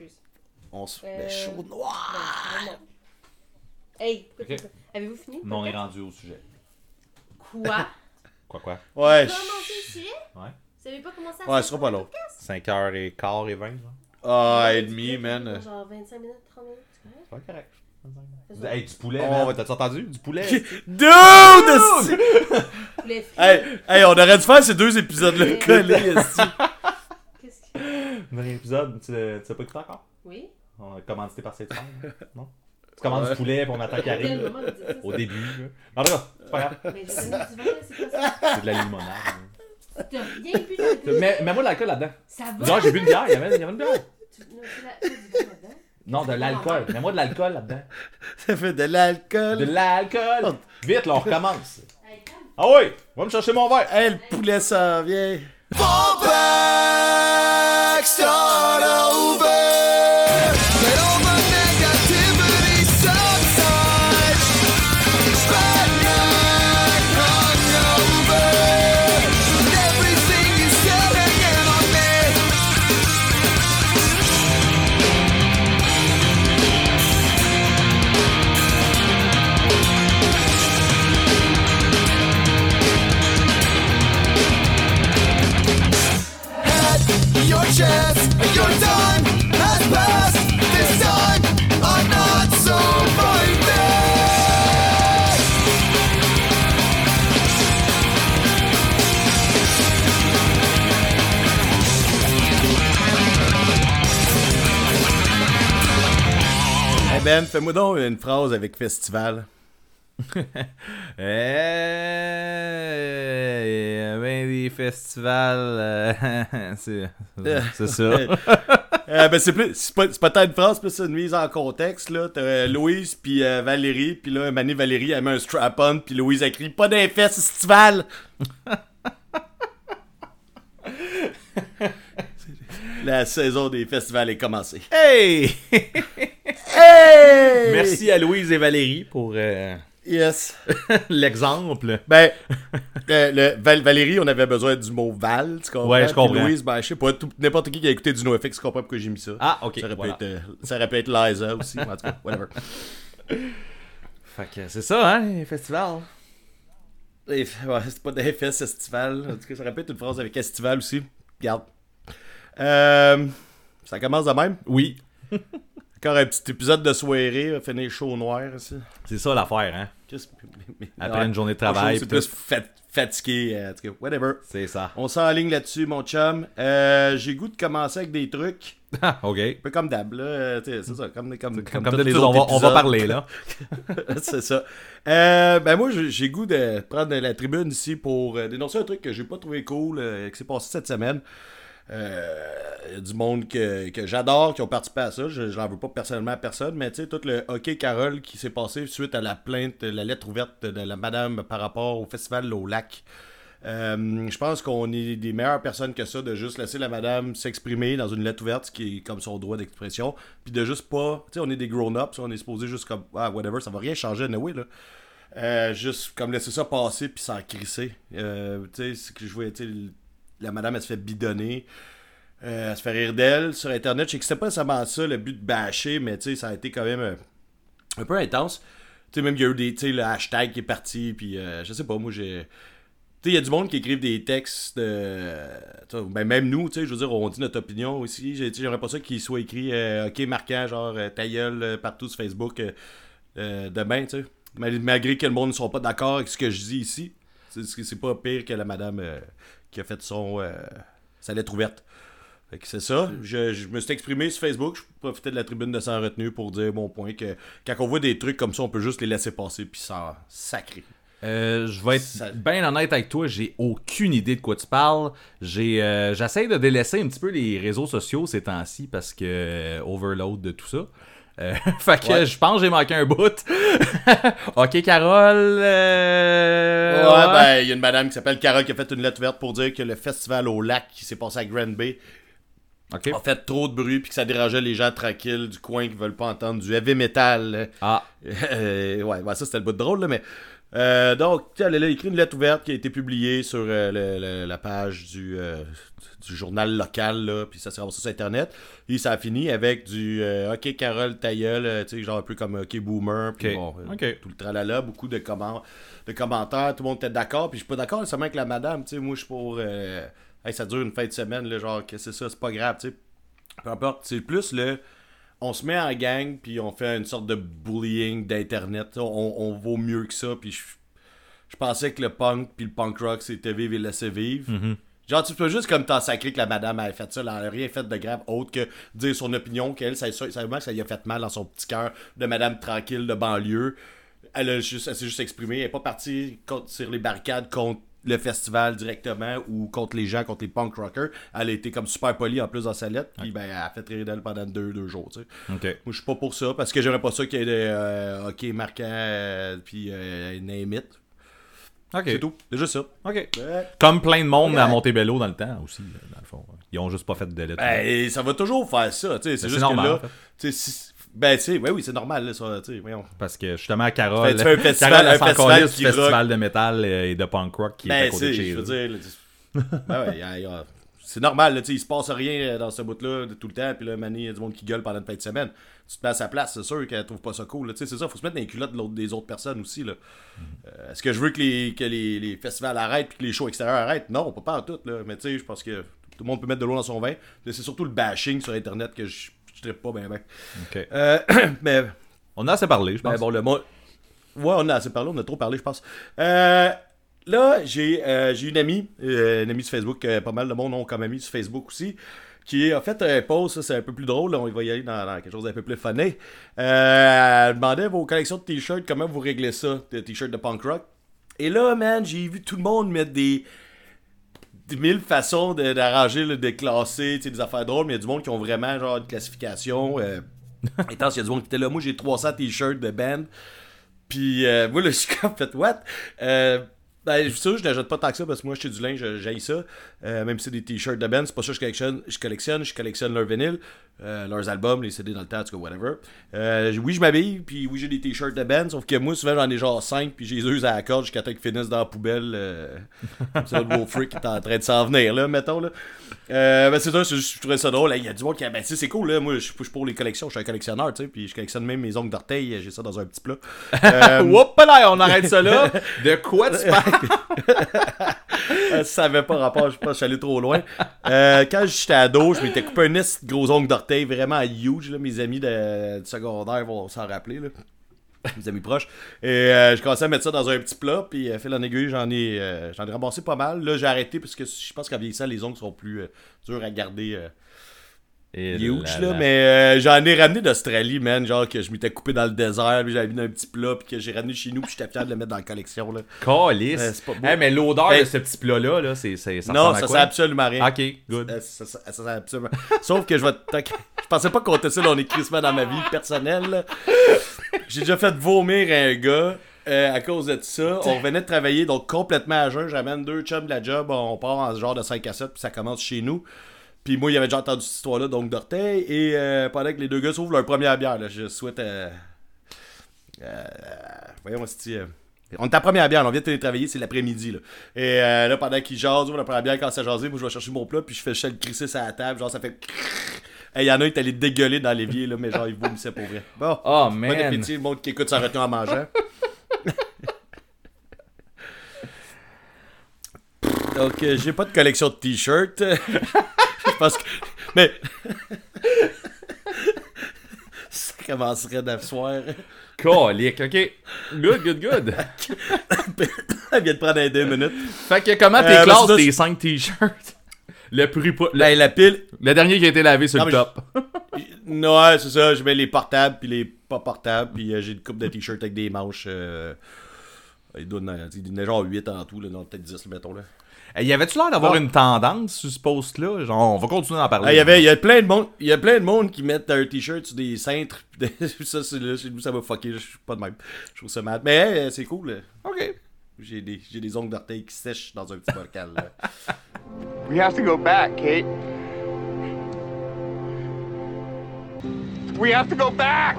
excuse. On se Euh, fait chaud noir. Ben, non. Hey, Ok. écoute, avez-vous fini? Non, on est rendu au sujet. Quoi? Quoi, quoi? Ouais, Commencer je- le sujet? Ouais. Vous savez pas comment ça ouais, ce sera pas long. 5h15 et 20, genre. Ah, et demi, man? Genre 25 minutes, 30 minutes, c'est correct? C'est pas correct. Hey, du poulet, Oh. man. T'as entendu? Du poulet. Dude! Poulet frit. Hey, hey, on aurait dû faire ces deux épisodes-là collés, esti. Dernier épisode, tu l'as pas écouté encore? Oui? On a commandité par cette femme, non? Tu commandes Ouais. du poulet, puis on attend qu'il arrive. ça? Au début, là. En tout cas, c'est pas grave. Mais j'ai donné du vin, là, c'est quoi ça? C'est de la limonade. T'as rien bu dans le Mais mets-moi de l'alcool là-dedans. Ça va? Genre, j'ai bu une bière, il y avait, il y avait une bière. Tu non, tu l'as- tu as du vin là-dedans? Non, de l'alcool. Mets-moi de l'alcool là-dedans. Ça fait de l'alcool. De l'alcool. Vite, là, on recommence. Ah oui, va me chercher mon verre. Hey, le poulet s'en vient. Your Ben, fais-moi donc une phrase avec festival. Euh, ben des festivals, euh, c'est c'est ça. Euh, ben c'est plus c'est pas, c'est pas tant une phrase plus une mise en contexte là t'as euh, Louise puis euh, Valérie puis là Mané Valérie elle met un strap on puis Louise a écrit pas d'un festival la saison des festivals est commencée Hey! hey Merci à Louise et Valérie pour euh, yes l'exemple. ben euh, le, Val- Valérie on avait besoin du mot Val tu comprends? Ouais, je Puis comprends. Louise ben je sais pas n'importe qui qui a écouté du NoFX comprend pourquoi j'ai mis ça Ah, ok. ça aurait, voilà. pu être, euh, ça aurait pu être Liza aussi en tout cas whatever Fait que c'est ça, hein, les festivals. Ouais, c'est pas des fesses estival. En tout cas, ça répète une phrase avec estival aussi. Regarde. Euh, ça commence de même? Oui. Encore un petit épisode de soirée, finir chaud noir ici. C'est ça l'affaire, hein? Après Ouais. une journée de travail. C'est plus fat- fatigué. euh, en tout cas, whatever. C'est ça. On s'enligne là-dessus, mon chum. Euh, J'ai goût de commencer avec des trucs. ok. Un peu comme d'hab, là. C'est ça, comme, comme, Comme, tous d'habitude, on, va- on va parler, là. c'est ça. Euh, ben moi, j'ai goût de prendre la tribune ici pour dénoncer un truc que j'ai pas trouvé cool, euh, qui s'est passé cette semaine. A du monde que, que j'adore qui ont participé à ça. Je, l'en veux pas personnellement à personne, mais tu sais, tout le hockey Carole qui s'est passé suite à la plainte, la lettre ouverte de la madame par rapport au festival au lac. Euh, je pense qu'on est des meilleures personnes que ça de juste laisser la madame s'exprimer dans une lettre ouverte, ce qui est comme son droit d'expression, puis de juste pas, tu sais, on est des grown-ups, on est supposé juste comme, ah, whatever, ça va rien changer, anyway, là. Euh, juste comme laisser ça passer puis s'en crisser. Euh, tu sais, c'est que je sais, la madame, elle se fait bidonner. Euh, elle se fait rire d'elle sur Internet. Je sais que c'était pas nécessairement ça le but de bâcher, mais tu sais, ça a été quand même euh, un peu intense. Tu sais, même il y a eu des, tu sais, le hashtag qui est parti, puis euh, je sais pas, moi j'ai. Tu sais, il y a du monde qui écrivent des textes Ben, même nous, tu sais, je veux dire, on dit notre opinion aussi. J'aimerais pas ça qu'il soit écrit, ok, marquant, genre, ta partout sur Facebook demain, tu sais. Mal- Malgré que le monde ne soit pas d'accord avec ce que je dis ici. C'est- pas pire que la madame euh, qui a fait son. euh, sa lettre ouverte. C'est ça. Je, je me suis exprimé sur Facebook. Je profitais de la tribune de sans retenue pour dire mon point que quand on voit des trucs comme ça, on peut juste les laisser passer puis ça sacré. Euh, je vais être Ça- bien honnête avec toi, j'ai aucune idée de quoi tu parles. J'ai, euh, j'essaie de délaisser un petit peu les réseaux sociaux ces temps-ci parce que euh, overload de tout ça. Euh, fait que Ouais. je pense que j'ai manqué un bout. ok, Carole. euh, Ouais, ben, il y a une madame qui s'appelle Carole qui a fait une lettre ouverte pour dire que le festival au lac qui s'est passé à Grand Bay a fait trop de bruit puis que ça dérangeait les gens tranquilles du coin qui veulent pas entendre du heavy metal. Ah, Euh, ouais, ouais, ça c'était le bout de drôle, là, mais Euh, donc, elle a écrit une lettre ouverte qui a été publiée sur euh, le- le- la page du, euh, du journal local, là, puis ça s'est ramassé sur Internet. Et ça a fini avec du OK, Carole, ta gueule, tu sais, genre un peu comme OK, Boomer, puis bon, tout le tralala, beaucoup de, comment, de commentaires, tout le monde était d'accord, puis je suis pas d'accord seulement avec la madame, tu sais, moi je suis pour. euh, hey, ça dure une fin de semaine, là, genre, que c'est ça, c'est pas grave, tu sais. Peu importe, c'est plus le. On se met en gang, puis on fait une sorte de bullying d'Internet. On, on vaut mieux que ça, puis je, je pensais que le punk puis le punk rock, c'était vivre et laisser vivre. Genre, tu peux juste comme t'en sacrer que la madame avait fait ça, elle a rien fait de grave autre que dire son opinion, qu'elle, ça, ça, ça, ça lui a fait mal dans son petit cœur de madame tranquille de banlieue. Elle, a juste, s'est juste exprimée, elle est pas partie contre- sur les barricades contre le festival directement ou contre les gens, contre les punk rockers. Elle a été comme super polie en plus dans sa lettre, puis ben, elle a fait rire d'elle pendant deux, deux jours, tu sais. Moi, je suis pas pour ça, parce que j'aimerais pas ça qu'il y ait des euh, hockey marquant, euh, puis euh, name it. C'est tout. C'est juste ça. Ouais. Comme plein de monde Ouais. à Montebello dans le temps aussi, là, dans le fond. Ils ont juste pas fait de lettre. Ben, ça va toujours faire ça, tu sais. C'est Ben, juste normal, que en là, fait. si- ben, tu sais, ouais, oui, c'est normal, là, ça, tu sais, voyons. Parce que justement, Carole, un festival- Carole, un festival du festival de métal et de punk rock qui est à Ben, côté de chez je veux eux. dire, ben ouais, y a- y a- c'est normal, là, tu sais, il se passe rien euh, dans ce bout-là tout le temps, puis là, Manny, il y a du monde qui gueule pendant une fin de semaine. Tu te mets à sa place, c'est sûr qu'elle trouve pas ça cool, tu sais, c'est ça, faut se mettre dans les culottes de des autres personnes aussi, là. Euh, Est-ce que je veux que les, que les, les festivals arrêtent puis que les shows extérieurs arrêtent? Non, pas pas en tout, là, mais tu sais, je pense que tout le monde peut mettre de l'eau dans son vin. C'est surtout le bashing sur Internet que je trippe pas. Euh, mais On a assez parlé, je pense. ben bon, le mot. Ouais, on a assez parlé, on a trop parlé, je pense. Euh, là, j'ai euh, j'ai une amie, une amie sur Facebook, pas mal de monde ont comme amie sur Facebook aussi, qui a fait un post, c'est un peu plus drôle, on va y aller dans, dans quelque chose d'un peu plus funny. Euh, elle demandait vos collections de t-shirts, comment vous réglez ça, de t-shirts de punk rock. Et là, man, j'ai vu tout le monde mettre des des mille façons de- d'arranger, là, de classer, des affaires drôles, mais il y a du monde qui ont vraiment genre une classification. Euh, intense, il y a du monde qui était là. Moi, j'ai 300 t-shirts de band. Puis euh, moi, là, je suis comme, fait what? Euh, ben, sûr, je n'achète pas tant que ça parce que moi, je suis du linge, j'aille ça. Euh, même si c'est des t-shirts de band, c'est pas ça que je collectionne. Je collectionne, je collectionne leurs vinyles, euh, leurs albums, les CD dans le temps, en tout cas, whatever. Euh, oui, je m'habille, puis oui, j'ai des t-shirts de band, sauf que moi, souvent, j'en ai genre 5, puis j'ai les use à la corde jusqu'à temps qu'ils finissent dans la poubelle. Euh, comme ça, le beau freak est en train de s'en venir, là, mettons, là. Ben, c'est ça, je trouvais ça drôle. Il y a du monde qui a. Ben, c'est cool, là. Moi, je suis pour les collections. Je suis un collectionneur, tu sais. Puis je collectionne même mes ongles d'orteil. J'ai ça dans un petit plat. Whoop là, on arrête ça là. De quoi tu parles? Ça avait pas rapport, je pas, je suis allé trop loin. Quand j'étais ado, je m'étais coupé un gros ongles d'orteil vraiment huge. Là. Mes amis de, du secondaire vont s'en rappeler. Là. Mes amis proches. Et euh, je commençais à mettre ça dans un petit plat. Puis, euh, fil en aiguille, j'en ai, euh, j'en ai ramassé pas mal. Là, j'ai arrêté parce que je pense qu'en vieillissant, les ongles sont plus euh, durs à garder. Là, là, là. mais euh, j'en ai ramené d'Australie, man. Genre que je m'étais coupé dans le désert, puis j'avais mis un petit plat, puis que j'ai ramené chez nous, puis j'étais fier de le mettre dans la collection. Là. Calice. Euh, c'est pas beau. Hey, mais l'odeur Ben- de ce petit plat-là, là, c'est, c'est, ça non, à ça sert absolument rien. Ok, good. Euh, ça, ça- ça sert absolument. Sauf que je vais Je pensais pas compter ça dans les crissement dans ma vie personnelle. là. J'ai déjà fait vomir un gars. euh, à cause de ça, on revenait de travailler donc complètement à jeun. J'amène deux chums de la job, on part en genre de 5 à 7, puis ça commence chez nous. Puis moi, il avait déjà entendu cette histoire-là, donc d'orteil. Et euh, pendant que les deux gars s'ouvrent leur première bière, là, je souhaite. Euh, euh, voyons, c'est. Euh, on est à première bière, on vient de télétravailler, c'est l'après-midi. Là. Et euh, là, pendant qu'ils jasent, ouvrent la première bière, quand ça jaser, moi je vais chercher mon plat, puis je fais le crisser sur la table, genre ça fait. Il y en a un qui est allé dégueuler dans l'évier, là, mais genre il vomissait pour vrai. Bon, Oh, bon man. appétit, le monde qui écoute sa retenue en mangeant. Donc, euh, j'ai pas de collection de t-shirts. Pense que. Mais. Ça commencerait d'un soir. Calique, ok. Good, good, good. Elle vient de prendre un deux minutes. fait que comment Euh, t'es classes ça, tes 5 t-shirts? Le le, Ben, la pile. le dernier qui a été lavé sur Non, le top. Non, ouais, c'est ça. Je mets les portables puis les pas portables. Puis euh, j'ai une coupe de t-shirts avec des manches. Euh... Il a genre 8 en tout, là, peut-être 10, mettons. Là. Hey, y avait-tu l'air d'avoir Bon. une tendance sur ce post-là? Genre, on va continuer d'en parler. Ah, il y avait, il y a plein de monde, il y a plein de monde qui mettent un t-shirt sur des cintres. ça, c'est là, chez nous, ça va fucker. Je suis pas de même. Je trouve ça mal. Mais euh, c'est cool. là. Ok. J'ai des, j'ai des ongles d'orteil qui sèchent dans un petit bocal. là. We have to go back, Kate. We have to go back!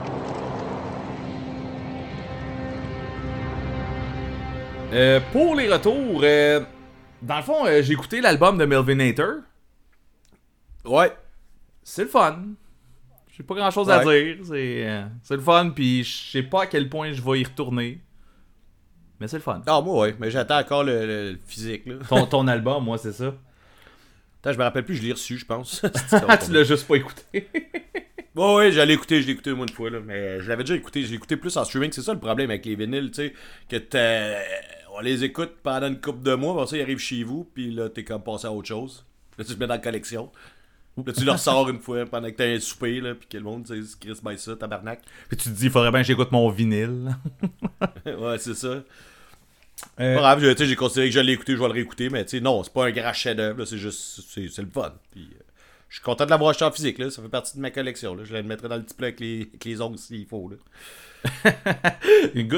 Euh, pour les retours, euh, dans le fond, euh, j'ai écouté l'album de Melvin Hater. Ouais. C'est le fun. J'ai pas grand chose à dire. C'est euh, c'est le fun, puis je sais pas à quel point je vais y retourner. Mais c'est le fun. Ah, moi, ouais. Mais j'attends encore le, le- le physique, là. Ton, ton album, moi, c'est ça. Attends, je me rappelle plus, je l'ai reçu, je pense. Ah, tu l'as juste pas écouté. Ouais, ouais, j'allais écouter, je l'ai écouté moi une fois, là. Mais je l'avais déjà écouté, je l'ai écouté plus en streaming. C'est ça le problème avec les vinyles, tu sais. Que t'as- on les écoute pendant une couple de mois, après ça, ils arrivent chez vous, puis là, t'es comme passé à autre chose. Là, tu te mets dans la collection. Là, tu le ressors une fois pendant que t'as un souper, là, puis que le monde, sais, Chris, ben ça, tabarnak. Puis tu te dis, il faudrait bien que j'écoute mon vinyle. ouais, c'est ça. Euh, Pas grave, je- tu sais, j'ai considéré que je l'ai écouté, je vais le réécouter, mais tu sais, non, c'est pas un grand chef-d'œuvre, c'est juste, c'est le fun. Puis, euh, je suis content de l'avoir acheté en physique, là, ça fait partie de ma collection, là. Je le mettrai dans le petit plat avec les, avec les ongles s'il faut, là.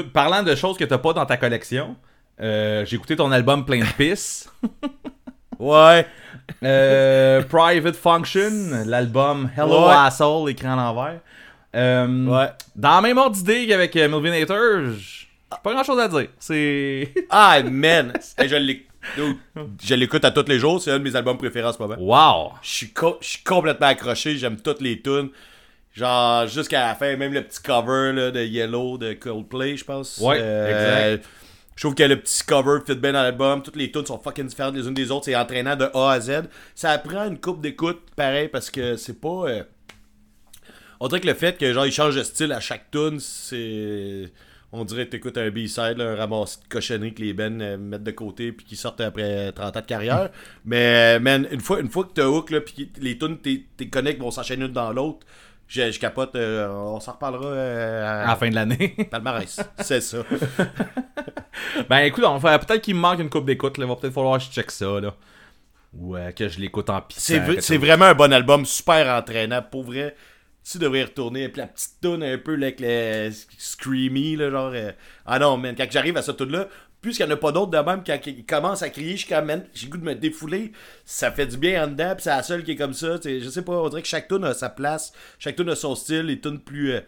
Parlant de choses que t'as pas dans ta collection, euh, j'ai écouté ton album plein de pisses. Ouais. Euh, Private Function, l'album Hello Ouais. Asshole, écrit en l'envers. Euh, Ouais. Dans la même ordre d'idée qu'avec Melvin Hater, pas grand chose à dire. C'est. Ah, man! Hey, je l'écoute à tous les jours, c'est un de mes albums préférés en ce moment. Wow! Je suis co- complètement accroché, j'aime toutes les tunes. Genre, jusqu'à la fin, même le petit cover là, de Yellow de Coldplay, je pense. Ouais, exact. Je trouve que le petit cover fit bien dans l'album. Toutes les tunes sont fucking différentes les unes des autres. C'est entraînant de A à Z. Ça prend une coupe d'écoute, pareil, parce que c'est pas. euh, On dirait que le fait que genre il change de style à chaque tune, c'est. On dirait que t'écoutes un B-side, un ramassis de cochonneries que les Ben euh, mettent de côté puis qui sortent après 30 ans de carrière. Mais, man, une fois, une fois que t'as hook, là, puis les tunes, tes, tes connects vont s'enchaîner une dans l'autre, je, je capote. euh, on s'en reparlera euh, À la fin de l'année. palmarès. C'est ça. ben écoute, on va peut-être qu'il me manque une coupe d'écoute. là. Il va peut-être falloir que je check ça. Là. Ou euh, que je l'écoute en pissant. C'est, vraiment un bon album, super entraînant. Pour vrai, tu devrais y retourner. Puis la petite tune un peu là, avec le screamy, là, genre. Ah non, man, quand j'arrive à cette tune là puisqu'il n'y en a pas d'autres de même, quand il commence à crier, je suis j'ai le goût de me défouler. Ça fait du bien en dedans, puis c'est la seule qui est comme ça. tu sais, Je sais pas, on dirait que chaque tune a sa place, chaque tune a son style, les tunes plus. euh,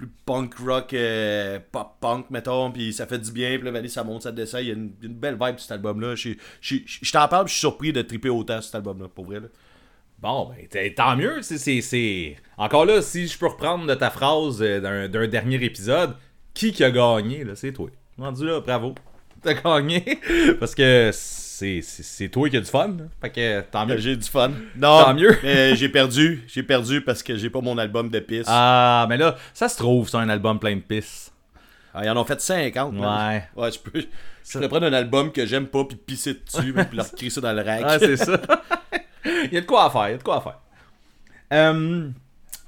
plus punk rock, euh, pop punk, mettons, puis ça fait du bien, puis là, ça monte, ça descend, il y a une, belle vibe sur cet album-là. Je t'en parle, je suis surpris de triper autant sur cet album-là, pour vrai. Là. Bon, ben tant mieux. C'est, Encore là, si je peux reprendre de ta phrase euh, d'un, dernier épisode, qui qui a gagné, c'est toi. Rendu là, bravo. T'as gagné. Parce que c'est, toi qui as du fun. là. Fait que tant mieux. J'ai du fun. Non, Tant mieux. mais j'ai perdu. J'ai perdu parce que j'ai pas mon album de pisse. Ah, mais là, ça se trouve, c'est un album plein de pisses. Ah, ils en ont fait 50. man. Ouais. Ouais, je peux. Je pourrais prendre un album que j'aime pas puis pisser dessus, puis leur crier ça dans le rack. Ah, c'est ça. il y a de quoi à faire, il y a de quoi à faire. Euh,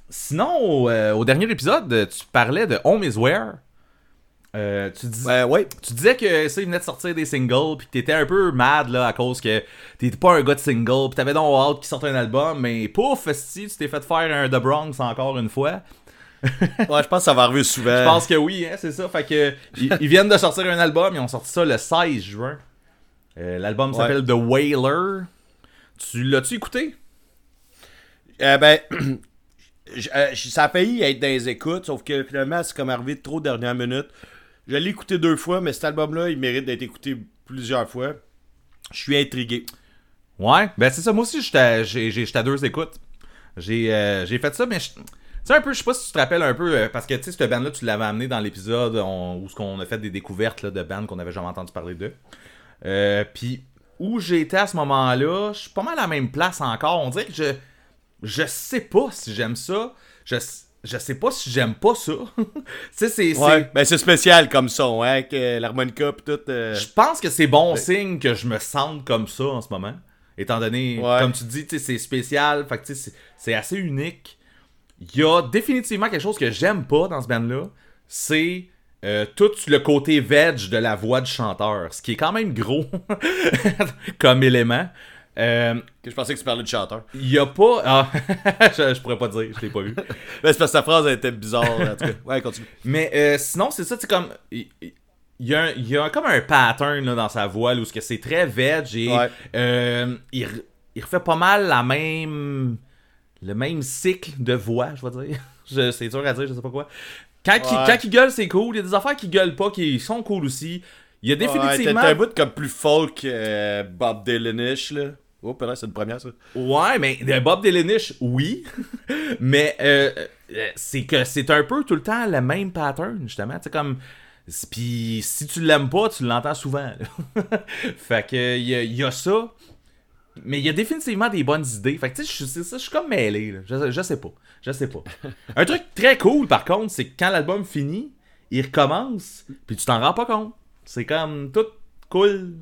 sinon, euh, au dernier épisode, tu parlais de Home is Where. Euh, tu, dis- ouais. tu disais que ça, il venait de sortir des singles, puis que t'étais un peu mad là, à cause que t'étais pas un gars de single, puis t'avais donc hâte qu'il sorte un album, mais pouf, si tu t'es fait faire un The Bronx encore une fois. Ouais, je pense que ça va arriver souvent. Je pense que oui, hein, c'est ça. Fait que ils, ils viennent de sortir un album, ils ont sorti ça le 16 juin. Euh, L'album Ouais. s'appelle The Wailer. Tu l'as-tu écouté? Euh, ben, j- euh, j- ça a failli être dans les écoutes, sauf que finalement, c'est comme arrivé trop dernière minute. Je l'ai écouté deux fois, mais cet album-là, il mérite d'être écouté plusieurs fois. Je suis intrigué. Ouais, ben c'est ça. Moi aussi, j'étais à- deux écoutes. J'ai euh, fait ça, mais tu sais, un peu, je sais pas si tu te rappelles un peu, euh, parce que tu sais, cette band-là, tu l'avais amené dans l'épisode où ce qu'on a fait des découvertes là, de bandes qu'on avait jamais entendu parler d'eux. Euh, Puis où j'étais à ce moment-là, je suis pas mal à la même place encore. On dirait que je je sais pas si j'aime ça. Je, je sais pas si j'aime pas ça. tu sais, c'est. Ouais, ben c'est spécial comme son, hein, euh, l'harmonica pis tout. euh, Je pense que c'est bon signe que je me sente comme ça en ce moment. Étant donné, Ouais. comme tu dis, c'est spécial, fait que, c'est assez unique. Il y a définitivement quelque chose que j'aime pas dans ce band-là, c'est euh, tout le côté veg de la voix du chanteur, ce qui est quand même gros comme élément. Euh, que je pensais que tu parlais de chanteur. Il y a pas... Ah, je, je pourrais pas dire, je l'ai pas vu. Ben, c'est parce que ta phrase elle était bizarre, en tout cas. Ouais, continue. Mais euh, sinon, c'est ça, c'est comme. Il y, a un- il y a comme un pattern là, dans sa voix, là, où c'est très veg et Ouais. euh, il, il refait pas mal la même. le même cycle de voix, je vais dire. Je- c'est dur à dire, je sais pas quoi. Quand, il, Ouais. quand il gueule, c'est cool. Il y a des affaires qui gueulent pas, qui sont cool aussi. Il y a Ouais, définitivement. t'as un bout comme plus folk euh, Bob Dylan-ish, là. Oh, peut-être c'est une première, ça. Ouais, mais Bob Dylan-ish, oui. mais euh, euh, c'est que c'est un peu tout le temps le même pattern, justement. Tu comme. Puis si tu l'aimes pas, tu l'entends souvent. fait que il y, a- il y a ça. Mais il y a définitivement des bonnes idées. Fait que tu sais, je- je suis comme mêlé. là. Je, je sais pas. Je sais pas. un truc très cool, par contre, c'est que quand l'album finit, il recommence, puis tu t'en rends pas compte. C'est comme tout cool.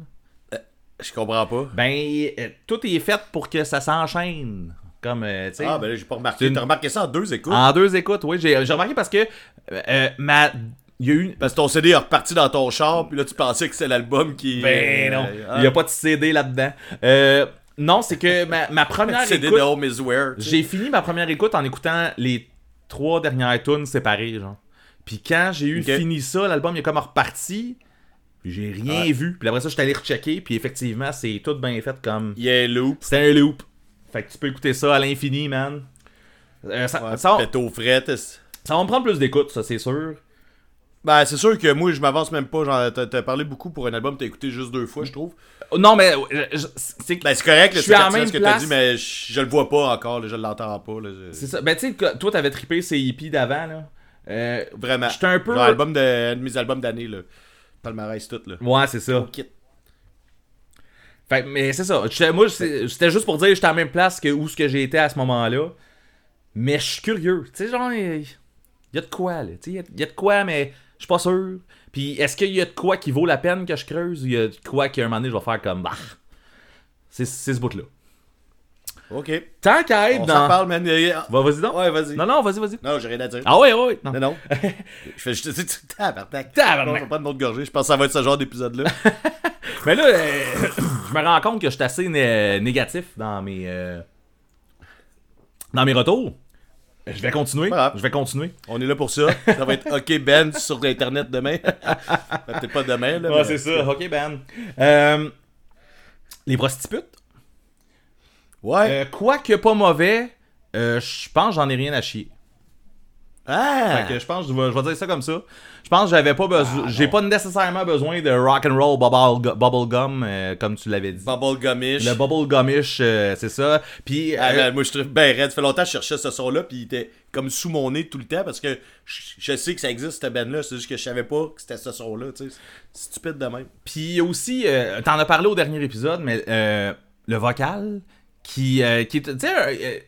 Je comprends pas. Ben, euh, tout est fait pour que ça s'enchaîne. Comme, euh, tu sais. Ah, ben là, j'ai pas remarqué. une- T'as remarqué ça en deux écoutes? En deux écoutes, oui. J'ai j'ai remarqué parce que euh, ma. Il y a eu. Parce que ton CD est reparti dans ton char, puis là, tu pensais que c'est l'album qui. Ben non. Euh, Il n'y a pas de CD là-dedans. Non, c'est que ma, ma première CD écoute. de Home is Where. J'ai fini ma première écoute en écoutant les trois dernières tunes séparées, genre. Puis quand j'ai eu fini ça, l'album il est comme reparti. Puis j'ai rien Ouais. vu. Puis après ça, je suis allé rechecker. Puis effectivement, c'est tout bien fait comme. Il y a un loop. C'était un loop. Fait que tu peux écouter ça à l'infini, man. Euh, ça, Ouais, ça, ça va me prendre plus d'écoute, ça, c'est sûr. Ben, c'est sûr que moi, je m'avance même pas. Genre, t'as parlé beaucoup pour un album, t'as écouté juste deux fois, je trouve. Non, mais c'est Ben, c'est correct, Je suis c'est à même ce que t'as dit, mais je, je le vois pas encore, là, je l'entends pas. C'est ça. Ben, tu sais, que toi, t'avais trippé ces hippies d'avant, là. Euh, Vraiment. J'étais un peu- Genre, album de, un de mes albums d'année, là. Palmarès tout, là. ouais, c'est ça. Kit. Fait, que- mais c'est ça. Moi, c'était juste pour dire que j'étais à la même place que où ce que j'ai été à ce moment-là. Mais je suis curieux. Tu sais, genre, il y a de quoi, là. Tu sais, il y a de quoi, mais je suis pas sûr. Puis, est-ce qu'il y a de quoi qui vaut la peine que je creuse ou il y a de quoi qu'à un moment donné, je vais faire comme, bah. C'est ce bout-là. Ok. Tant qu'à être On dans. s'en parle, man. Va, vas-y donc. Ouais, vas-y. Non, non, vas-y, vas-y. Non, j'ai rien à dire. Ah ouais, ouais, ouais. Non. Non, non. je fais juste. tu- Tabarnak. Tabarnak. Je vais une autre gorgée. Je pense que ça va être ce genre d'épisode-là. Mais là, euh, je me rends compte que je suis assez né- négatif dans mes. euh, dans mes retours. Je vais continuer. Pas. Je vais continuer. On est là pour ça. Ça va être OK Ben sur Internet demain. Peut-être pas demain, là. Ouais, mais- c'est ça. Ok, Ben. Euh, les prostitutes. Ouais. Euh, Quoique pas mauvais, euh, je pense que j'en ai rien à chier. Ah! Fait que je pense je vais, je vais dire ça comme ça. Je pense que j'avais pas besoin. j'ai pas nécessairement besoin de rock and roll bubble, bubblegum euh, comme tu l'avais dit. Bubblegumish. Le bubblegumish, euh, c'est ça. Puis Ah, euh, moi, je trouve ben. Ça fait longtemps que je cherchais ce son-là, puis il était comme sous mon nez tout le temps, parce que je, je sais que ça existe, cette band-là. C'est juste que je savais pas que c'était ce son-là, tu sais. Stupide de même. Puis aussi, euh, t'en as parlé au dernier épisode, mais euh, le vocal qui, euh, qui est, tu sais, euh,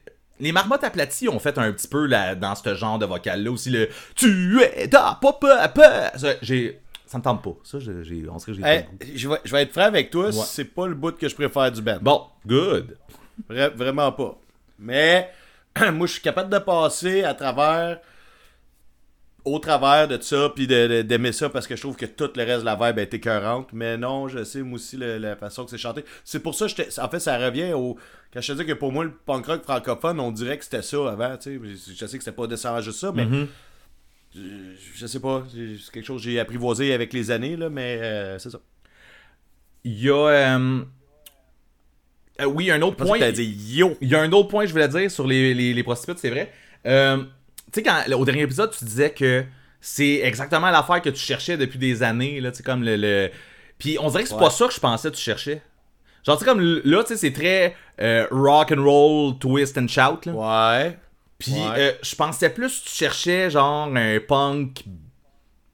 les marmottes aplaties ont fait un petit peu là, dans ce genre de vocal-là aussi le tu es ta papa. Ça, j'ai, ça me tente pas. Ça, j'ai, on serait j'ai Hey, je, vais, je vais être franc avec toi, Ouais. c'est pas le bout que je préfère du band. Bon, good. Vra- vraiment pas. Mais moi, je suis capable de passer à travers, au travers de ça, puis d'aimer ça parce que je trouve que tout le reste de la vibe est écœurante. Mais non, je sais, moi aussi, le- la façon que c'est chanté. C'est pour ça, que en fait, ça revient au. Quand je te dis que pour moi, le punk rock francophone, on dirait que c'était ça avant, tu sais. Je sais que c'était pas nécessairement juste ça, mais. je, je sais pas, c'est quelque chose que j'ai apprivoisé avec les années, là, mais euh, c'est ça. Il y a. euh, euh, oui, un autre point. dire yo. Il y a un autre point je voulais dire sur les, les, les prostituées, c'est vrai. Euh, tu sais, au dernier épisode, tu disais que c'est exactement l'affaire que tu cherchais depuis des années, là, tu sais, comme le. le... Puis on dirait que c'est Ouais. pas ça que je pensais que tu cherchais. Genre, tu sais, comme là, tu sais, c'est très euh, rock and roll, twist and shout, là. Ouais. Puis Ouais. euh, je pensais plus tu cherchais genre un punk, tu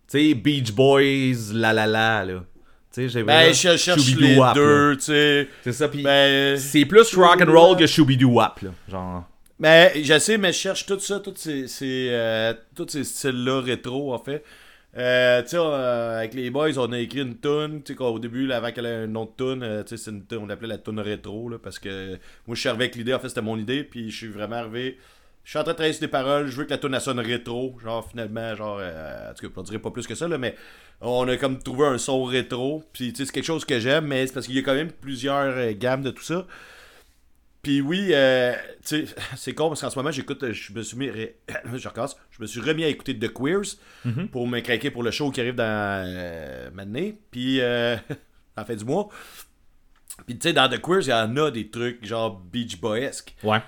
sais, Beach Boys, la la la, là. Tu sais, j'ai Ben, je cherche les là. deux, tu sais. C'est ça, puis Ben. c'est plus rock and roll que Shooby-Doo-Wap, là. Genre. Mais je sais, mais je cherche tout ça, tous ces, ces, euh, ces styles-là rétro, en fait. Euh, tu euh, avec les boys, on a écrit une tune, tu sais, qu'au début, avant qu'elle ait une autre tune, euh, tu sais, tune, on l'appelait la tune rétro, là, parce que moi, je suis arrivé avec l'idée, en fait, c'était mon idée, puis je suis vraiment arrivé, je suis en train de travailler sur des paroles, je veux que la tune, elle sonne rétro, genre, finalement, genre, euh, en tout cas, dirais pas plus que ça, là, mais on a comme trouvé un son rétro, puis tu sais, c'est quelque chose que j'aime, mais c'est parce qu'il y a quand même plusieurs euh, gammes de tout ça. Puis oui, euh, tu sais, c'est con parce qu'en ce moment, j'écoute, je me suis mis, je je me suis remis à écouter The Queers pour me craquer pour le show qui arrive dans euh, maintenant. Puis, euh, en fin du mois. Puis tu sais, dans The Queers, il y en a des trucs genre Beach Boyesque Ouais.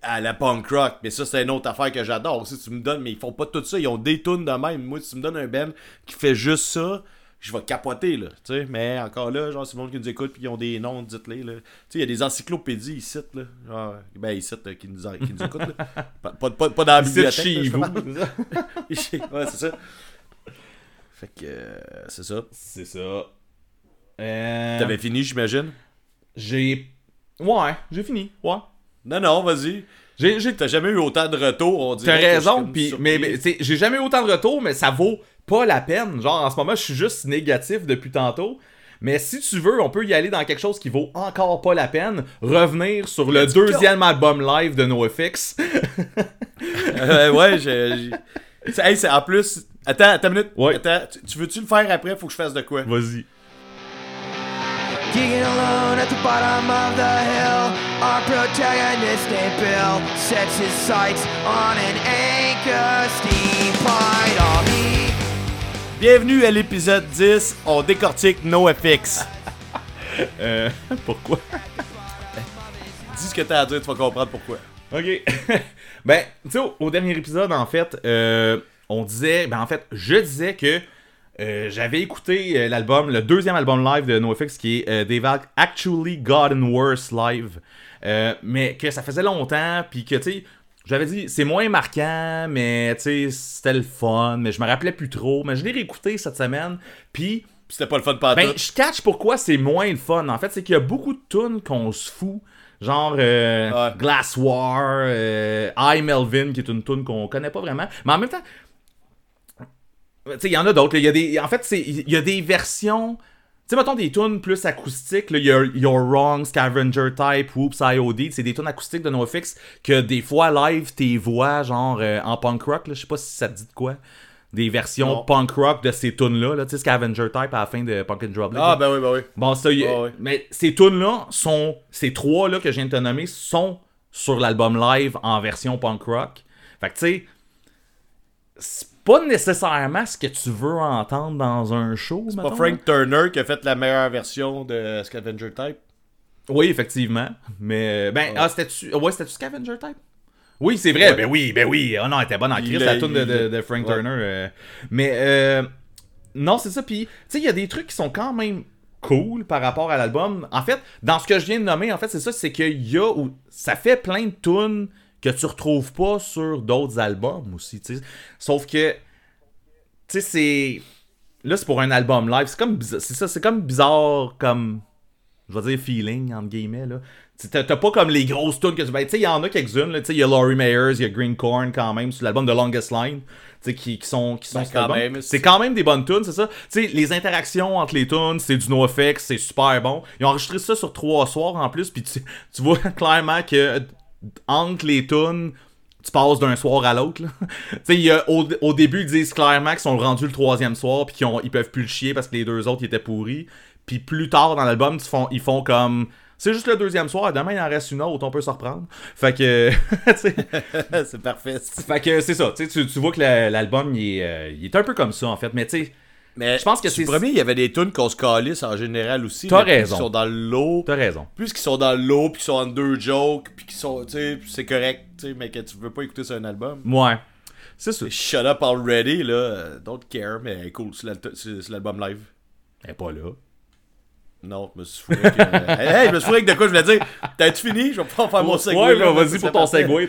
à la punk rock. Mais ça, c'est une autre affaire que j'adore. Si tu me donnes, mais ils font pas tout ça. Ils ont des tunes de même. Moi, si tu me donnes un band qui fait juste ça, je vais capoter, là, tu sais. Mais encore là, genre, c'est le monde qui nous écoute, puis ils ont des noms, dites-les, là. Tu sais, il y a des encyclopédies ici, là. Genre, ben, ici, là, qui nous, qui nous écoutent, là. Pas, pas, pas, pas dans la bibliothèque. chez vous. ouais, c'est ça. Fait que, euh, c'est ça. C'est ça. Euh, T'avais fini, j'imagine? J'ai. Ouais, j'ai fini. Ouais. Non, non, vas-y. J'ai. j'ai- T'as jamais eu autant de retours, on dirait. T'as raison, surpris. mais, mais, j'ai jamais eu autant de retours, mais ça vaut pas la peine. Genre en ce moment, je suis juste négatif depuis tantôt. Mais si tu veux, on peut y aller dans quelque chose qui vaut encore pas la peine. Revenir sur le deuxième album live de NoFX. Euh, ouais, j'ai. Hey, c'est en plus. Attends, attends une minute. Ouais. Attends, tu, tu veux-tu le faire après? Faut que je fasse de quoi? Vas-y. Digging alone at the bottom of the hill, our protagonist named Bill sets his sights on an anchor steam pipe on me. Bienvenue à l'épisode 10. On décortique NoFX. Euh, pourquoi? Dis ce que t'as à dire, tu vas comprendre pourquoi. Ok. ben, tu sais, au, au dernier épisode, en fait, euh, on disait, ben en fait, je disais que euh, j'avais écouté l'album, le deuxième album live de NoFX qui est They've Ac- Actually Gotten Worse Live. Mais que ça faisait longtemps, puis que, tu sais, j'avais dit, c'est moins marquant, mais, tu sais, c'était le fun, mais je me rappelais plus trop. Mais je l'ai réécouté cette semaine, puis C'était pas le fun de ben, je catch pourquoi c'est moins le fun. En fait, c'est qu'il y a beaucoup de tunes qu'on se fout. Genre euh, Ouais. Glass War, euh, I Melvin, qui est une tune qu'on connaît pas vraiment. Mais en même temps, tu sais, il y en a d'autres. là. Il y a des, en fait, il y a des versions. Sais, mettons des tunes plus acoustiques. Là, il y a You're Wrong, Scavenger Type, Whoops, IOD. C'est des tunes acoustiques de NoFX que des fois live, tes voix, genre euh, en punk rock. là, Je sais pas si ça te dit de quoi. Des versions Non. punk rock de ces tunes-là. Là, tu sais, Scavenger Type à la fin de Punk and Drop. Ah, ben oui, ben oui. Bon, ça, y- Ah mais ces tunes-là sont, ces trois-là que je viens de te nommer sont sur l'album live en version punk rock. Fait que tu sais, pas nécessairement ce que tu veux entendre dans un show. C'est pas Frank Turner qui a fait la meilleure version de Scavenger Type? Oui, effectivement. Mais, ben, ah, c'était-tu, ouais, c'était-tu Scavenger Type? Oui, c'est vrai. Ouais. Ben oui, ben oui. Oh non, elle était bonne en crise, l'a- tune de, de- Frank ouais. Turner. euh. Mais, euh, non, c'est ça. Puis, tu sais, il y a des trucs qui sont quand même cool par rapport à l'album. En fait, dans ce que je viens de nommer, en fait, c'est ça, c'est qu'il y a où ça fait plein de tunes que tu retrouves pas sur d'autres albums aussi, tu sais. Sauf que, tu sais, c'est... Là, c'est pour un album live. C'est comme bizarre- c'est ça, c'est comme bizarre comme je vais dire feeling entre guillemets là. Tu- T'as pas comme les grosses tunes que tu ben, tu sais il y en a quelques-unes là, tu sais il y a Laurie Mayers, il y a Green Corn quand même sur l'album de Longest Line, tu sais qui, qui sont qui sont Ben, c'est quand même des bonnes tunes, c'est ça. Tu sais les interactions entre les tunes, c'est du NoFX, c'est super bon. Ils ont enregistré ça sur trois soirs en plus puis tu, tu vois clairement que entre les tunes tu passes d'un soir à l'autre. au, au début, ils disent clairement qu'ils sont rendus le troisième soir puis qu'ils ont- ils peuvent plus le chier parce que les deux autres ils étaient pourris. Puis plus tard dans l'album, ils font, ils font comme. C'est juste le deuxième soir, demain il en reste une autre, on peut se reprendre. Fait que. c'est parfait. fait que c'est ça, tu, tu vois que la- l'album il est, euh, il est un peu comme ça en fait, mais tu sais, Mais Je pense que c'est- le premier, il y avait des tunes qu'on se calisse en général aussi. T'as raison. qu'ils sont dans l'eau. t'as raison. Plus qu'ils sont dans l'eau, puis qu'ils sont en deux jokes, puis qu'ils sont. Tu sais, c'est correct, tu sais, mais que tu veux pas écouter sur un album. Ouais. C'est ça. Shut up already, là. euh, Don't care, mais cool, c'est l'al- c'est c'est l'album live. Elle pas là. Non, je me suis fourré euh, hey, je me suis fourré avec de quoi je voulais dire? T'as-tu fini? Je vais pouvoir faire mon segway. ouais, ben, vas-y que pour ton segway.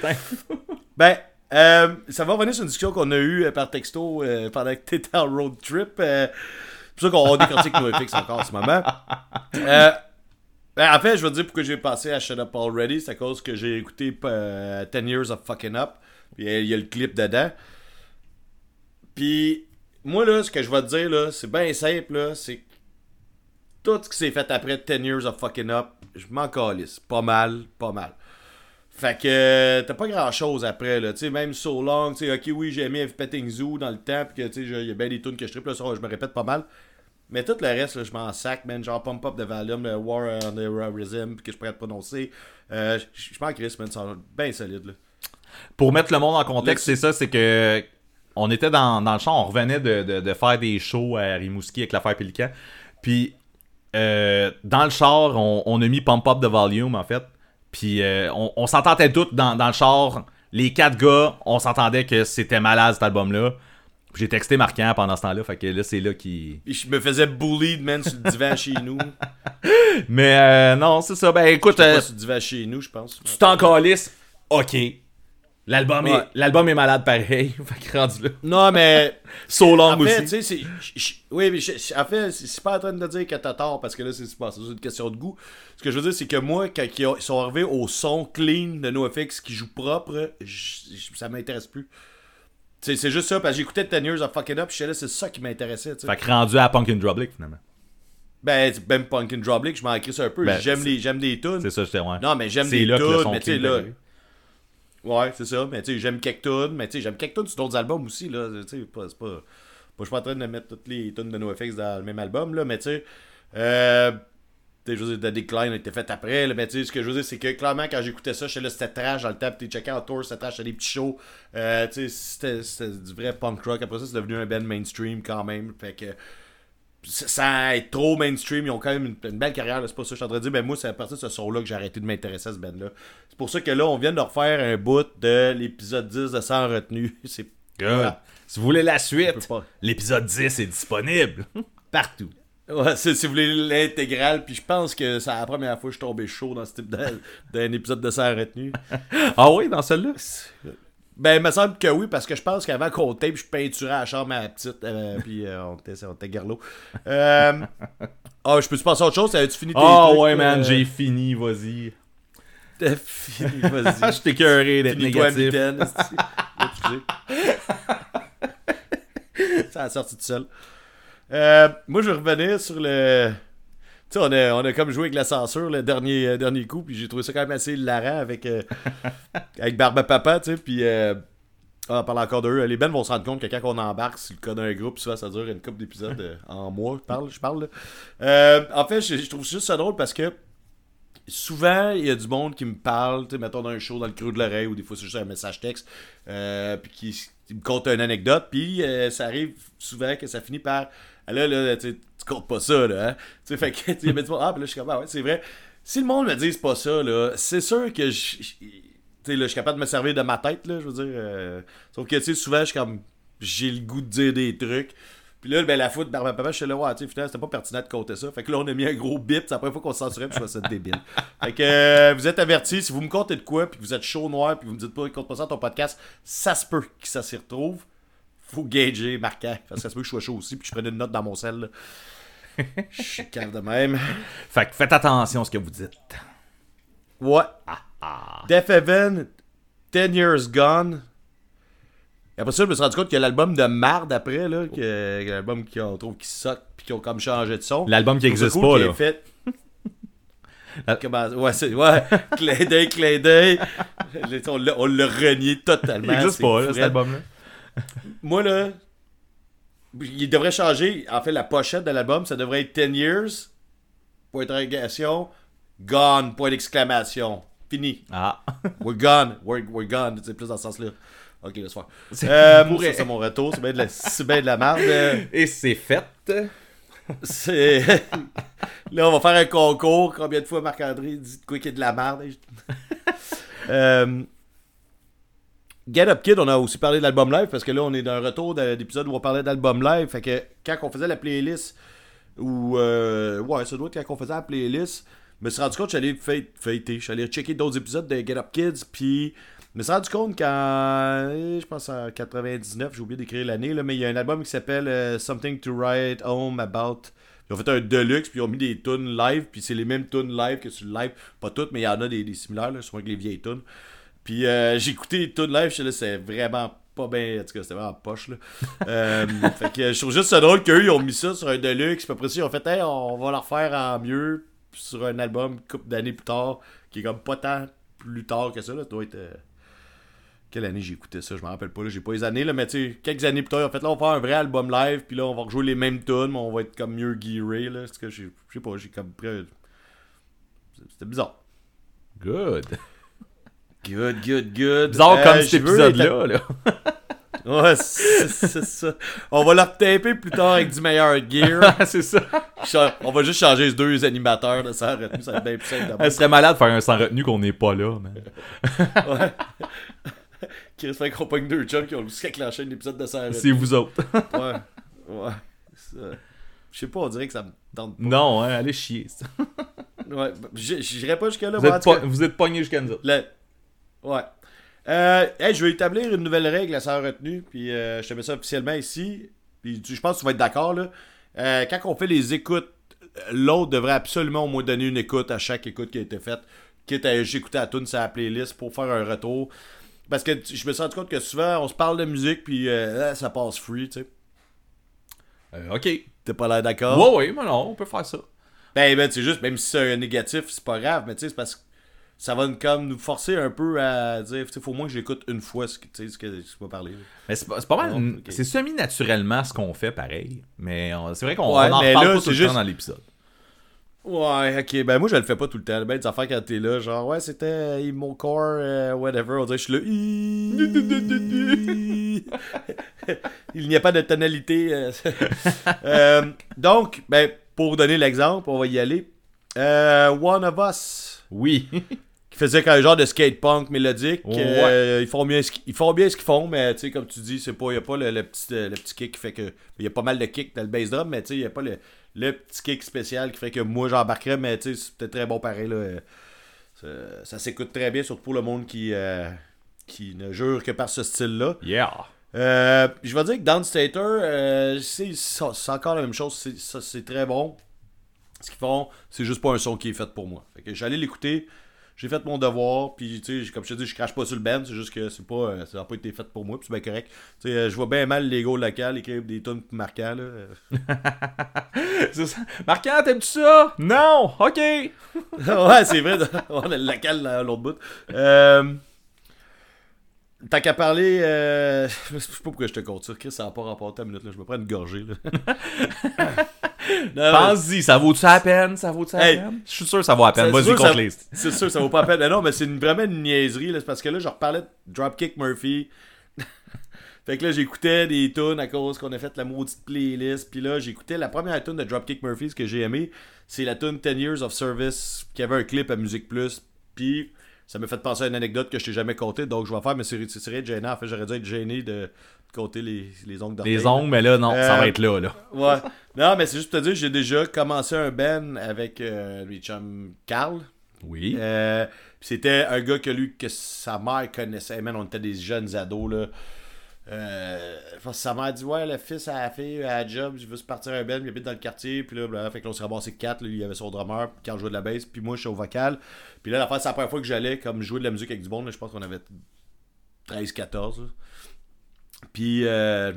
Ben, euh, ça va revenir sur une discussion qu'on a eue euh, par texto euh, pendant que t'étais en road trip. c'est pour ça qu'on décortique nos FX encore en ce moment. Ben, en fait, je veux dire pourquoi j'ai passé à Shut Up Already. C'est à cause que j'ai écouté euh, 10 Years of Fucking Up. Puis il y a le clip dedans. Puis, moi, là, ce que je vais te dire, là, c'est bien simple. C'est tout ce qui s'est fait après 10 Years of Fucking Up, je m'en calisse. Pas mal, pas mal. Fait que t'as pas grand chose après là, tu sais même So Long, tu sais OK oui, j'ai aimé F Petting Zoo dans le temps puis que tu sais il y a bien des tunes que je triple là, ça, je me répète pas mal. Mais tout le reste je m'en sac, man, genre Pump Up de Valium, le War on the Rhythm que je pourrais te prononcer. Euh, je m'en crisse, man, ça bien solide là. Pour mettre le monde en contexte, c'est ça, c'est que on était dans, dans le champ, on revenait de, de- de faire des shows à Rimouski avec l'affaire Pélican. Puis euh, dans le char, on, on a mis Pump Up de Volume en fait. Puis euh, on, on s'entendait toutes dans, dans le char. Les quatre gars, on s'entendait que c'était malade cet album-là. J'ai texté Marquant pendant ce temps-là, fait que là, c'est là qui. Je me faisais bully, man, sur le divan chez nous. Mais euh, non, c'est ça. Ben écoute, Pas euh, sur le divan chez nous, je pense. tu t'en calisses. Ok. L'album Ouais. est, l'album est malade pareil. fait que rendu là. Non, mais. So long tu aussi. sais, c'est. je- je- Oui, mais je- je- en fait, c'est c'est pas en train de dire que t'as tort parce que là, c'est c'est une question de goût. Ce que je veux dire, c'est que moi, quand ils ont- ils sont arrivés au son clean de NoFX qui joue propre, je- je- ça m'intéresse plus. C'est juste ça, parce que j'écoutais Ten Years of Fucking Up, j'étais là, c'est ça qui m'intéressait. tu sais. Fait que rendu à Punk and Drublick finalement. Ben, c'est même Punkin' Droplik, je m'en crisse un peu. Ben, j'aime les, j'aime des tunes. C'est ça, j'étais ouais. Non, mais j'aime C'est des là que le tunes, mais tu sais, là. Ouais, c'est ça. Mais tu sais, j'aime quelques mais tu sais, j'aime quelques sur d'autres albums aussi, là. Tu sais, pas, c'est pas. Moi, je suis pas en train de mettre toutes les tunes de NoFX dans le même album, là, mais tu sais. Euh. Tu sais, je The Decline a été fait après, là, mais tu sais, ce que je veux dire, c'est que clairement, quand j'écoutais ça, j'étais là, c'était trash dans le temps, t'es checké en tour, c'était trash, c'était des petits shows. Euh, tu sais, c'était, c'était du vrai punk rock. Après ça, c'est devenu un band mainstream quand même. Fait que sans être trop mainstream, ils ont quand même une, une belle carrière, c'est pas ça je suis en train de dire. Ben moi, c'est à partir de ce son-là que j'ai arrêté de m'intéresser à ce band-là. C'est pour ça que là, on vient de refaire un bout de l'épisode 10 de Sans retenue. C'est Good. Voilà. Si vous voulez la suite, l'épisode 10 est disponible. Partout. Ouais, si vous voulez l'intégrale, puis je pense que c'est la première fois que je suis tombé chaud dans ce type d'un épisode de Sans retenue. Ah oui, dans celle-là? Ben, il me semble que oui, parce que je pense qu'avant qu'on tape, je peinturais à la chambre à la petite, euh, puis euh, on était, on était garlot. Euh, Ah, je peux-tu passer à autre chose? Avais-tu fini tes Ah trucs, ouais, man, j'ai fini, vas-y. T'as fini, vas-y. je t'ai cœuré d'être négatif. mitaine. Ça a sorti tout seul. Moi, je vais revenir sur le. Tu sais, on a, on a comme joué avec la censure le dernier, euh, dernier coup, puis j'ai trouvé ça quand même assez hilarant avec, euh, avec Barbe Papa, tu sais, puis. Euh, on parle encore d'eux. Les bands vont se rendre compte que quand on embarque sur le cas d'un groupe, souvent ça dure une couple d'épisodes euh, en mois. Je parle, je parle. Euh, en fait, je, je trouve juste ça drôle parce que souvent, il y a du monde qui me parle, tu sais, mettons dans un show dans le creux de l'oreille, ou des fois c'est juste un message texte, euh, puis qui, qui me conte une anecdote, puis euh, ça arrive souvent que ça finit par, là, là, tu comptes pas ça, là, hein? Tu sais, fait que, tu monde, ah, puis là, je suis comme, ah ouais, c'est vrai. Si le monde me dit pas ça, là, c'est sûr que je. Tu sais, là, je suis capable de me servir de ma tête, là, je veux dire. euh, sauf que, tu sais, souvent, je suis comme. J'ai le goût de dire des trucs. Puis là, ben, la foot, Barbe Papa, je suis là, ouais, tu sais, finalement, c'était pas pertinent de compter ça. Fait que là, on a mis un gros bip. C'est la première fois qu'on se censurait, puis je trouvais ça débile. Fait que euh, vous êtes avertis, si vous me comptez de quoi, puis que vous êtes chaud noir, puis vous me dites pas, compte pas ça ton podcast, ça se peut que ça s'y retrouve. Faut gager, marquant. Parce que ça se peut que je sois chaud aussi, puis que je prenne une note dans mon sel. Je suis calme de même. Fait que faites attention à ce que vous dites. Ouais. Death Heaven, 10 Years Gone. Et après ça, je me suis rendu compte que l'album de marde après, là, que, l'album qu'on trouve qui soque, puis qui ont comme changé de son. L'album qui Je trouve ça existe cool pas, qu'il là. ait fait. La- Comment- Ouais, c'est. Ouais, clin d'œil, clin d'œil. On l'a- renié totalement. Il existe c'est pas, là, cet album-là. Moi, là, il devrait changer. En fait, la pochette de l'album, ça devrait être 10 years, point d'interrogation, gone, point d'exclamation. Fini. Ah. We're gone. We're, we're gone. C'est plus dans ce sens-là. Ok, laisse faire. C'est- Euh, ça, c'est mon retour. C'est bien de la, c'est bien de la merde. Et c'est fait. C'est... Là, on va faire un concours. Combien de fois Marc-André dit de quoi qu'il y a de la merde? Euh, Get Up Kid, on a aussi parlé de l'album live parce que là, on est dans un retour de- d'épisode où on parlait d'album live. Fait que quand on faisait la playlist, ou. euh, ouais, ça doit être quand on faisait la playlist, je me suis rendu compte que j'allais fêter. Allé checker d'autres épisodes de Get Up Kids, puis. Je me suis rendu compte qu'en. eh, Je pense en 99, j'ai oublié d'écrire l'année, mais il y a un album qui s'appelle euh, Something to Write Home About. Ils ont fait un deluxe, puis ils ont mis des tunes live, puis c'est les mêmes tunes live que sur le live. Pas toutes, mais il y en a des, similaires, là, souvent avec les vieilles tunes. Puis euh, j'ai écouté les tunes live, je c'est vraiment pas bien. En tout cas, c'était vraiment poche, là. Euh, fait que je trouve juste ça drôle qu'eux, ils ont mis ça sur un deluxe, puis après ça, ils ont fait, hey, on va le refaire en mieux sur un album, couple d'années plus tard, qui est comme pas tant plus tard que ça, là. Ça doit être. euh, quelle année j'ai écouté ça, je me rappelle pas, là, j'ai pas les années, là, mais tu sais, quelques années plus tard, en fait, là, on va faire un vrai album live, puis là, on va rejouer les mêmes tunes, mais on va être comme mieux gearé, là, parce que j'ai- je sais pas, j'ai comme. C'était bizarre. Good. Good, good, good. Bizarre Euh, comme cet je veux épisode-là. Là. Ouais, c'est ça. On va le retaper plus tard avec du meilleur gear. c'est ça. On va juste changer les deux animateurs de ça retenue, ça va être bien plus simple Elle d'abord. serait malade de faire un sans retenue qu'on n'est pas là. man. Chris fait qu'on pogne deux chums qui ont juste enclenché un épisode de ça. C'est vous autres. Ouais. Ouais. Ça- Je sais pas, on dirait que ça me tente pas. non, hein, allez chier. Ouais. j- J'irai pas jusque-là. Vous êtes, po- vous êtes pogné jusqu'à nous autres. Le- Ouais. Euh, hey, je vais établir une nouvelle règle à sa retenue, puis euh, je te mets ça officiellement ici. Puis tu- je pense que tu vas être d'accord là. Euh, quand on fait les écoutes, l'autre devrait absolument au moins donner une écoute à chaque écoute qui a été faite. Quitte à j'écoutais à tune sur la playlist pour faire un retour. Parce que je me suis rendu compte que souvent on se parle de musique puis euh, ah, ça passe free, tu sais. Ok. T'es pas l'air d'accord? Ouais, ouais, mais non, on peut faire ça. Ben, ben c'est juste, même si c'est un négatif, c'est pas grave, mais tu sais, c'est parce que ça va nous, comme nous forcer un peu à dire, sais, faut au moins que j'écoute une fois ce que tu sais, ce que tu là. Mais c'est pas, mal. Ok. C'est semi-naturellement ce qu'on fait pareil. Mais c'est vrai qu'on Ouais, en mais là, pas tout le juste- temps dans l'épisode. Ouais, ok, ben moi je le fais pas tout le temps. Ben, des affaires quand t'es là, genre, ouais, c'était euh, mon corps, euh, whatever, on dirait que je suis là. Il n'y a pas de tonalité. euh. Euh, donc, ben, pour donner l'exemple, on va y aller. Euh, One of Us. Oui. qui faisait un genre de skate punk mélodique. Ouais. Euh, ils, font bien ce qu'ils- ils font bien ce qu'ils font, mais tu sais, comme tu dis, c'est pas, il n'y a pas le, le petit, le petit kick qui fait que. Il y a pas mal de kick dans le bass drum, mais tu sais, il n'y a pas le, le petit kick spécial qui fait que moi j'embarquerais, mais tu sais, c'était très bon pareil. Là. Euh, Ça, ça s'écoute très bien, surtout pour le monde qui, euh, qui ne jure que par ce style-là. Yeah. Euh, je vais dire que Downstater, euh, c'est c'est encore la même chose. C'est ça, c'est très bon. Ce qu'ils font, c'est juste pas un son qui est fait pour moi. Que j'allais l'écouter, j'ai fait mon devoir, puis tu sais, comme je te dis, je crache pas sur le band, c'est juste que c'est pas, euh, ça n'a pas été fait pour moi, puis c'est bien correct. Tu sais, euh, je vois bien mal les gars local écrire des tunes marquants, là. C'est ça. Marquant, t'aimes-tu ça? Non! Ok! ouais, c'est vrai, on a le local là, à l'autre bout. Euh, Tant qu'à parler, je sais pas pourquoi je te compte ça, Chris, ça n'a pas rapport à ta minute, là. je me prends une gorgée. Là. Pense-y, ça vaut-tu la peine? Ça vaut-tu la Hey. peine? Je suis sûr que ça vaut la peine. Vas-y, sûr, contre ça- les. C'est sûr, ça vaut pas la peine. Mais non, mais c'est une- vraiment une niaiserie. là. Parce que là, je reparlais de Dropkick Murphy. fait que là, j'écoutais des tunes à cause qu'on a fait la maudite playlist. Puis là, j'écoutais la première tune de Dropkick Murphy, ce que j'ai aimé. C'est la tune 10 Years of Service, qui avait un clip à Musique Plus. Puis ça m'a fait penser à une anecdote que je t'ai jamais contée. Donc je vais faire, mais c'est très gênant. En fait, j'aurais dû être gêné de, de compter les, les ongles d'orteil. Les ongles, mais là, non, ça Euh, va être là, là. Ouais. Non, mais c'est juste pour te dire, j'ai déjà commencé un band avec euh, mes chums Carl. Oui. Euh, c'était un gars que lui, que sa mère connaissait. Man, on était des jeunes ados, là. Euh, sa mère dit Ouais, le fils à la fille, à la job, je veux se partir un band, il habite dans le quartier. Puis là, fait que là, on s'est ramassé quatre. Il y avait son drummer, puis quand on jouait de la bass, puis moi, je suis au vocal. Puis là, la c'est la première fois que j'allais comme jouer de la musique avec du monde. je pense qu'on avait 13-14. là. Puis euh,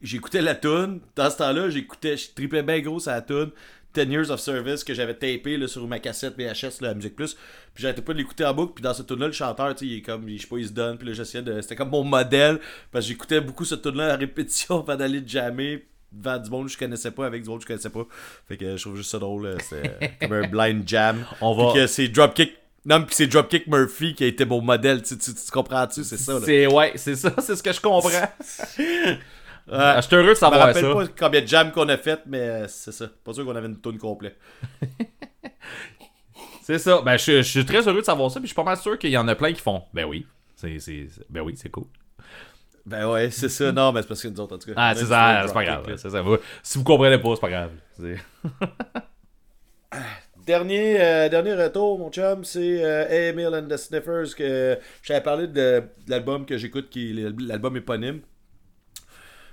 j'écoutais la tune. Dans ce temps-là, j'écoutais, je tripais bien gros sur la tune. 10 Years of Service que j'avais tapé là, sur ma cassette VHS, la Musique Plus. Puis j'arrêtais pas de l'écouter en boucle. Puis dans cette tune-là, le chanteur, tu sais, il est comme, je sais pas, il se donne. Puis là, j'essayais de. C'était comme mon modèle. Parce que j'écoutais beaucoup cette tune-là à répétition avant d'aller jammer devant du monde que je connaissais pas, avec du monde que je connaissais pas. Fait que je trouve juste ça drôle. là. C'était comme un blind jam. On va- Puis que c'est Dropkick. Non, puis c'est Dropkick Murphy qui a été mon modèle. Tu, tu, tu comprends-tu? C'est ça, là. C'est, ouais, c'est ça, c'est ce que je comprends. Ah, je suis heureux de Je me savoir rappelle ça. pas combien de jams qu'on a fait, mais euh, c'est ça. Pas sûr qu'on avait une tune complète. C'est ça. Ben, je, je suis très heureux de savoir ça, puis je suis pas mal sûr qu'il y en a plein qui font. Ben oui. C'est, c'est, ben oui, c'est cool. Ben ouais, c'est ça. Non, mais c'est parce que nous autres, en tout cas. Ah, c'est ça, c'est pas grave. C'est ça. Vous- Si vous comprenez pas, c'est pas grave. Dernier, euh, dernier retour, mon chum, c'est euh, Emil and the Sniffers. que Je t'avais parlé de, de l'album que j'écoute, qui l'album éponyme.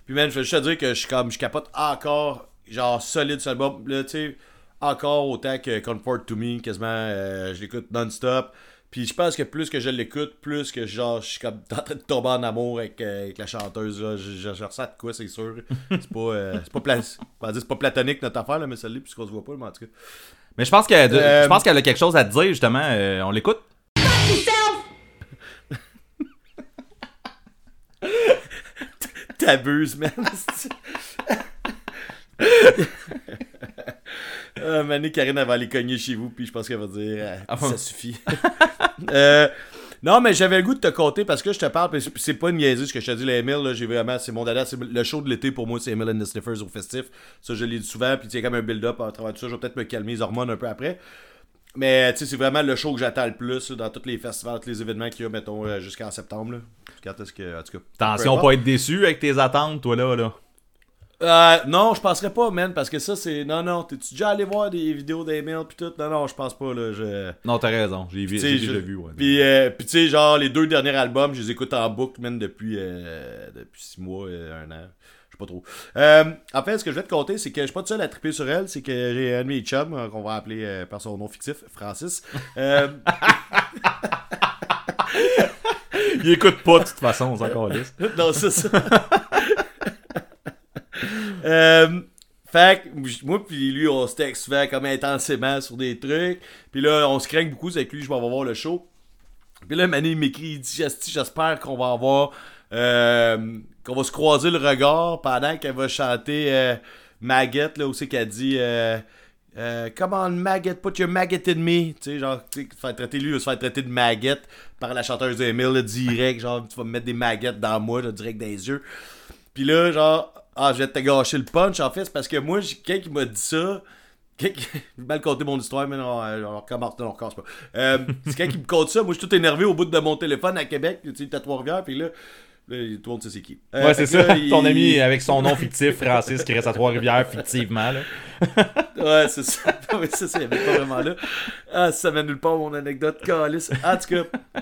Puis, man, je veux juste te dire que je suis comme, je capote encore, genre, solide sur l'album. Là, tu sais, encore autant que Comfort to Me, quasiment, euh, je l'écoute non-stop. Puis je pense que plus que je l'écoute, plus que genre je suis comme en train de tomber en amour avec, euh, avec la chanteuse. Là. Je, je, je ressens de quoi, c'est sûr. C'est pas, euh, c'est pas, pla- c'est pas platonique notre affaire, là, mais celle-là, puisqu'on se voit pas, mais en tout cas. Mais je pense qu'elle Euh, je pense qu'elle a quelque chose à te dire, justement. Euh, on l'écoute? T'abuses, man. euh, Mané, Karine, elle va aller cogner chez vous, puis je pense qu'elle va dire euh, Ah, ça suffit. Euh, non, mais j'avais le goût de te compter parce que je te parle, puis c'est- pas une niaiserie ce que je te dis, les Emile, là, j'ai vraiment, c'est mon dada, c'est le show de l'été pour moi, c'est Emile and the Sniffers au festif. Ça, je l'ai dit souvent, puis il y a comme un build-up à travers tout ça, je vais peut-être me calmer les hormones un peu après. Mais tu sais, c'est vraiment le show que j'attends le plus là, dans tous les festivals, tous les événements qu'il y a, mettons, euh, jusqu'en septembre. Quand est-ce que. En tout cas. Attention, pas être déçu avec tes attentes, toi là. là. Euh, non, je penserais pas, man, parce que ça, c'est. Non, non, t'es-tu déjà allé voir des vidéos d'email pis tout? Non, non, je pense pas, là. Je... Non, t'as raison, j'ai vu- j'ai déjà vu. Ouais. Puis, euh, puis tu sais, genre, les deux derniers albums, je les écoute en boucle, man, depuis, euh, depuis six mois, euh, un an. Je sais pas trop. Euh, en fait, ce que je vais te conter, c'est que je suis pas tout seul à triper sur elle. C'est que j'ai un de mes chums, qu'on va appeler euh, par son nom fictif, Francis. Il écoute pas de toute façon, on s'en calisse. non, c'est ça. euh, fait que moi puis lui, on se texte souvent comme intensément sur des trucs. Puis là, on se craint beaucoup, c'est avec lui, je vais voir le show. Puis là, Mané m'écrit, il dit j'espère qu'on va avoir. euh, qu'on va se croiser le regard pendant qu'elle va chanter euh, Maggot, là, où c'est qu'elle dit. Euh, euh, Come on, maggot, put your maggot in me. Tu sais, genre, tu sais, se faire traiter, lui, il se faire traiter de maggot par la chanteuse Emile, direct. Genre, tu vas me mettre des maggots dans moi, direct dans les yeux. Puis là, genre, ah, je vais te gâcher le punch, en fait, parce que moi, quelqu'un qui m'a dit ça. mal compté mon histoire, mais non, euh, on recommence, non, on recommence pas. Euh, c'est quelqu'un qui me compte ça. Moi, je suis tout énervé au bout de mon téléphone à Québec. Tu sais, il à Trois-Rivières, puis là, là, tout le monde sait c'est qui. Euh, Ouais, c'est ça. là, il- Ton ami avec son nom fictif, Francis, qui reste à Trois-Rivières, fictivement. Là. Ouais, c'est ça. ouais, c'est ça, avait pas vraiment là. Ah, ça mène nulle part mon anecdote, calice. En tout cas.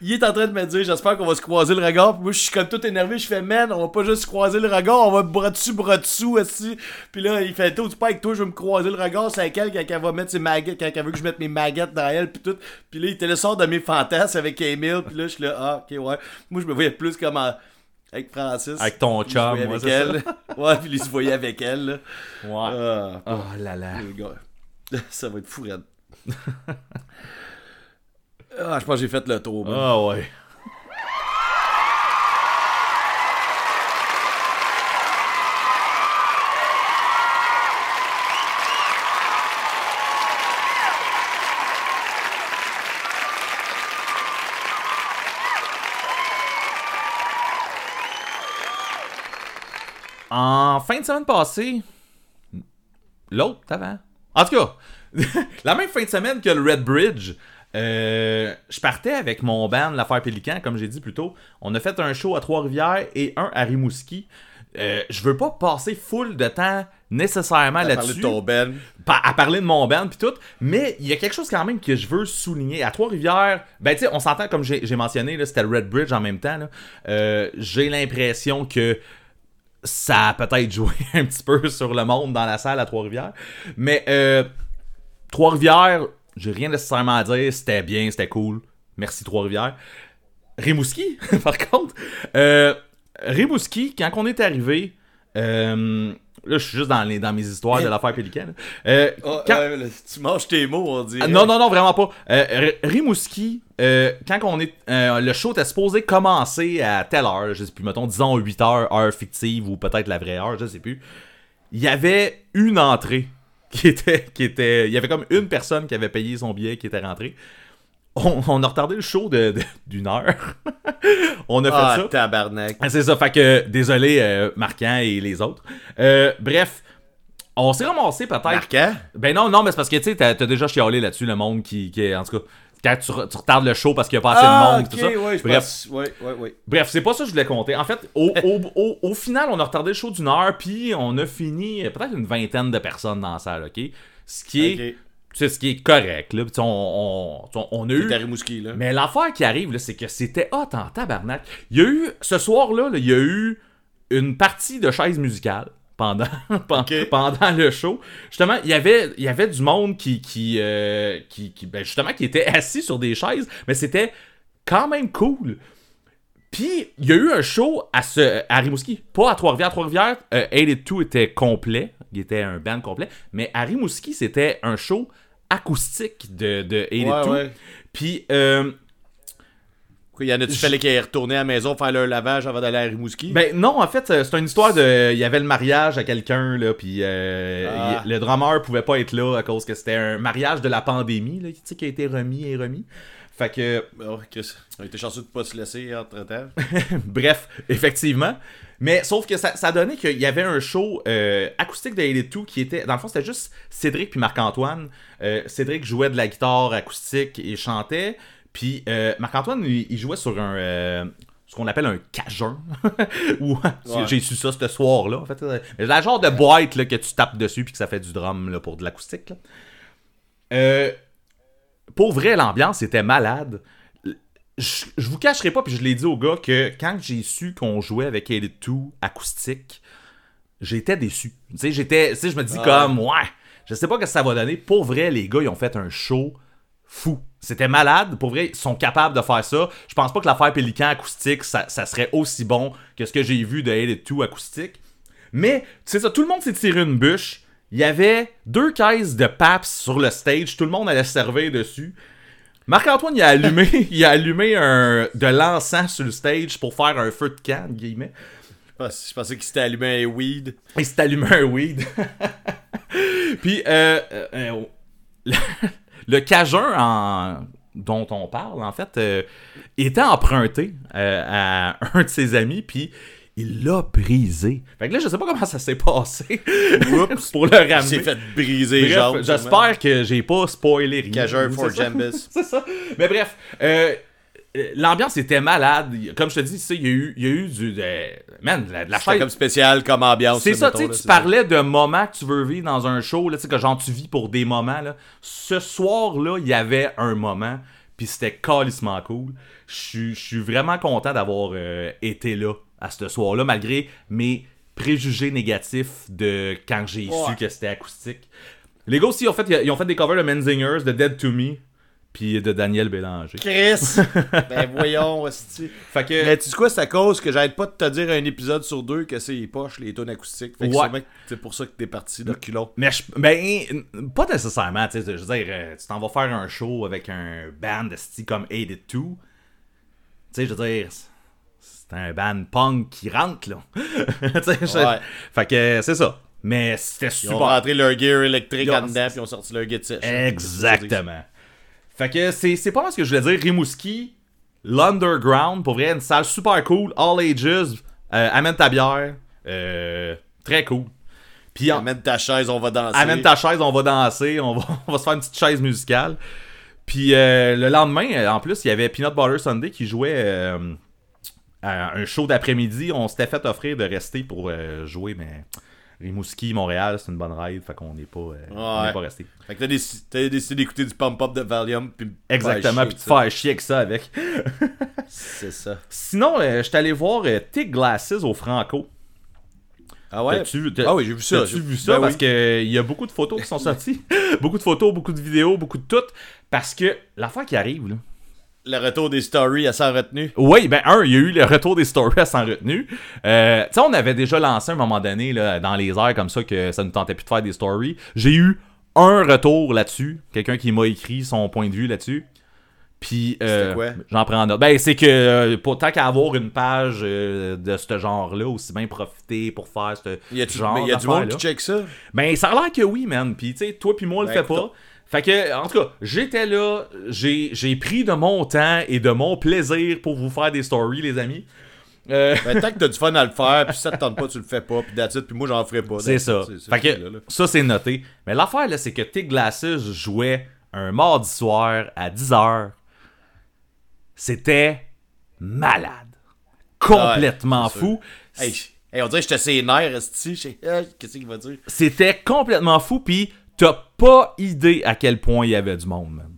Il est en train de me dire, j'espère qu'on va se croiser le regard. Puis moi, je suis comme tout énervé. Je fais, man, on va pas juste se croiser le regard, on va bras dessus, bras dessous, aussi. Puis là, il fait, tout, tu pas avec toi, je vais me croiser le regard. C'est avec elle quand elle va mettre ses maguettes, quand elle veut que je mette mes maguettes dans elle, puis tout. Puis là, il te le sort de mes fantasmes avec Emile. Puis là, je suis là, ah, ok, ouais. Moi, je me voyais plus comme en- avec Francis. Avec ton chum, ouais, avec elle. Ouais, puis il se voyait avec elle, là. Ouais. Ah, Oh là là. Ça va être fou. ah, je pense que j'ai fait le tour. Ah ouais. En fin de semaine passée, l'autre avant. En tout cas, la même fin de semaine que le Red Bridge, euh, je partais avec mon band, l'affaire Pélican, comme j'ai dit plus tôt. On a fait un show à Trois-Rivières et un à Rimouski. Euh, je veux pas passer full de temps nécessairement À parler là-dessus de ton pa- à parler de mon band puis tout, mais il y a quelque chose quand même que je veux souligner. À Trois-Rivières, ben tu sais, on s'entend comme j'ai mentionné, c'était le Red Bridge en même temps. Euh, j'ai l'impression que ça a peut-être joué un petit peu sur le monde dans la salle à Trois-Rivières. Mais euh, Trois-Rivières, j'ai rien nécessairement à dire, c'était bien, c'était cool. Merci Trois-Rivières. Rimouski, par contre, euh, Rimouski, quand on est arrivé, euh, là je suis juste dans, les, dans mes histoires de l'affaire Pélican. Euh, Ah, quand- tu manges tes mots, on dit. ah, non, non, non, vraiment pas. Rimouski, quand on est. le show était supposé commencer à telle heure, je sais plus, mettons, disons 8 heures, heure fictive ou peut-être la vraie heure, je sais plus. Il y avait une entrée qui était. Qui était il y avait comme une personne qui avait payé son billet qui était rentrée. On, on a retardé le show de- de- d'une heure. on a Ah, fait ça. tabarnak. Ah, C'est ça, fait que désolé, euh, Marquant et les autres. Euh, bref, on s'est ramassé peut-être. Marquant? Ben non, non, mais c'est parce que tu sais, t'as t'as déjà chialé là-dessus, le monde qui, qui est. En tout cas, quand tu, re- tu retardes le show parce qu'il n'y a pas assez Ah, de monde, ok, tout ça? ouais, Bref. Ouais, ouais, bref c'est pas ça que je voulais compter. En fait, au, au, au, au final, on a retardé le show d'une heure, puis on a fini peut-être une vingtaine de personnes dans la salle, ok? Ce qui est, Ok. tu sais, ce qui est correct, là. On, on, on- a eu. Là. Mais l'affaire qui arrive, là, c'est que c'était hot en tabarnak. Il y a eu, ce soir-là, là, il y a eu une partie de chaise musicale pendant, le show. Justement, il y avait, il y avait du monde qui, qui, euh, qui, qui- ben, justement, qui était assis sur des chaises, mais c'était quand même cool. Puis, il y a eu un show à, ce, à Rimouski, pas à Trois-Rivières. À Trois-Rivières, euh, 82 était complet, il était un band complet, mais à Rimouski, c'était un show acoustique de, de 82. Ouais, ouais. Puis, euh, Quoi, y en a-tu fallait qu'ils retournaient à la maison faire leur lavage avant d'aller à Rimouski? ben non, en fait, euh, c'est une histoire de. Il y avait le mariage à quelqu'un, là, puis euh, Ah. il- le drummer pouvait pas être là à cause que c'était un mariage de la pandémie, là, tu sais, qui a été remis et remis. Fait que, Oh, Chris, on a été chanceux de pas se laisser entre temps. bref, effectivement. Mais sauf que ça, ça donnait qu'il y avait un show euh, acoustique de Elite 2 qui était. Dans le fond, c'était juste Cédric puis Marc-Antoine. Euh, Cédric jouait de la guitare acoustique et chantait. Puis euh, Marc-Antoine, il, il jouait sur un. euh, ce qu'on appelle un cajun. Ou Ouais. j'ai su ça ce soir-là. En fait, Euh, la genre de boîte là, que tu tapes dessus puis que ça fait du drum là, pour de l'acoustique. Euh, pour vrai, l'ambiance était malade. Je, je vous cacherai pas, puis je l'ai dit au gars, que quand j'ai su qu'on jouait avec Elite 2 acoustique, j'étais déçu. Tu sais, j'étais, tu sais, je me dis comme, ouais, je sais pas ce que ça va donner. Pour vrai, les gars, ils ont fait un show fou. C'était malade. Pour vrai, ils sont capables de faire ça. Je pense pas que l'affaire Pélican acoustique, ça, ça serait aussi bon que ce que j'ai vu de Elite 2 acoustique. Mais, tu sais ça, tout le monde s'est tiré une bûche. Il y avait deux caisses de Paps sur le stage. Tout le monde allait se servir dessus. Marc-Antoine, il a allumé, il a allumé un, de l'encens sur le stage pour faire un feu de camp, guillemets. Je pensais, je pensais qu'il s'était allumé un weed. Il s'est allumé un weed. Puis, euh, euh, euh, le, Cajun en- dont on parle, en fait, euh, était emprunté euh, à un de ses amis, puis il l'a brisé. Fait que là, je sais pas comment ça s'est passé Oups. pour le Il s'est ramener. fait briser j'espère que j'ai pas spoilé rien. Cageur for. Jambus. C'est ça. Mais bref, euh, l'ambiance était malade. Comme je te dis, ça, il y a eu, il y a eu du. de- man, de la, la chaise- comme spécial, comme ambiance. c'est ça, mettons, tu là, parlais de moments que tu veux vivre dans un show, là, tu sais, que genre tu vis pour des moments, là. Ce soir-là, il y avait un moment, puis c'était calissement cool. Je suis- je suis vraiment content d'avoir euh, été là à ce soir-là, malgré mes préjugés négatifs de quand j'ai su que c'était acoustique. Les gars aussi, ils ont fait, ils ont fait des covers de Menzingers, de Dead to Me, puis de Daniel Bélanger. Chris! ben voyons, hostie. Fait que... Mais tu sais quoi, c'est à cause que j'arrête pas de te dire un épisode sur deux que c'est poche, les tonnes acoustiques. Fait que Ouais. sûrement que c'est pour ça que t'es parti de reculons. Mais je, ben, pas nécessairement, tu sais, je veux dire, euh, tu t'en vas faire un show avec un band de style comme 82. Tu sais, je veux dire, c'est un band punk qui rentre, là. tu sais, je- Ouais. Fait que c'est ça. Mais c'était Ils ont super. rentré leur gear électrique en dedans, puis ils ont sorti leur sèche. Exactement. Fait que c'est pas mal ce que je voulais dire. Rimouski, l'Underground, pour vrai, une salle super cool, all ages, euh, amène ta bière, euh, très cool. Puis Amène ta chaise, on va danser. Amène ta chaise, on va danser, on va, on va se faire une petite chaise musicale. Puis euh, le lendemain, euh, en plus, il y avait Peanut Butter Sunday qui jouait à un show d'après-midi. On s'était fait offrir de rester pour jouer, mais Rimouski, Montréal, c'est une bonne ride, fait qu'on n'est pas, euh, Ouais. pas resté. Fait que t'as déc- t'as décidé d'écouter du pump-up de Valium, puis Exactement, puis te faire chier avec ça avec. C'est ça. Sinon, euh, je suis allé voir euh, Tig Glasses au Franco. Ah ouais? T'as-tu- t'as- Ah oui, j'ai vu ça. J'ai- vu ça? Ben parce oui. qu'il y a beaucoup de photos qui sont sorties. beaucoup de photos, beaucoup de vidéos, beaucoup de tout. Parce que l'affaire qui arrive, là. Le retour des stories à sans retenue? Oui, ben un, il y a eu le retour des stories sans retenue. Euh, tu sais, on avait déjà lancé à un moment donné là, dans les airs comme ça que ça ne tentait plus de faire des stories. J'ai eu un retour là-dessus. Quelqu'un qui m'a écrit son point de vue là-dessus. Puis, euh, j'en prends note. Ben, c'est que euh, pour tant qu'à avoir une page euh, de ce genre-là, aussi bien profiter pour faire ce Y genre mais y a du monde qui check ça? Ben, ça a l'air que oui, man. Puis, tu sais, toi puis moi, on le Ben, fait pas. Fait que, en tout cas, j'étais là, j'ai pris de mon temps et de mon plaisir pour vous faire des stories, les amis. Euh, Ben, tant que t'as du fun à le faire, puis si ça te tente pas, tu le fais pas, puis it, puis moi j'en ferai pas. c'est ça. Fait que, là, là. ça, c'est noté. Mais l'affaire, là, c'est que Tig Glasses jouait un mardi soir à 10h. C'était malade. Complètement Ouais, fou. Hey, hey, on dirait que j'étais ses nerfs, Qu'est-ce qu'il va dire? C'était complètement fou, puis t'as pas idée à quel point il y avait du monde, man.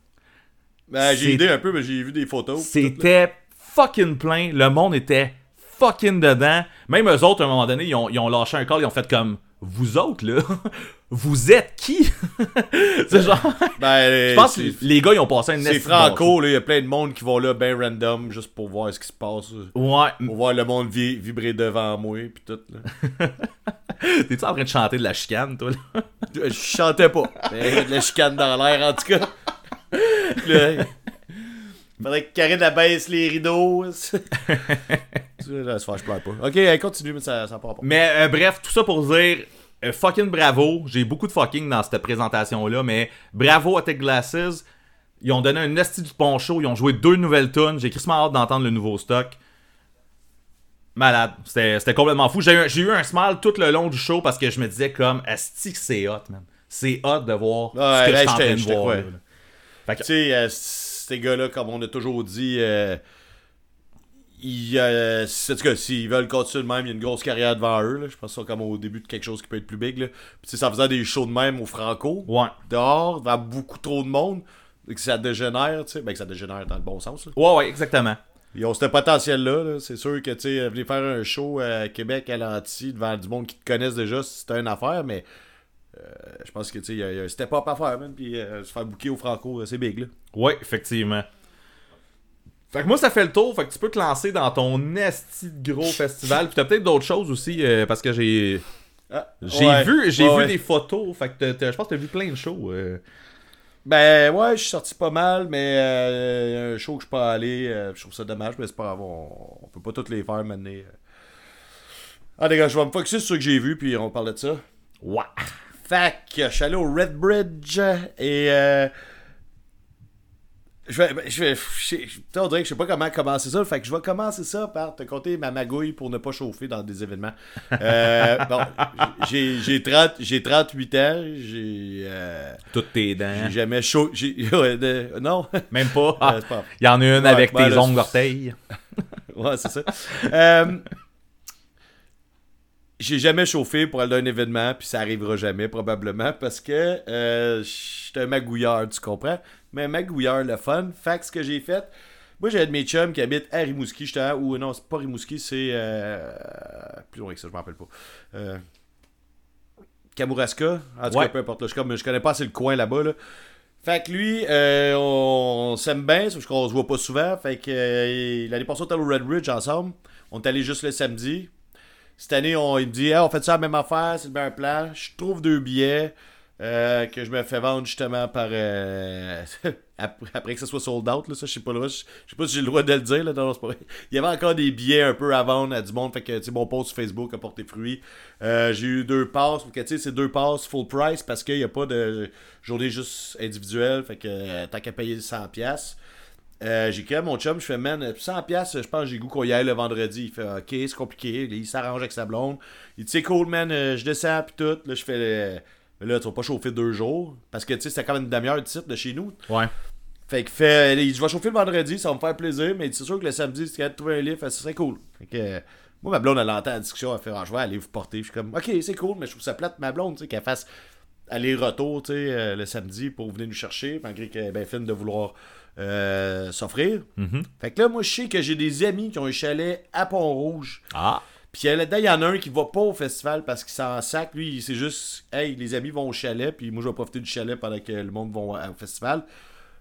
Ben, j'ai idée un peu, mais j'ai vu des photos. C'était fucking plein. Le monde était fucking dedans. Même eux autres, à un moment donné, ils ont, ils ont lâché un call. Ils ont fait comme Vous autres, là, vous êtes qui? C'est genre. Ben, Je pense que les gars, ils ont passé un c'est franco, là. Il y a plein de monde qui vont là, ben random, juste pour voir ce qui se passe. Ouais. Pour voir le monde vi- vibrer devant moi, puis tout, là. T'es-tu en train de chanter de la chicane, toi, là? Je je chantais pas. Mais a de la chicane dans l'air, en tout cas. Là, faudrait que Karine abaisse les rideaux. Là, se je pleure pas. Ok, continue, mais ça, ça part pas. Mais euh, bref, tout ça pour dire euh, fucking bravo. J'ai beaucoup de fucking dans cette présentation-là, mais bravo à Tech Glasses. Ils ont donné un esti du bon show. Ils ont joué deux nouvelles tunes. J'ai crissement hâte d'entendre le nouveau stock. Malade. C'était complètement fou. J'ai eu, un smile tout le long du show parce que je me disais comme, que c'est hot, man. C'est hot de voir Ouais, ce que je là, suis en j'étais- train de voir. Fait que- Tu sais, euh, ces gars-là, comme on a toujours dit, euh, ils, euh, en tout cas, s'ils veulent continuer de même, il y a une grosse carrière devant eux. là. Je pense que c'est comme au début de quelque chose qui peut être plus big. Là. Puis, ça faisait des shows de même au Franco, Ouais. dehors, devant beaucoup trop de monde, et que ça dégénère, tu sais. Ben, que ça dégénère dans le bon sens. là. Ouais, ouais, exactement. Ils ont ce potentiel-là. là. C'est sûr que, tu sais, venir faire un show à Québec à l'anti devant du monde qui te connaissent déjà, c'est une affaire, mais. euh, je pense que tu sais, il y, a- il y a un step-up à faire, man. Puis euh, se faire booker au Franco, euh, c'est big, là. Ouais, effectivement. Fait que moi, ça fait le tour. Fait que tu peux te lancer dans ton esti de gros festival. Puis t'as peut-être d'autres choses aussi, euh, parce que j'ai. Ah, J'ai ouais. vu, j'ai Ouais, vu ouais. des photos. Fait que je pense que t'as vu plein de shows. euh. Ben ouais, je suis sorti pas mal, mais euh, y a un show que je peux aller. euh, je trouve ça dommage, mais c'est pas grave. On, on peut pas toutes les faire maintenant. Ah les gars, je vais me focusser sur ce que j'ai vu, puis on parle de ça. Ouais. Fait que je suis allé au Red Bridge et euh, je vais, ben, je vais, je, je- on dirait que je sais pas comment commencer ça. Fait que je vais commencer ça par te compter ma magouille pour ne pas chauffer dans des événements. Euh, bon, j'ai j'ai 30 j'ai 38 ans, j'ai euh, Toutes tes dents. j'ai jamais de- non, Même pas. Ah, Il y en a une Ouais, avec ben tes là, ongles d'orteil. Ouais, c'est ça. Euh, j'ai jamais chauffé pour aller à un événement, puis ça arrivera jamais, probablement, parce que euh, je suis un magouilleur, tu comprends? Mais magouilleur, le fun. Fait que ce que j'ai fait, moi, j'ai de mes chums qui habite à Rimouski, j'étais ou non, c'est pas Rimouski, c'est euh, plus loin que ça, je m'en rappelle pas. Euh, Kamouraska, en tout Ouais. cas, peu importe, là, je, je connais pas assez le coin là-bas, là. Fait que lui, euh, on, on s'aime bien, sauf qu'on se voit pas souvent. Fait que euh, l'année passée, on était au Red Ridge ensemble. On est allé juste le samedi. Cette année, on, il me dit Hey, on fait ça la même affaire, c'est le meilleur plan. Je trouve deux billets euh, que je me fais vendre justement par. euh, après, que ça soit sold out, là, ça, je sais pas, le je sais pas si j'ai le droit de le dire. Là, non, pas vrai. Il y avait encore des billets un peu à vendre à du monde. Fait que, tu sais, mon post sur Facebook a porté fruit. Euh, j'ai eu deux passes. Fait que, tu sais, c'est deux passes full price parce qu'il n'y a pas de journée juste individuelle. Fait que, tant qu'à payer 100$. piastres. Euh, j'ai créé mon chum, je fais, man, 100$, piastres, je pense j'ai goût qu'on y aille le vendredi. Il fait, ok, c'est compliqué. Il s'arrange avec sa blonde. Il dit, c'est cool, man, je descends, puis tout. Là, je fais, là, tu vas pas chauffer deux jours. Parce que, tu sais, c'était quand même une demi-heure de site de chez nous. Ouais. Fait que fait, il dit, je vais chauffer le vendredi, ça va me faire plaisir, mais c'est sûr que le samedi, si tu de trouver un livre, ça serait cool. Fait que, euh, moi, ma blonde, elle entend la discussion, elle fait, ah, je vais aller vous porter. Je suis comme, ok, c'est cool, mais je trouve ça plate, ma blonde, tu sais, qu'elle fasse aller-retour, tu sais, euh, le samedi pour venir nous chercher, malgré qu'elle est bien fine de vouloir euh, s'offrir. Mhm. Fait que là, moi, je sais que j'ai des amis qui ont un chalet à Pont-Rouge. Ah. Puis il y en a un qui va pas au festival parce qu'il s'en sac. Lui, c'est juste, hey, les amis vont au chalet, puis moi, je vais profiter du chalet pendant que le monde va au festival.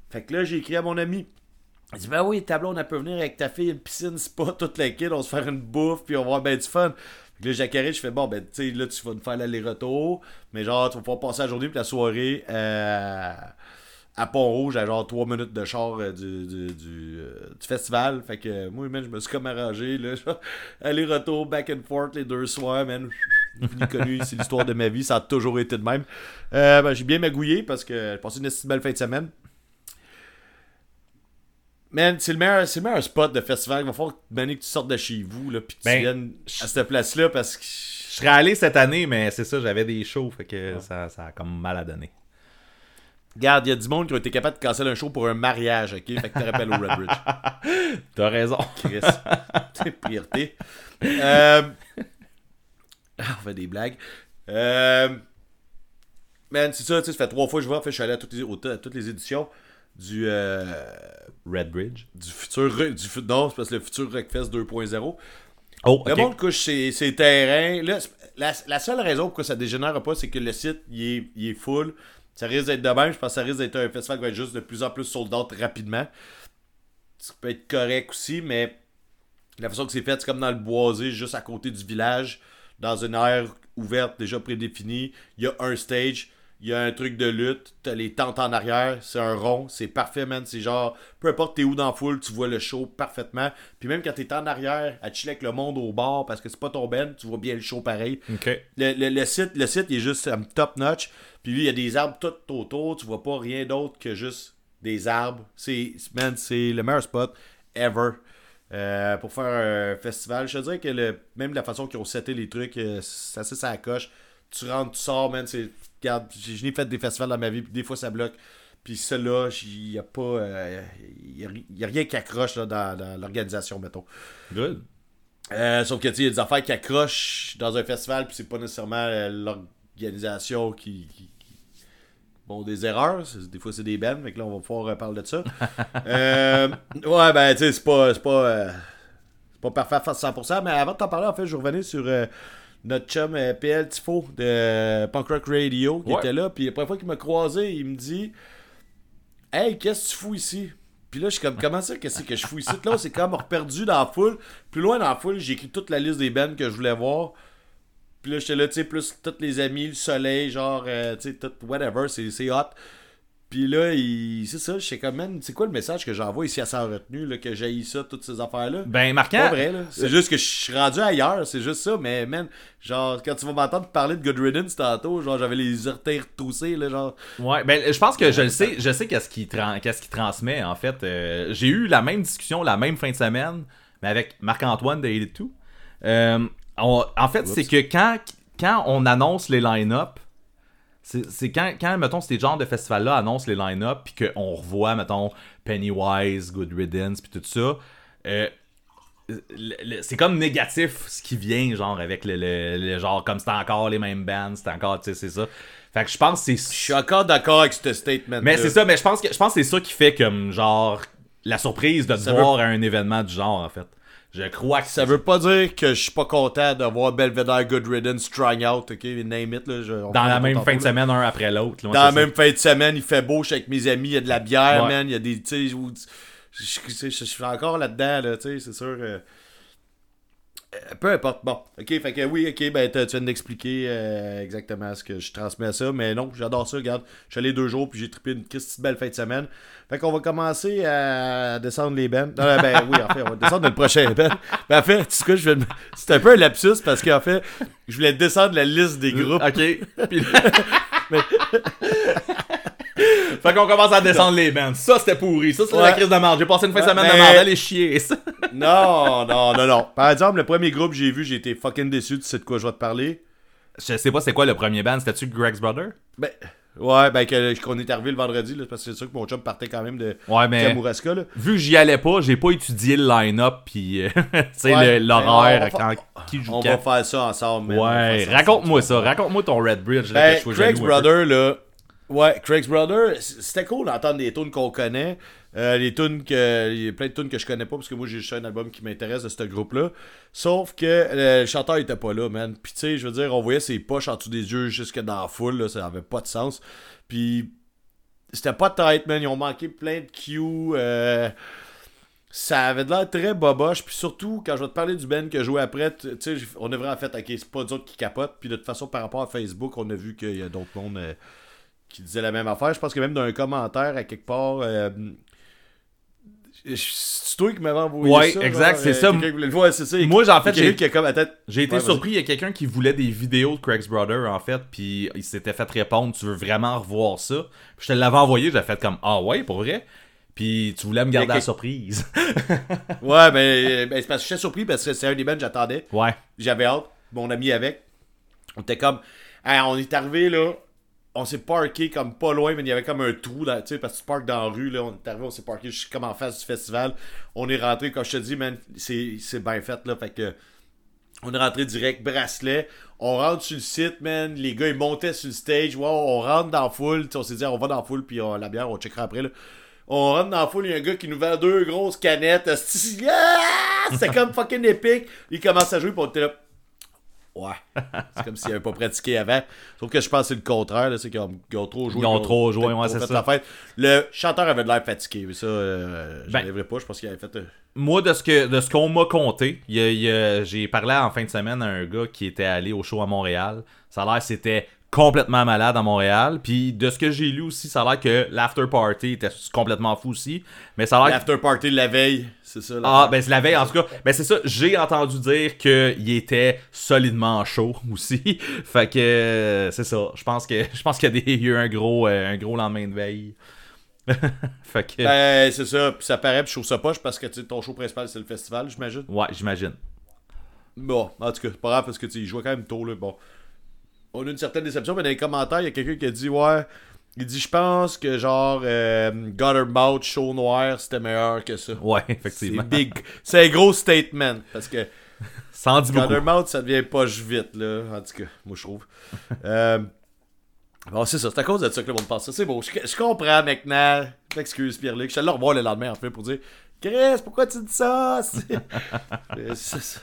Fait que là, j'ai écrit à mon ami. Il dit, ben oui, tableau, on peut venir avec ta fille, une piscine, spa, toute la kid, on se faire une bouffe, puis on va avoir ben du fun. Fait que là, je fais, bon, ben, tu sais, là, tu vas nous faire l'aller-retour, mais genre, tu vas pouvoir passer la journée, puis la soirée, euh, à Pont-Rouge, à genre 3 minutes de char euh, du, du, du, euh, du festival. Fait que moi, man, je me suis comme arrangé, là, aller-retour, back and forth, les deux soirs, man. Connu, c'est l'histoire de ma vie, ça a toujours été de même. Euh, ben, j'ai bien magouillé parce que j'ai passé une belle fin de semaine. Man, c'est le meilleur, c'est le meilleur spot de festival. Il va falloir que tu sortes de chez vous, là, puis que tu Ben, viennes à cette place-là parce que. Je serais allé cette année, mais c'est ça, j'avais des shows, fait que ça, ça a comme mal à donner. Regarde, il y a du monde qui ont été capable de casser un show pour un mariage, ok? Fait que tu rappelles au Red Bridge. T'as raison. Chris. C'est priorité. Euh... ah, On fait des blagues. Euh... Man, c'est ça, tu sais, ça fait trois fois que je vois. En fait, je suis allé à toutes les, au- à toutes les éditions du, euh, Red Bridge. du futur. Du, non, c'est parce que le futur Rockfest 2.0. Oh, Le monde couche ses, ses terrains. Là, la seule raison pourquoi ça dégénère pas, c'est que le site, il est, il est full. Ça risque d'être de même. Je pense que ça risque d'être un festival qui va être juste de plus en plus sold out rapidement. Ça peut être correct aussi, mais la façon que c'est fait, c'est comme dans le boisé, juste à côté du village, dans une aire ouverte déjà prédéfinie. Il y a un stage, il y a un truc de lutte, t'as les tentes en arrière, c'est un rond, c'est parfait, man. C'est genre, peu importe t'es où dans la foule, tu vois le show parfaitement. Puis même quand t'es en arrière, à chiller avec le monde au bar, parce que c'est pas ton ben, tu vois bien le show pareil. Le, le- le site, le site il est juste um, top notch. Puis lui, il y a des arbres tout autour. Tu vois pas rien d'autre que juste des arbres. C'est, man, c'est le meilleur spot ever. euh, pour faire un festival, je te dirais que le, même la façon qu'ils ont seté les trucs, euh, c'est ça coche. Tu rentres, tu sors, man. C'est, regarde, je n'ai fait des festivals dans ma vie, puis des fois ça bloque. Puis celui-là, il n'y a pas. euh, y a, il y a rien qui accroche là, dans, dans l'organisation, mettons. Good. Euh, sauf que il y a des affaires qui accrochent dans un festival, puis c'est pas nécessairement euh, l'organisation qui, qui- qui- Bon, des erreurs, des fois c'est des bennes, mais là on va pouvoir euh, parler de ça. Ouais, ben tu sais, c'est pas. C'est pas, pas parfait à 100%, mais avant de t'en parler, en fait, je revenais sur notre chum euh, PL Tifo de Punk Rock Radio qui Ouais. était là, puis la première fois qu'il m'a croisé, il me dit Hey, qu'est-ce que tu fous ici? Puis là, je suis comme, comment ça, qu'est-ce que je fous ici? Là, c'est comme perdu dans la foule. Plus loin dans la foule, j'ai écrit toute la liste des bands que je voulais voir. Puis là, j'étais là, tu sais, plus tous les amis, le soleil, genre, euh, tu sais, tout, whatever, c'est c'est hot. Puis là, il... c'est ça, je sais comme, man, c'est quoi le message que j'envoie ici à sa retenue, là, que j'ai ça, toutes ces affaires-là? Ben, C'est marquant. pas vrai, là. C'est juste que je suis rendu ailleurs, c'est juste ça, mais man, genre, quand tu vas m'entendre parler de Good Riddance tantôt, genre, j'avais les orteils retroussés, là, genre. Ouais, ben je pense que je le sais, je sais qu'est-ce qu'il transmet en fait. Euh, j'ai eu la même discussion la même fin de semaine, mais avec Marc-Antoine de 82. Euh, on- en fait, c'est que quand, quand on annonce les line-up, c'est quand, quand, mettons, ces genres de festivals-là annoncent les line-up, puis qu'on revoit, mettons, Pennywise, Good Riddance, puis tout ça, euh, c'est comme négatif ce qui vient, genre, avec le, le- le genre, comme c'était encore les mêmes bands, c'était encore, tu sais, c'est ça. Fait que je pense que c'est Je suis encore d'accord avec ce statement. mais c'est ça, mais je pense que je pense que c'est ça qui fait comme genre la surprise de te voir à un événement du genre en fait. Je crois que Ça veut pas dire que je suis pas content de voir Belvedere Good Riddance Out, ok, name it, là. je- dans la même fin de là. semaine un après l'autre. Dans la ça. même fin de semaine, il fait beau, je suis avec mes amis, il y a de la bière, Ouais. man, il y a des, tu sais, où- je suis encore là-dedans, là, tu sais, c'est sûr. euh, euh, peu importe. Bon, ok, fait que oui, ok, ben tu viens d'expliquer euh, exactement ce que je transmets à ça, mais non, j'adore ça, regarde. Je suis allé deux jours, puis j'ai trippé une petite belle fin de semaine. Fait qu'on va commencer à descendre les bennes. Non, ben oui, en fait, on va descendre le prochain ben. Ben, en fait, tu sais quoi, je vais me- c'est un peu un lapsus parce qu'en fait, je voulais descendre la liste des groupes. OK. Puis- fait qu'on commence à descendre les bands. Ça c'était pourri. Ça c'est la crise de merde. J'ai passé une fin de semaine mais- de merde. Allez chier. ça. Non, non, non, non. Par exemple, le premier groupe que j'ai vu, j'ai été fucking déçu. Tu sais de quoi je vais te parler? Je sais pas c'est quoi le premier band? C'était-tu Greg's Brother? Ben, ouais, ben, que- qu'on est arrivé le vendredi, là, parce que c'est sûr que mon chum partait quand même de Ouais, mais Kamouraska, là. vu que j'y allais pas, j'ai pas étudié le line-up puis euh, tu sais Ouais, l'horaire quand qui joue On quand. va faire ça ensemble, man. Ouais, ça raconte-moi ça. Raconte-moi ton Red Bridge. là, Ben, Craig's. Brother, là. Ouais, Craig's Brother, c'était cool d'entendre des tunes qu'on connaît. Euh, les tunes que. Il y a plein de tunes que je connais pas parce que moi j'ai juste un album qui m'intéresse de ce groupe-là. Sauf que euh, le chanteur était pas là, man. Puis tu sais, je veux dire, on voyait ses poches en dessous des yeux jusque dans la foule, là, ça avait pas de sens. Puis c'était pas tight, man. Ils ont manqué plein de cues. euh, ça avait de l'air très boboche. Puis surtout, quand je vais te parler du Ben que je jouais après, tu sais, on a vraiment fait, ok, c'est pas nous autres qui capotent. Puis de toute façon, par rapport à Facebook, on a vu qu'il y a d'autres mondes euh, qui disaient la même affaire. Je pense que même dans un commentaire, à quelque part. euh, c'est toi qui m'avais envoyé Ouais, ça. exact, genre, euh, ça. le voir, c'est ça. Moi, j'ai- en fait, Quelqu'un j'ai- qui a comme à tête. J'ai été Ouais, surpris, il y a quelqu'un qui voulait des vidéos de Craig's Brother, en fait, puis il s'était fait répondre, tu veux vraiment revoir ça? Puis je te l'avais envoyé, j'ai fait comme, ah ouais, pour vrai? Puis tu voulais me garder a la surprise. Ouais, ben, ben, c'est parce que j'étais surpris parce que c'est un des bands que j'attendais. ouais. J'avais hâte. Mon ami avec. On était comme. Hey, on est arrivé là. On s'est parké comme pas loin, mais il y avait comme un trou là, tu sais, parce que tu parques dans la rue, là. On est arrivé, on s'est parké juste comme en face du festival. On est rentré, comme je te dis, man, c'est c'est bien fait là. Fait que. On est rentré direct, bracelet. On rentre sur le site, man. Les gars, ils montaient sur le stage. Wow, on rentre dans la foule. On s'est dit, on va dans la foule, puis on- la bière, on checkera après. Là. On rentre dans la foule, il y a un gars qui nous vend deux grosses canettes. C'était comme fucking épique. Il commence à jouer, puis on était là. Ouais. C'est comme s'il avait pas pratiqué avant. Sauf que je pense que c'est le contraire. C'est qu'ils ont, trop joué. Ils ont trop joué, ouais, c'est ça. la fête. Le chanteur avait de l'air fatigué. Mais ça, euh, je Ben. pas. Je pense qu'il avait fait. euh, Moi, de ce que de ce qu'on m'a conté, j'ai parlé en fin de semaine à un gars qui était allé au show à Montréal. Ça a l'air c'était complètement malade à Montréal. Puis de ce que j'ai lu aussi, ça a l'air que l'after party était complètement fou aussi. Mais ça a l'air L'after party de la veille. C'est ça. là. Ah, ben c'est la veille, en tout cas. Ben c'est ça, j'ai entendu dire qu'il était solidement chaud aussi. fait que euh, c'est ça. Je pense que je pense qu'il y a y eu un gros, euh, un gros lendemain de veille. Fait que. Ben, c'est ça. Puis ça paraît, puis je trouve ça poche parce que ton show principal, c'est le festival, j'imagine. Ouais, j'imagine. Bon, en tout cas, c'est pas grave parce que tu il jouait quand même tôt, là. Bon. On a une certaine déception, mais dans les commentaires, il y a quelqu'un qui a dit, ouais. Il dit, je pense que genre, euh, Guttermouth, Show Noir, c'était meilleur que ça. Ouais, C'est effectivement. big. C'est un gros statement. Parce que dit beaucoup. Guttermouth, ça devient poche vite, là. En tout cas, moi, je trouve. euh, bon, c'est ça. C'est à cause de ça que le monde pense ça. C'est beau. Je, je comprends maintenant. Excuse, Pierre-Luc. Je suis allé le revoir le lendemain, en fait, pour dire Chris, pourquoi tu dis ça? C'est c'est ça.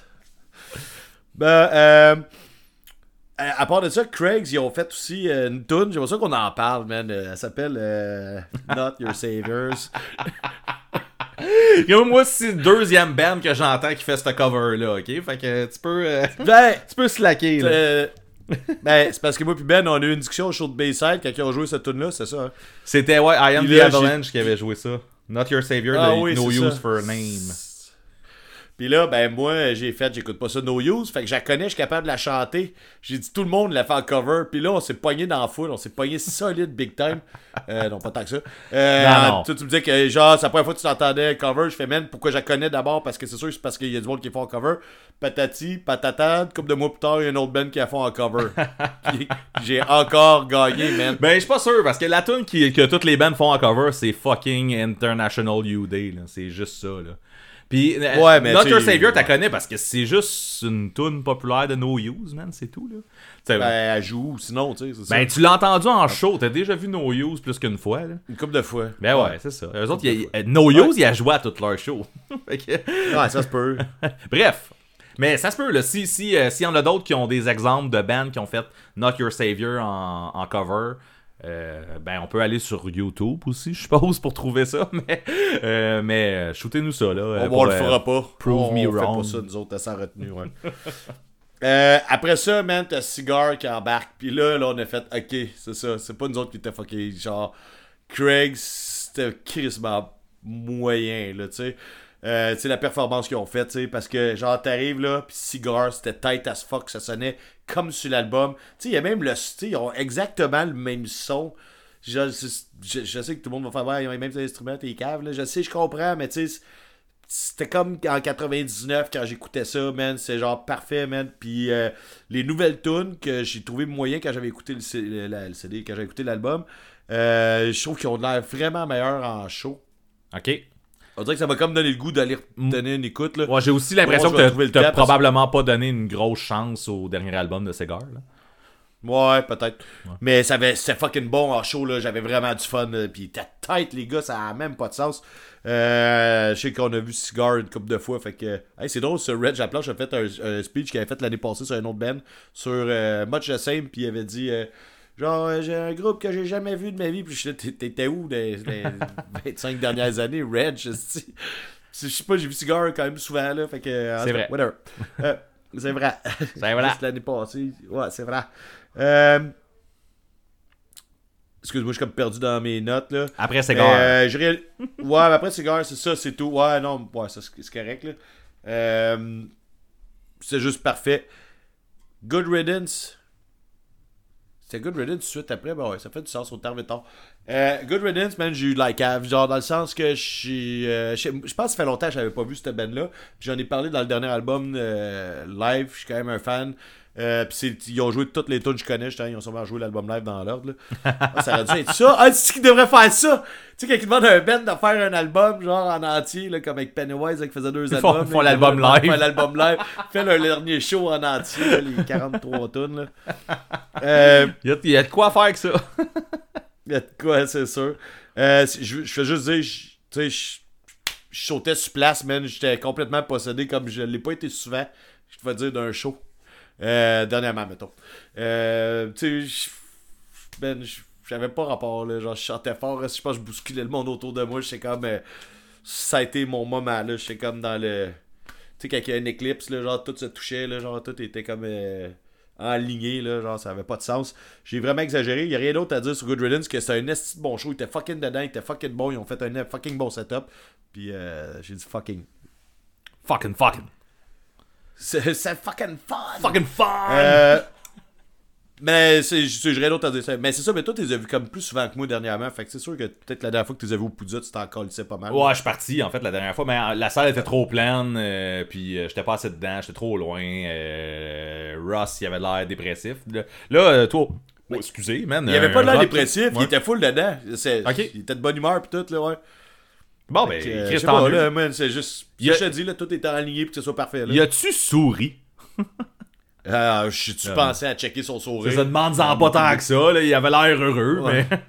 Ben, euh. À à part de ça, Craigs, ils ont fait aussi euh, une tune. J'aimerais ça qu'on en parle, man. Euh, Elle s'appelle euh, Not Your Saviors. Moi, c'est le deuxième band que j'entends qui fait ce cover-là, ok? Fait que tu peux. euh, Ben, tu peux slacker, là. Euh, ben, c'est parce que moi puis Ben, on a eu une discussion au show de Bayside quand ils ont joué cette tune là c'est ça. hein? C'était, ouais, I Am Il the Avalanche qui avait joué ça. Not Your Savior, Ah the oui, No Use ça. for a Name. Puis là, ben moi, j'ai fait, j'écoute pas ça No Use, fait que je la connais, je suis capable de la chanter. J'ai dit tout le monde l'a fait en cover, puis là, on s'est pogné dans la foule, on s'est pogné solide big time. Euh, non, pas tant que ça. Euh, Non, tu me disais que genre, c'est la première fois que tu l'entendais cover, je fais, man, pourquoi je la connais d'abord, parce que c'est sûr, c'est parce qu'il y a du monde qui fait en cover. Patati, patata, couple de mois plus tard, il y a une autre band qui a fait en cover. J'ai encore gagné, man. Ben, je suis pas sûr, parce que la tune que toutes les bands font en cover, c'est fucking International You Day. C'est juste ça, là. Puis, euh, Ouais, mais Not Your Savior, t'as ouais. connais parce que c'est juste une tune populaire de No Use, man, c'est tout, là. T'sais, Ben, elle joue, sinon, tu sais, c'est ça. ben, tu l'as entendu en show, t'as déjà vu No Use plus qu'une fois, là. Une couple de fois. Ben ouais, c'est ça. Eux autres, y a- a- No Use, ils a joué à toutes leurs shows. Ouais, ça se peut. Bref. Mais ça se peut, là. Si, si, euh, s'il y en a d'autres qui ont des exemples de bands qui ont fait Not Your Savior en, en cover, euh, ben on peut aller sur YouTube aussi, je suppose, pour trouver ça. Mais, euh, mais euh, shootez-nous ça, là. On, pour, on le fera pas. prove on, me on fait wrong. pas ça, nous autres, sans retenue, ouais. Euh, après ça, man, t'as Cigar qui embarque. Puis là, là, on a fait, ok, c'est ça. C'est pas nous autres qui étaient fucké. Genre, Craig, c'était crissement moyen, là, tu sais. Euh, la performance qu'ils ont faite, parce que, genre, t'arrives là, pis Cigar, c'était tight as fuck, ça sonnait comme sur l'album. Tu sais, il y a même le. Ils ont exactement le même son. Je, je, je sais que tout le monde va faire, ouais, ils ont les mêmes instruments, t'es caves, là. Je sais, je comprends, mais tu sais, c'était comme en 99 quand j'écoutais ça, man. C'est genre parfait, man. Puis euh, les nouvelles tunes que j'ai trouvé moyen quand j'avais écouté le- la- le CD, quand j'avais écouté l'album, euh, je trouve qu'ils ont l'air vraiment meilleurs en show. Ok. On dirait que ça m'a comme donné le goût d'aller donner une écoute, là. Ouais, j'ai aussi l'impression trouver que t'as parce- probablement pas donné une grosse chance au dernier album de Cigar, là. Ouais, peut-être. Mais ça avait, c'était fucking bon en show, là. J'avais vraiment du fun. là. Puis ta tête, les gars, ça a même pas de sens. Euh, je sais qu'on a vu Cigar une couple de fois. Fait que. Hey, c'est drôle, ce Red Japlanche a fait un, un speech qu'il avait fait l'année passée sur un autre band. Sur euh, Much the Same. Puis il avait dit. euh, Genre, euh, j'ai un groupe que j'ai jamais vu de ma vie. Puis je t'étais où les, 25 dernières années, Red? Je sais je sais pas, j'ai vu Cigar quand même souvent, là. Fait que. en C'est vrai. Whatever. Euh, c'est vrai. C'est vrai. L'année passée. Ouais, c'est vrai. Euh... Excuse-moi, je suis comme perdu dans mes notes, là. Après Cigar. euh, je réal- Ouais, mais après Cigar, c'est ça, c'est tout. Ouais, non, ouais, ça, c'est c'est correct, là. Euh... C'est juste parfait. Good Riddance. C'était Good Riddance tout de suite après, ben ouais, ça fait du sens au terme et tard. Euh, Good Riddance, man, j'ai eu like Have, genre dans le sens que je euh, je pense que ça fait longtemps que j'avais pas vu cette band-là. J'en ai parlé dans le dernier album euh, live, je suis quand même un fan. Euh, puis ils ont joué toutes les tunes que je connais, justement, ils ont sûrement joué l'album live dans l'ordre. Ah, ça aurait dû être ça. Ah, c'est qui devrait faire ça? Tu sais, quand ils demandent à un band de faire un album, genre en entier, là, comme avec Pennywise, là, qui faisait deux Ils font- albums. font ils l'album devraient live. faire l'album live. Fait leur dernier show en entier, là, les 43 tunes. Euh, Il y, a- il y a de quoi faire avec ça. il y a de quoi, c'est sûr. Euh, je, je fais juste dire, je- tu sais, je, je sautais sur place, man. J'étais complètement possédé comme je l'ai pas été souvent, je vais dire, d'un show. Euh, dernièrement, mettons. Euh, tu sais, ben, j'avais pas rapport, là. Genre, je chantais fort, je pense que je bousculais le monde autour de moi. J'étais comme. euh, ça a été mon moment, là. J'étais comme dans le. Tu sais, quand il y a une éclipse, là, genre, tout se touchait, là, genre, tout était comme. euh, aligné, là, genre, ça avait pas de sens. J'ai vraiment exagéré. Il y a rien d'autre à dire sur Good Riddance que c'était un esti bon show. Il était fucking dedans, il était fucking bon. Ils ont fait un fucking bon setup. Puis euh, j'ai dit fucking. Fucking, fucking. C'est c'est fucking fun! Fucking fun! Euh, Mais c'est, c'est- j'ai rien d'autre à dire. ça. Mais c'est ça, mais toi, tu les as vus comme plus souvent que moi dernièrement. Fait que c'est sûr que peut-être la dernière fois que tu les as vus au Poudja, tu t'en colissais pas mal. Ouais, je suis parti en fait la dernière fois, mais euh, la salle était trop pleine, euh, puis euh, j'étais pas assez dedans, j'étais trop loin. euh, Ross, il avait l'air dépressif. Là, là, euh, toi, oh, excusez, man. Il avait pas de l'air rock, dépressif, il était full dedans. C'est- Ok. Il était de bonne humeur pis tout, là, ouais. Bon, ben, euh, Chris, pas, là, man, c'est juste. A- Je te dis, là, tout est aligné pour que ce soit parfait, là. Y a-tu souri? Ah, je tu Ah, pensais à checker son sourire? Ça demande-en pas tant que ça, là, il avait l'air heureux, Ouais. mais.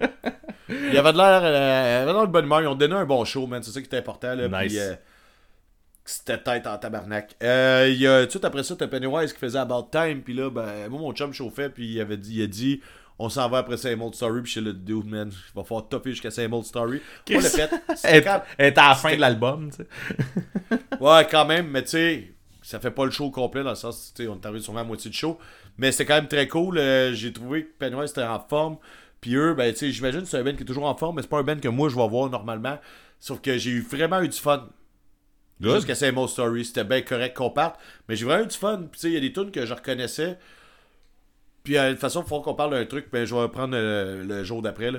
Il avait de l'air euh, de bonne humeur. Ils ont donné un bon show, man. C'est ça qui était important. Là. Nice. Puis, euh, c'était tête en tabarnak. Euh, il y a, tout après ça, t'as Pennywise qui faisait About Time. Puis là, ben, moi, mon chum chauffait. Puis il avait dit, il a dit on s'en va après Same Old Story. Puis suis le dude, man. Il va falloir topper jusqu'à Same Old Story. On l'a fait. Elle quand- était à la fin de l'album, tu sais. Ouais, quand même, mais tu sais, ça fait pas le show complet dans le sens, tu sais, on est arrivé sûrement à moitié du show. Mais c'était quand même très cool. euh, J'ai trouvé que Pennywise était en forme. Puis eux, ben, tu sais, j'imagine que c'est un band qui est toujours en forme, mais c'est pas un band que moi je vais voir normalement. Sauf que j'ai eu vraiment eu du fun. Jusqu'à Same Old Story. C'était bien correct qu'on parte. Mais j'ai vraiment eu du fun. Puis tu sais, il y a des tunes que je reconnaissais. Puis euh, de toute façon, il faut qu'on parle d'un truc. Ben, je vais reprendre le jour d'après.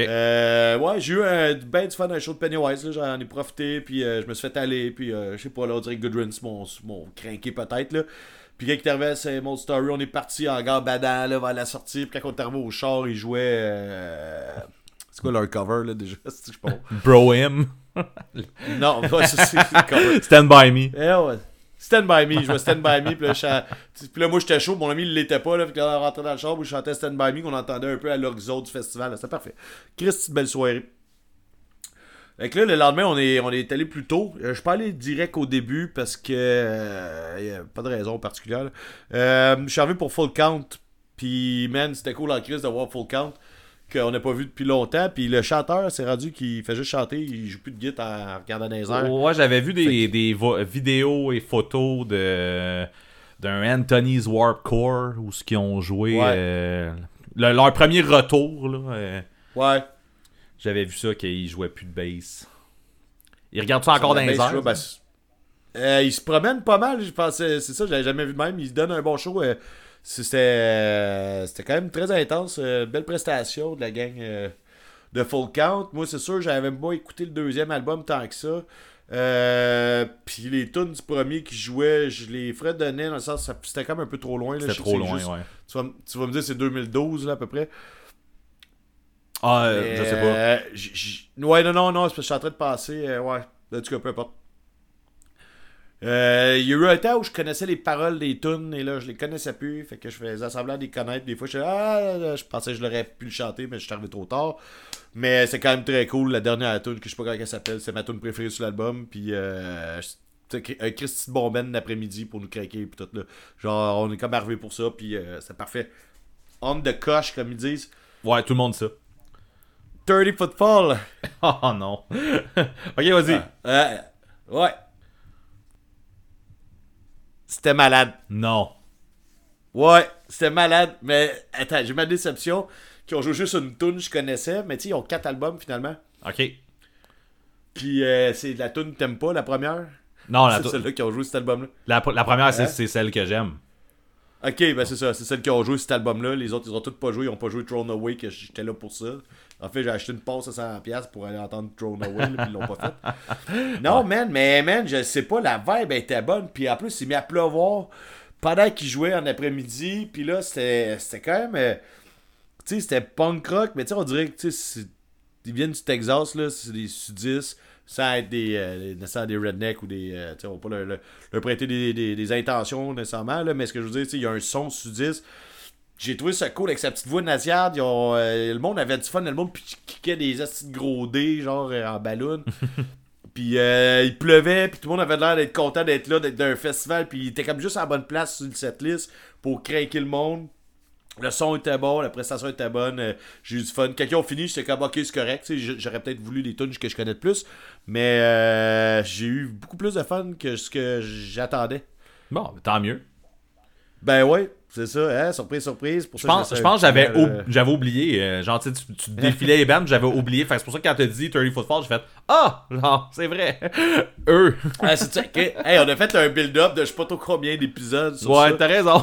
Euh, ouais, j'ai eu un, ben du fun d'un show de Pennywise. là. J'en ai profité. Puis euh, je me suis fait aller. Puis euh, je sais pas, là, on dirait que m'ont m'ont craqué peut-être. là. Puis quand il est arrivé à Story, on est parti en gare badant là, vers la sortie. Puis quand on est arrivé au char, ils jouaient. euh, C'est quoi leur cover là déjà je pas. Bro him. Non, ça, c'est le cover. Stand by me. Eh ouais. Stand by me, je vois Stand by me, puis là, je moi j'étais chaud, mon ami il l'était pas, là, puis là, on rentrait dans le char, où je chantais Stand by me, qu'on entendait un peu à l'horizon du festival, c'était parfait. Christ, belle soirée. Fait que là, le lendemain, on est, on est allé plus tôt. Euh, je suis pas allé direct au début parce que. euh, a pas de raison particulière. Euh, je suis arrivé pour Full Count. Puis, man, c'était cool en crise de voir Full Count. Qu'on n'a pas vu depuis longtemps. Puis le chanteur s'est rendu qu'il fait juste chanter. Il joue plus de guitare en regardant dans les airs. Ouais, j'avais vu des, des vidéos et photos de d'un Anthony's Warp Core où ce qu'ils ont joué Ouais. euh, le- leur premier retour là. euh, Ouais. j'avais vu ça qu'ils jouaient plus de bass. Ils regardent ça encore dans les airs? ben, euh, il se promène pas mal, je pensais. C'est ça, je l'avais jamais vu de même. Il se donne un bon show. Euh, c'était, c'était quand même très intense. euh, belle prestation de la gang euh, de Full Count. Moi, c'est sûr, j'avais même pas écouté le deuxième album tant que ça. Euh, puis les tunes du premier qui jouaient, je les ferais donner dans le sens, c'était comme un peu trop loin. C'était trop loin, juste- ouais. Tu vas, m- tu vas me dire c'est 2012 là, à peu près. Ah, euh, je sais pas. J- j- Ouais, non, non, non, je suis en train de passer. euh, ouais, en tout cas, peu importe. Euh, Il y a eu un temps où je connaissais les paroles des tunes et là je les connaissais plus, fait que je faisais semblant de les connaître. Des fois je ah, je pensais que je l'aurais pu le chanter, mais je suis arrivé trop tard. Mais c'est quand même très cool. La dernière tune, que je sais pas comment elle s'appelle, c'est ma tune préférée sur l'album. Puis euh, un Christy de bon ben d'après-midi pour nous craquer puis tout là. Genre on est comme arrivé pour ça, puis euh, c'est parfait. On the coche comme ils disent. Ouais, tout le monde ça. 30 foot fall. Oh non. ok, vas-y. Euh, ouais. C'était malade. Non. Ouais, c'était malade. Mais attends, j'ai ma déception qu'ils ont joué juste une tune je connaissais. Mais tu sais, ils ont quatre albums finalement. Ok. Puis euh, c'est la tune que t'aimes pas, la première? Non, la, C'est celle-là qui ont joué cet album-là. la, la première, c'est Hein? c'est celle que j'aime. Ok, ben c'est ça. C'est celle qui ont joué cet album-là. Les autres, ils ont tous pas joué. Ils ont pas joué Thrown Away, que j'étais là pour ça. En fait, j'ai acheté une passe à 100$ pour aller entendre Thrown Away, là, puis ils l'ont pas fait. Non, man, mais man, je sais pas, la vibe était bonne. Puis en plus, il mis à pleuvoir pendant qu'il jouait en après-midi. Puis là, c'était c'était quand même. euh, tu sais, c'était punk rock, mais tu sais, on dirait que tu ils viennent du Texas, là, c'est des sudistes, sans être des, euh, des rednecks ou des. euh, tu sais, on va pas leur, leur- leur prêter des, des- des intentions nécessairement, là, mais ce que je veux dire, il y a un son sudiste. J'ai trouvé ça cool avec sa petite voix nasillarde. Euh, le monde avait du fun, le monde kickait des de gros dés, genre euh, en ballon. Puis euh, il pleuvait, puis tout le monde avait l'air d'être content d'être là, d'être dans un festival, puis il était comme juste à la bonne place sur le setlist pour craquer le monde. Le son était bon, la prestation était bonne, euh, j'ai eu du fun. Quand ils ont fini, j'étais comme ok, c'est correct. J'aurais peut-être voulu des tunes que je connais de plus, mais euh, j'ai eu beaucoup plus de fun que ce que j'attendais. Bon, tant mieux. Ben ouais, c'est ça, hein, surprise, surprise. Pour Je ça, pense, je pense que j'avais euh, ou- j'avais oublié. euh, genre, tu, tu, défilais les bandes, j'avais oublié. Fait c'est pour ça que quand t'as dit 30 Foot Fall, j'ai fait Ah, genre, c'est vrai. Eux. Ah, c'est ça, ok. Hey, on a fait un build-up de je sais pas trop combien d'épisodes sur Ouais, ça. t'as raison.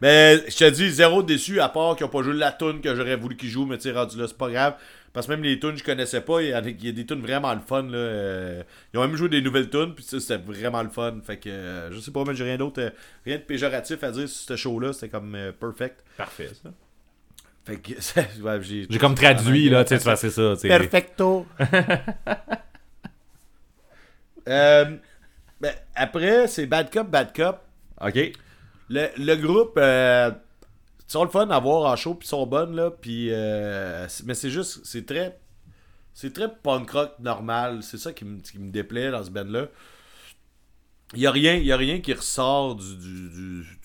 Mais je te dis, zéro déçu, à part qu'ils n'ont pas joué la tune que j'aurais voulu qu'ils jouent, mais tu sais, rendu là, c'est pas grave. Parce que même les tunes, je connaissais pas. Il y, a, il y a des tunes vraiment le fun. Là. euh, Ils ont même joué des nouvelles tunes, puis ça, c'était vraiment le fun. Fait que euh, je sais pas, mais j'ai rien d'autre, euh, rien de péjoratif à dire sur ce show-là. C'était comme euh, perfect. Parfait, ça. Fait que ouais, j'ai. J'ai comme traduit, là, tu sais, tu vois, c'est ça. Perfecto. Euh, ben, après, c'est Bad Cop, Bad Cop. Ok. Le, le groupe, euh, ils sont le fun à voir en show, puis ils sont bonnes, là. Puis, euh, mais c'est juste, c'est très. C'est très punk rock normal. C'est ça qui me, qui me déplaît dans ce band-là. Il n'y a, rien- a rien qui ressort du, du, du,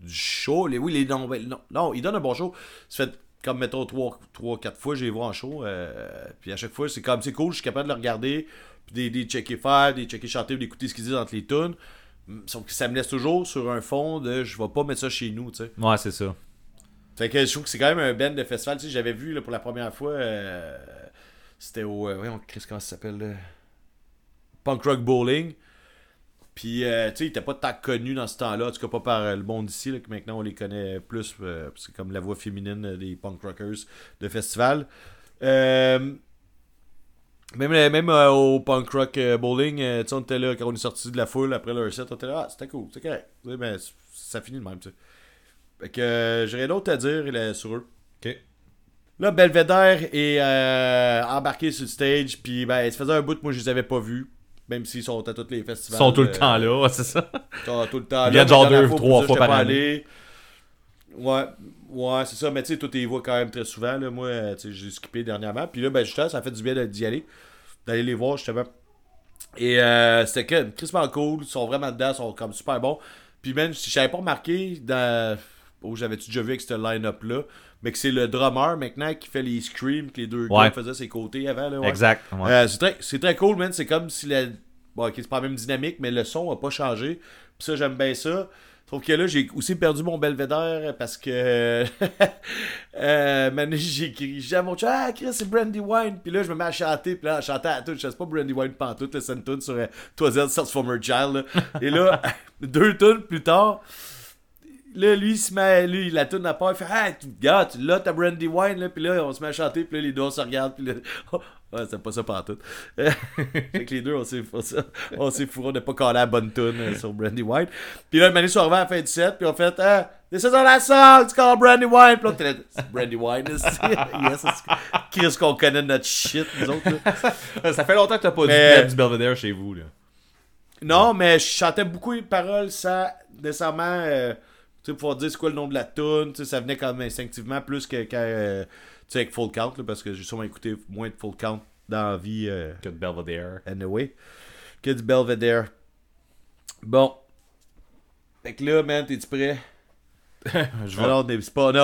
du show. Les, oui, les, non, ben, non, non, il donne un bon show. Ça fait comme, mettons, 3-4 fois, j'ai vu en show. euh, puis à chaque fois, c'est comme, c'est cool, je suis capable de le regarder. Puis des, des checker faire, des checker chanter, d'écouter ce qu'ils disent entre les tunes. Sauf que ça me laisse toujours sur un fond de je vais pas mettre ça chez nous, tu sais. Ouais, c'est ça. Fait que je trouve que c'est quand même un band de festival. Tu sais, j'avais vu là, pour la première fois, euh, c'était au. Euh, voyons, Chris, comment ça s'appelle? Punk Rock Bowling. Puis, euh, tu sais, il était pas tant connu dans ce temps-là, en tout cas pas par euh, le monde ici, là, que maintenant on les connaît plus. euh, c'est comme la voix féminine des punk rockers de festival. Même même au punk rock bowling, tu sais, on était là quand on est sorti de la foule après leur set, on était là, ah, c'était cool, c'est correct. Tu sais, ben, ça finit de même, tu sais. Fait que euh, j'ai rien d'autre à dire là, sur eux. Ok. Là, Belvedere est euh, embarqué sur le stage, puis ben, ça faisait un bout que moi je les avais pas vus, même s'ils sont à tous les Ils festivals. sont tout le euh, temps là, ouais, c'est ça. ils sont tout le temps Ils là. viennent genre mais la deux, dernière trois fois par année. Ouais, ouais, c'est ça. Mais tu sais, toi, t'es vois quand même très souvent. Là. Moi, tu sais, j'ai skippé dernièrement. Puis là, ben, justement, ça a fait du bien d'y aller, d'aller les voir, justement. Et euh, c'était Christmas cool. Ils sont vraiment dedans, ils sont comme super bons. Puis même, si j'avais pas remarqué dans. Oh, j'avais-tu déjà vu avec ce line-up-là, mais que c'est le drummer maintenant qui fait les screams que les deux Ouais. gars faisaient ses côtés avant. Là, ouais. Exact. ouais. Euh, c'est très, c'est très cool, man. C'est comme si la. Bon, ok, c'est pas la même dynamique, mais le son a pas changé. Puis ça, j'aime bien ça. Sauf que là, j'ai aussi perdu mon belvédère parce que. euh, man, j'ai écrit. J'ai à mon chat, ah, Chris, c'est Brandy Wine. Puis là, je me mets à chanter. Puis là, à chanter à tout. Je sais pas Brandy Wine pantoute, le scène tune sur euh, Toiselle Transformer Child. là. Et là, deux tunes plus tard. Là, lui, il se met, lui, la tourne à part, il fait Ah, tu, gars, tu l'as ta Brandy Wine, là, puis là, on se met à chanter, puis là, les deux, on se regardent, puis là, ouais, c'est pas ça pantoute. fait que les deux, on s'est, on s'est, fourré, n'a pas collé la bonne tune euh, sur Brandy Wine. Puis là, le mané sont arrivés à la fin du set, puis on fait Ah, this is on a song, it's called Brandy Wine. Puis là, t'es c'est Brandy Wine, c'est- yes, Chris qu'on connaît notre shit, nous autres, là. Ça fait longtemps que t'as pas Mais- mettre du Belvedere chez vous, là. Non, mais je chantais beaucoup les paroles sans nécessairement euh, tu sais, pouvoir dire c'est quoi le nom de la tune. Tu sais, Ça venait comme instinctivement plus que quand, euh, tu sais, avec Full Count, là, parce que j'ai sûrement écouté moins de Full Count dans la vie euh, Que de Belvedere. anyway, que du Belvedere. Bon. Fait que là, man, t'es-tu prêt? Je Alors, on est, c'est pas, on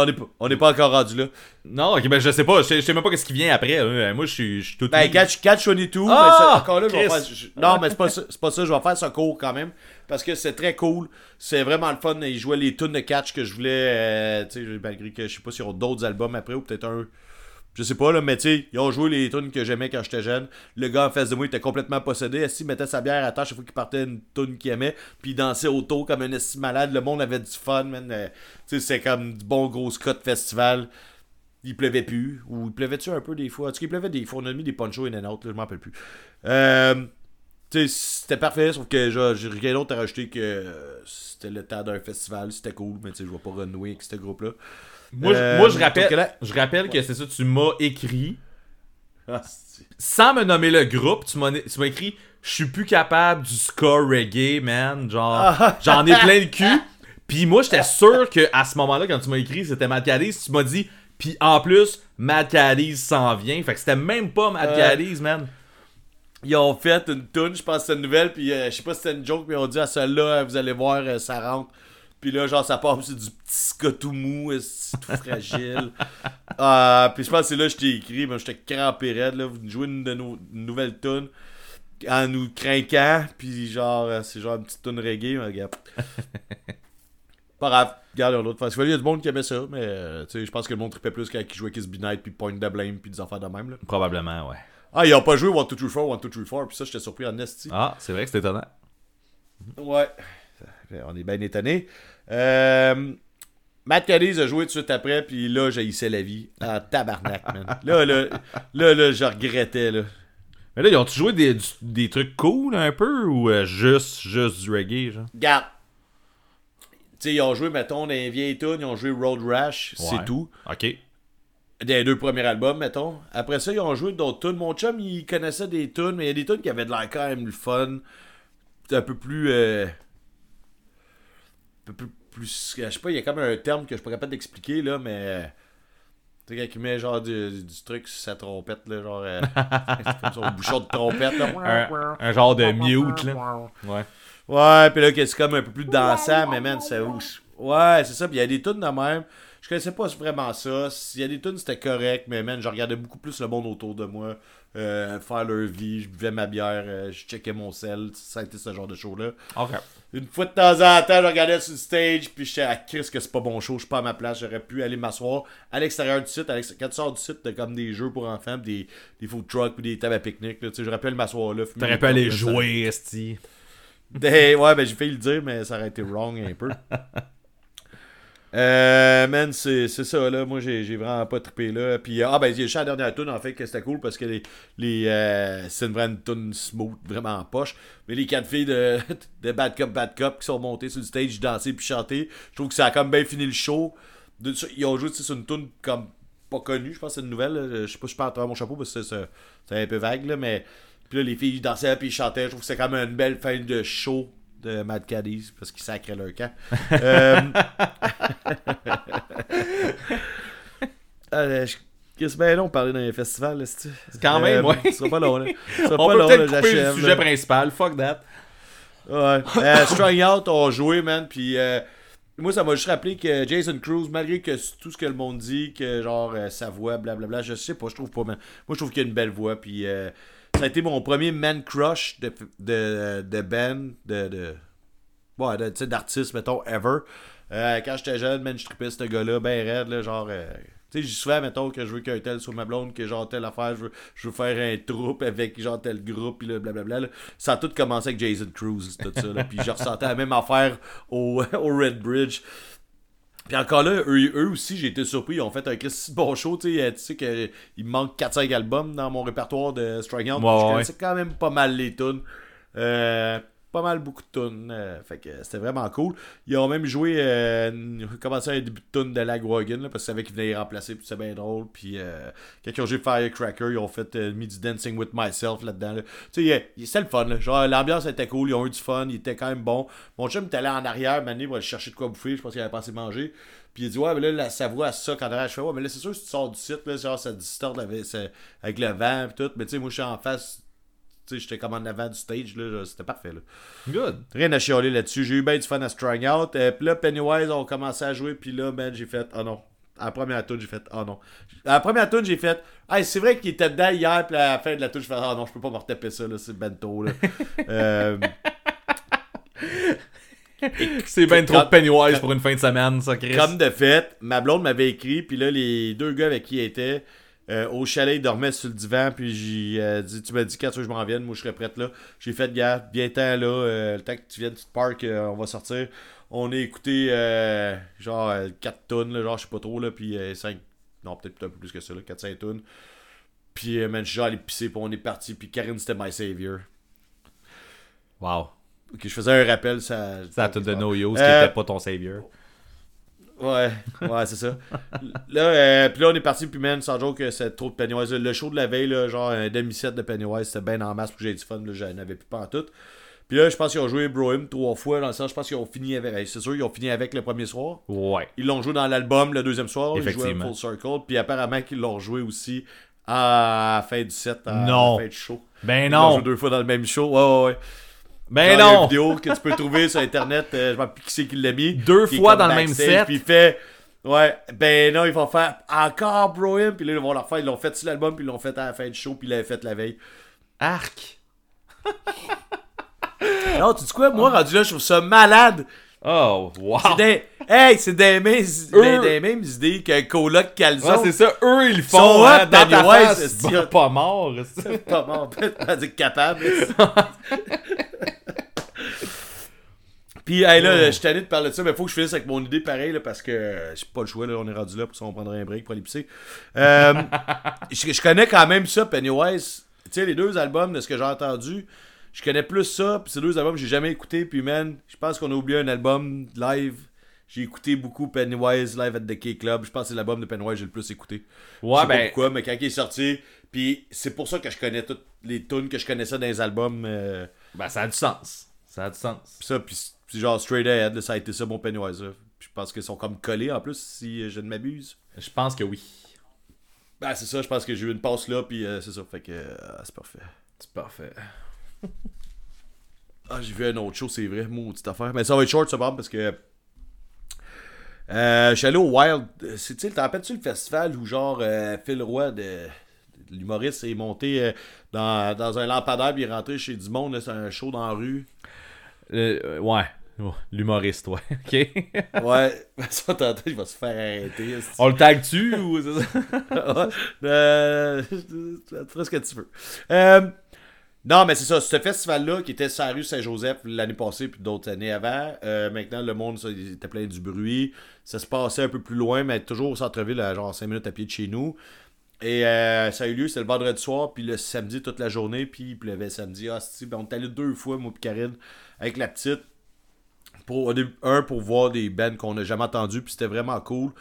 on encore rendu là. Non, ok, ben je sais pas. Je sais, je sais même pas ce qui vient après. hein. Moi, je suis, je suis tout. Ben, catch, catch 22, Ah! mais ça, encore là, je vais Chris! faire. je- non, mais c'est pas, ça, c'est pas ça, je vais faire ce cours quand même. Parce que c'est très cool. C'est vraiment le fun. Ils jouaient les tunes de catch que je voulais. euh, tu sais, malgré que je sais pas s'ils ont d'autres albums après ou peut-être un. Je sais pas, là, mais tu sais, ils ont joué les tunes que j'aimais quand j'étais jeune. Le gars en face de moi était complètement possédé. Est-ce mettait sa bière à terre chaque fois qu'il partait une tune qu'il aimait, puis il dansait autour comme un esti malade. Le monde avait du fun, man. Euh, tu sais, c'est comme du bon gros Scott Festival. Il pleuvait plus. Ou il pleuvait-tu un peu des fois? En tout cas, il pleuvait des fois. On a mis des ponchos and out, là, je m'en rappelle plus. Euh, tu sais, c'était parfait, sauf que j'ai rien d'autre à rajouter que c'était le temps d'un festival, c'était cool, mais tu sais, je vais pas renouer avec ce groupe-là. Moi, je- Euh, moi, je donc rappelle, là- je rappelle que c'est ça, tu m'as écrit, Ah, c'est- sans me nommer le groupe, tu m'as tu m'as écrit, je suis plus capable du score reggae, man. Genre, Ah. j'en ai plein le cul. Puis moi, j'étais sûr que à ce moment-là, quand tu m'as écrit, c'était Matt Cadiz, tu m'as dit, puis en plus, Matt Cadiz s'en vient. Fait que c'était même pas Matt Euh, Cadiz, man. Ils ont fait une tune, je pense que c'était une nouvelle, puis euh, je sais pas si c'était une joke, mais ils ont dit à celle-là, euh, vous allez voir, euh, ça rentre. Puis là, genre, ça part, c'est du petit ska tout mou, c'est tout fragile? Ah, puis je pense que c'est là que je t'ai écrit, mais j'étais crampé raide, là. Vous jouez une de nos une nouvelle tune en nous craquant, puis genre, euh, c'est genre une petite tune reggae, mais regarde. Pas grave, regarde l'autre fois. Il y a du monde qui aimait ça, mais euh, tu sais, je pense que le monde trippait plus quand ils jouaient Kiss Be Night, puis Point de Blame, puis des affaires de même, là. Probablement, ouais. Ah, ils ont pas joué 1, 2, 3, 4, 1, 2, 3, 4, puis ça, j'étais surpris en esti. Ah, c'est vrai que c'est étonnant. Ouais. On est bien étonné. Euh, Matt Cadiz a joué tout de suite après, puis là, j'haïssais la vie. En tabarnak, man. Là, là, là, là, je regrettais, là. Mais là, ils ont-tu joué des, des trucs cool un peu ou euh, juste, juste du reggae, genre? Regarde. Tu sais, ils ont joué, mettons, des vieilles tunes, ils ont joué Road Rash, Ouais. c'est tout. Ok. Des deux premiers albums, mettons. Après ça, ils ont joué d'autres tunes. Mon chum, il connaissait des tunes, mais il y a des tunes qui avaient de l'air quand même le fun. C'est un peu plus. euh, plus, plus- Je sais pas, il y a comme un terme que je suis pas capable d'expliquer, là, mais. euh, Tu sais, quand il met genre du, du truc sur sa trompette, là, genre. euh, c'est comme son bouchon de trompette, là. Un, un genre de mute, là. Ouais. Ouais, puis là, que c'est comme un peu plus dansant, mais man, c'est ouf. Ouais, c'est ça. Puis il y a des tunes de même. Je connaissais pas vraiment ça. Il y a des tunes, c'était correct, mais man, je regardais beaucoup plus le monde autour de moi. euh, faire leur vie. Je buvais ma bière. euh, je checkais mon sel. Ça a été ce genre de show-là. Ok. Une fois de temps en temps, je regardais sur le stage, puis j'étais à Chris que c'est pas bon show, je suis pas à ma place, j'aurais pu aller m'asseoir à l'extérieur du site. à Quand tu sors du site, t'as comme des jeux pour enfants, des, des food trucks, puis des tables à pique-nique. là, tu sais, J'aurais pu aller m'asseoir là. T'aurais pu aller jouer, esti. Des- ouais, ben j'ai failli le dire, mais ça aurait été wrong un peu. Euh, man, c'est ça, là. Moi, j'ai vraiment pas trippé, là. Puis, ah, ben, j'ai la dernière tune, en fait, que c'était cool parce que les. les euh, c'est une vraie tune smooth, vraiment en poche. Mais les quatre filles de, de Bad Cop, Bad Cop qui sont montées sur le stage, danser puis chanter, je trouve que ça a comme bien fini le show. Ils ont joué, sur une tune comme pas connue, je pense que c'est une nouvelle. Je sais pas, je peux en travers mon chapeau parce que c'est- un peu vague, là. Mais. Puis là, les filles dansaient puis chantaient. Je trouve que c'est quand même une belle fin de show de Mad Caddies parce qu'ils sacraient leur camp. Euh, euh, je- Qu'est-ce bien long de parler dans les festivals, là, c'est Quand même, ouais. Ce sera pas long, là. Ce sera On pas peut long, peut-être là, couper le sujet là. principal. Fuck that. Ouais. Euh, Strung Out ont joué, man. Puis euh, moi, ça m'a juste rappelé que Jason Cruz, malgré que tout ce que le monde dit, que genre euh, sa voix, blablabla, je sais pas, je trouve pas, man. Moi, je trouve qu'il a une belle voix. Puis euh, ça a été mon premier man crush de, de, de band, de. de ouais, de- d'artiste, mettons, ever. Euh, quand j'étais jeune, man, je trippais ce gars-là, ben raide, genre. euh, tu sais, j'y souvent, mettons, que je veux qu'un tel sur ma blonde, que genre telle affaire, je veux, je veux faire un troupe avec genre tel groupe, puis là, blablabla. Ça a tout commencé avec Jason Cruz, tout ça. Puis je ressentais la même affaire au, au Red Bridge. Puis encore là, eux, eux aussi, j'ai été surpris. Ils ont fait un Christy bon show. Tu sais, tu sais qu'il me manque 4-5 albums dans mon répertoire de Strike Out. Ouais, je ouais. connaissais quand même pas mal les tunes. Euh, pas mal beaucoup de tunes. euh, fait que c'était vraiment cool. Ils ont même joué, euh, commencé un début de tune de Lagwagon parce qu'ils savaient qu'ils venaient y remplacer. Puis c'est bien drôle. Puis euh, quand ils ont joué Firecracker, ils ont fait euh, mis du Dancing with Myself là-dedans. là. Tu sais, c'était le fun. Genre, l'ambiance était cool. Ils ont eu du fun. Il était quand même bon. Mon chum était allé en arrière, mané, pour aller chercher de quoi bouffer. Je pense qu'il avait assez mangé. Puis il dit, ouais, mais là, la, sa voix, à ça, quand je fais, ouais, mais là, c'est sûr, si tu sors du site, là, genre, ça distorde avec, avec le vent, pis tout. Mais tu sais, moi, je suis en face, j'étais comme en avant du stage, là, c'était parfait, là. Good. Rien à chialer là-dessus. J'ai eu bien du fun à Strung Out. Euh, puis là, Pennywise ont commencé à jouer, puis là, man, j'ai fait, oh non. À la première tune, j'ai fait, oh non. À la première tune, j'ai fait, hey, c'est vrai qu'il était dedans hier, puis à la fin de la tune, je fais, oh non, je peux pas me retaper ça, là, c'est bento, là. euh, C'est bien trop de Pennywise pour une fin de semaine, ça, Chris. Comme de fait, ma blonde m'avait écrit, puis là, les deux gars avec qui elle était, euh, au chalet, ils dormaient sur le divan, puis j'ai euh, dit, tu m'as dit quand tu veux que je m'en vienne, moi je serais prête là. J'ai fait, gars, bien temps là, euh, le temps que tu viennes, tu te parques, on va sortir. On a écouté, genre, 4 tonnes, là, genre, je sais pas trop, là, puis 5, non, peut-être un peu plus que ça, là, 4-5 tonnes. Puis, man, je suis genre allé pisser, puis on est parti, puis Karine, c'était my savior. Wow. Ok, je faisais un rappel, ça. Ça a tout de No Use qui était pas ton savior. Ouais, ouais, c'est ça. Là, euh, puis là, on est parti, puis man, sans joke, c'est trop de Pennywise. Le show de la veille, là, genre un demi-set de Pennywise, c'était bien en masse, pour que j'ai du fun, là, j'en avais plus pas en tout. Puis là, je pense qu'ils ont joué Brohim trois fois, dans le sens, je pense qu'ils ont fini avec, c'est sûr, ils ont fini avec le premier soir. Ouais. Ils l'ont joué dans l'album le deuxième soir, ils jouaient. Full Circle, puis apparemment qu'ils l'ont joué aussi à la fin du set, à Non. la fin du show. Ben Ils l'ont non. joué deux fois dans le même show, ouais, ouais, ouais. Ben Genre, il y a une non. vidéo que tu peux trouver sur internet, euh, je sais pas plus qui c'est qui l'a mis. Deux fois dans le même set. Puis il fait, ouais, ben non, ils vont faire encore Brohim, puis là ils vont leur faire, ils l'ont fait sur l'album, puis ils l'ont fait à la fin du show, puis ils l'avaient fait la veille. Arc. Non, tu dis quoi, moi rendu là, je trouve ça malade. Oh, wow. C'est des, hey, c'est des mêmes, des, des mêmes idées qu'un coloc calzone. Ouais, c'est ça. Eux, ils Sont font. hot, hein, dans ta Pennywise, face. c'est- Bon, pas mort. c'est- pas mort, pas capable. Puis, hey, là, je suis tanné de parler de ça, mais faut que je finisse avec mon idée pareil, là, parce que euh, j'ai pas le choix, là, on est rendu là, pour ça, on prendrait un break pour aller pisser. Euh, je, je connais quand même ça, Pennywise. Tu sais, les deux albums, de ce que j'ai entendu, je connais plus ça, puis ces deux albums, j'ai jamais écouté, puis man, je pense qu'on a oublié un album live. J'ai écouté beaucoup Pennywise live at the K Club. Je pense que c'est l'album de Pennywise que j'ai le plus écouté. Je Ouais, sais pas ben. pourquoi, mais quand il est sorti, puis c'est pour ça que je connais toutes les tunes que je connaissais dans les albums. euh, Ben, ça a du sens. Ça a du sens. Pis ça, pis c'est genre straight ahead, ça a été ça mon Pennywise. Puis je pense qu'ils sont comme collés en plus, si je ne m'abuse. Je pense que oui. Ben c'est ça, je pense que j'ai eu une passe là, puis euh, c'est ça, fait que euh, c'est parfait. C'est parfait. Ah, j'ai vu un autre show, c'est vrai, maudite affaire. Mais ça va être short, ça, Bob, parce que. Euh, je suis allé au Wild. C'est- Tu sais, t'en rappelles-tu le festival où, genre, euh, Phil Roy, de, de l'humoriste, est monté euh, dans, dans un lampadaire, puis il est rentré chez du monde, c'est un show dans la rue? Euh, ouais. Ouais, L'humoriste, ouais. Ok. Ouais, ça, t'entends, il va se faire arrêter. On le tag-tu ou c'est ça? Ouais, euh, tu feras ce que tu veux. Euh, non, mais c'est ça, ce festival-là qui était sur la rue Saint-Joseph l'année passée puis d'autres années avant, euh, maintenant le monde ça, était plein du bruit. Ça se passait un peu plus loin, mais toujours au centre-ville, genre 5 minutes à pied de chez nous. Et euh, ça a eu lieu, c'était le vendredi soir, puis le samedi toute la journée, puis il pleuvait samedi. Ah, c'est- ben, on est allé deux fois, moi et Karine, avec la petite. Pour, un, pour voir des bands qu'on n'a jamais entendues, puis c'était vraiment cool.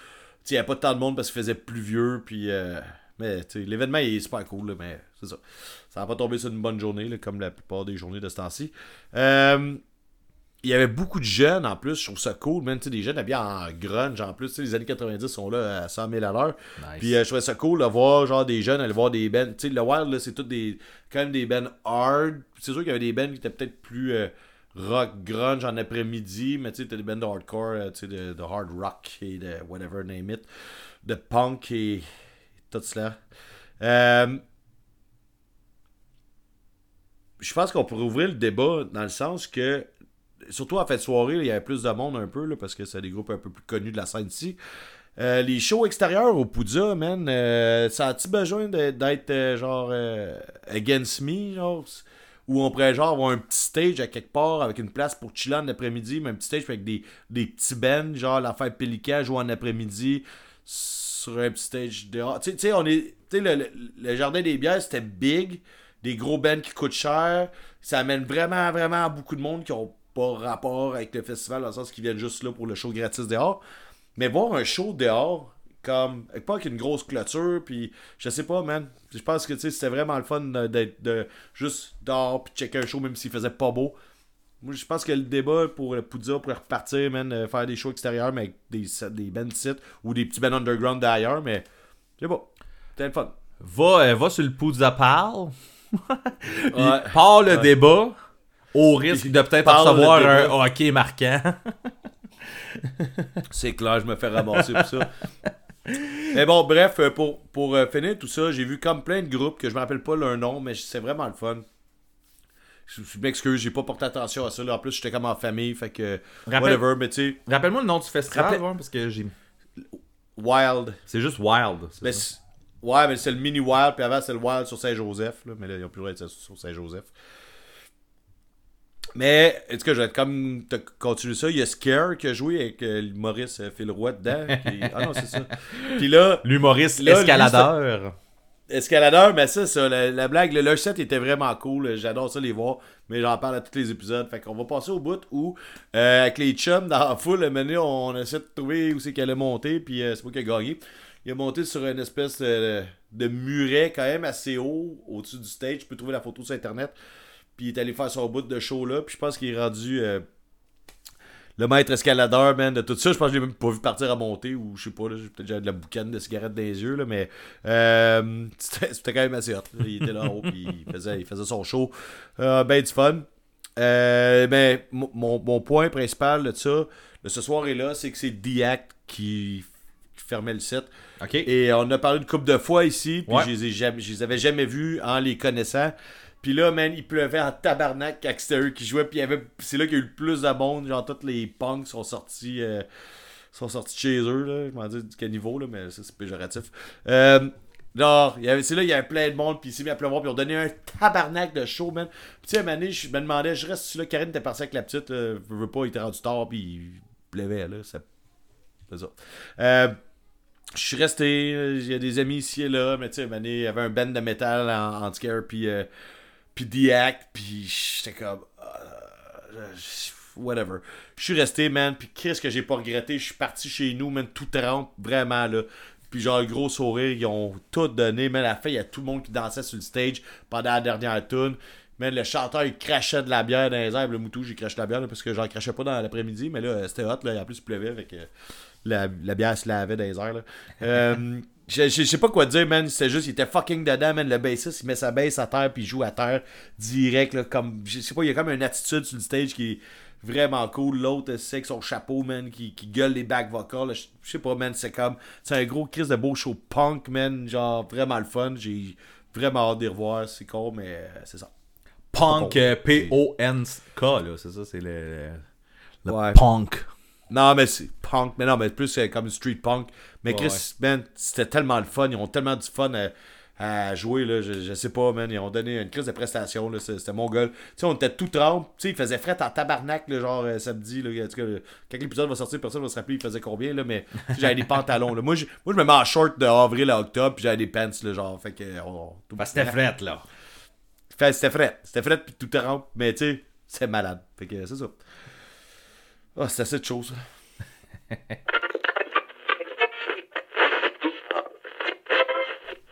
Il n'y avait pas tant de monde parce qu'il faisait pluvieux, puis... euh, mais l'événement est super cool, là, mais c'est ça. Ça n'a pas tombé sur une bonne journée, là, comme la plupart des journées de ce temps-ci. Euh, il y avait beaucoup de jeunes en plus, je trouve ça cool, même, des jeunes habillés en grunge en plus, les années 90 sont là à 100 000 à l'heure. Nice. Puis euh, je trouvais ça cool de voir genre des jeunes aller voir des bands. Tu sais, le Wild, là, c'est tout des. quand même des bands hard. C'est sûr qu'il y avait des bands qui étaient peut-être plus euh, rock grunge en après-midi, mais tu sais, des bands de hardcore, tu sais, de, de hard rock et de whatever name it. De punk et tout cela. Euh, je pense qu'on pourrait ouvrir le débat dans le sens que, surtout en fin de soirée, il y avait plus de monde un peu, là, parce que c'est des groupes un peu plus connus de la scène ici. Euh, les shows extérieurs au Poudja, man, euh, ça a-tu besoin d'être genre against me, genre, où on pourrait genre avoir un petit stage à quelque part avec une place pour chiller en après-midi, mais un petit stage avec des, des petits bands, genre l'affaire Pélican joue en après-midi sur un petit stage dehors. Tu sais- on est. Tu sais, le, le- le jardin des bières, c'était big, des gros bands qui coûtent cher. Ça amène vraiment, vraiment beaucoup de monde qui ont pas rapport avec le festival, dans le sens qu'ils viennent juste là pour le show gratis dehors. Mais voir un show dehors, comme, pas avec une grosse clôture, puis je sais pas, man. Je pense que, c'était vraiment le fun d'être de, juste dehors, puis checker un show, même s'il faisait pas beau. Moi, je pense que le débat pour le Poudja pourrait repartir, man, euh, faire des shows extérieurs, mais avec des, des bands sites ou des petits bands underground d'ailleurs, mais je sais pas. C'était le fun. Va, euh, va sur le Poudza Parle. Ouais. Il part le débat au risque de peut-être recevoir un hockey marquant. C'est clair, je me fais ramasser pour ça. Mais bon, bref, euh, pour, pour finir tout ça, j'ai vu comme plein de groupes que je me rappelle pas leur nom, mais c'est vraiment le fun. Je, je m'excuse, j'ai pas porté attention à ça. Là. En plus, j'étais comme en famille, fait que. Whatever, mais tu sais, Rappelle-moi le nom du festival, parce que j'ai. Wild. C'est juste Wild. Mais ça. ouais, mais c'est le mini Wild, puis avant, c'est le Wild sur Saint-Joseph. là, Mais là, ils ont plus le droit d'être sur Saint-Joseph. Mais, est-ce que je vais être comme te continuer ça? Il y a Scare qui a joué avec euh, Maurice euh, Phil Roy dedans. Ah non, c'est ça. Puis là, L'humoriste lui, escaladeur. Mais ça, ça la, la blague, le, set était vraiment cool. J'adore ça les voir, mais j'en parle à tous les épisodes. Fait qu'on va passer au bout où, euh, avec les chums dans la foule, donné, on essaie de trouver où c'est qu'elle a monté, puis euh, c'est pas qui a gagné. Il a monté sur une espèce de, de muret quand même assez haut au-dessus du stage. Tu peux trouver la photo sur internet. Puis il est allé faire son bout de show là. Puis je pense qu'il est rendu euh, le maître escaladeur, man, de tout ça. Je pense que je l'ai même pas vu partir à monter ou je sais pas, là, j'ai peut-être déjà de la boucane de cigarette dans les yeux, là, mais euh, c'était quand même assez hot. là. Il était là en haut, puis il faisait, il faisait son show. Euh, ben du fun. Euh, mais mon, point principal de ça, de ce soir et là, c'est que c'est The Act qui, fermait le set. Ok. Et on a parlé une couple de fois ici, puis Ouais. je, les ai jamais- je les avais jamais vus en les connaissant. Puis là, man, il pleuvait en tabarnak quand c'était eux qui jouaient, puis c'est là qu'il y a eu le plus de monde. Genre, tous les punks sont sortis, euh, sont sortis chez eux, là. Je m'en dis du caniveau, là, mais ça, c'est péjoratif. Euh, c'est là, il y avait plein de monde, puis il s'est mis à pleuvoir, puis ont donné un tabarnak de show, man. Puis tu sais, à je me demandais, je reste là, Karine était partie avec la petite, là, je veux pas, il était rendu tard, puis il pleuvait, là. C'est ça. Euh, je suis resté, euh, il y a des amis ici et là, mais tu sais, il y avait un band de métal en, en scare, puis euh, puis The Act, puis j'étais comme... euh, whatever. Je suis resté, man, puis qu'est-ce que j'ai pas regretté, je suis parti chez nous, man, tout trempe, vraiment, là. Puis genre, le gros sourire, ils ont tout donné, man, à la fin, il y a tout le monde qui dansait sur le stage pendant la dernière tune. Man, le chanteur, il crachait de la bière dans les airs, le moutou, j'ai craché de la bière, là, parce que j'en crachais pas dans l'après-midi, mais là, c'était hot, là, en plus, il pleuvait, avec la, la bière se lavait dans les airs, là. Euh, je, je- je sais pas quoi dire, man. C'était juste, il était fucking dedans, man. Le bassiste, il met sa bass à terre, puis il joue à terre direct, là. Comme, je sais pas, il y a comme une attitude sur le stage qui est vraiment cool. L'autre, c'est avec son chapeau, man, qui, qui gueule les back vocals. là. Je je sais pas, man. C'est comme, c'est un gros crise de beau show punk, man. Genre, vraiment le fun. J'ai vraiment hâte d'y revoir. C'est con, mais euh, c'est ça. Punk, Pas euh. P-O-N-K, là, c'est ça, c'est le, le, le Ouais. punk. Non, mais c'est punk. Mais non, mais plus comme street punk. Mais Ouais, Chris, man, c'était tellement le fun. Ils ont tellement du fun à, à jouer. Là. Je, je sais pas, man. Ils ont donné une crise de prestation. C'était mon gueule. Tu sais, on était tout trempe. Tu sais, il faisait fret en tabarnak, là, genre euh, samedi. Là. En tout cas, le- quand l'épisode va sortir, personne va se rappeler il faisait combien. Là, mais j'avais des pantalons. Là. Moi, je, moi, je me mets en short de avril à octobre. Puis j'avais des pants. Là, genre, fait que. Parce que c'était fret, là. Fait- C'était fret. C'était fret, puis tout trempe. Mais tu sais, c'est malade. Fait que c'est ça. Ah, c'est assez de choses.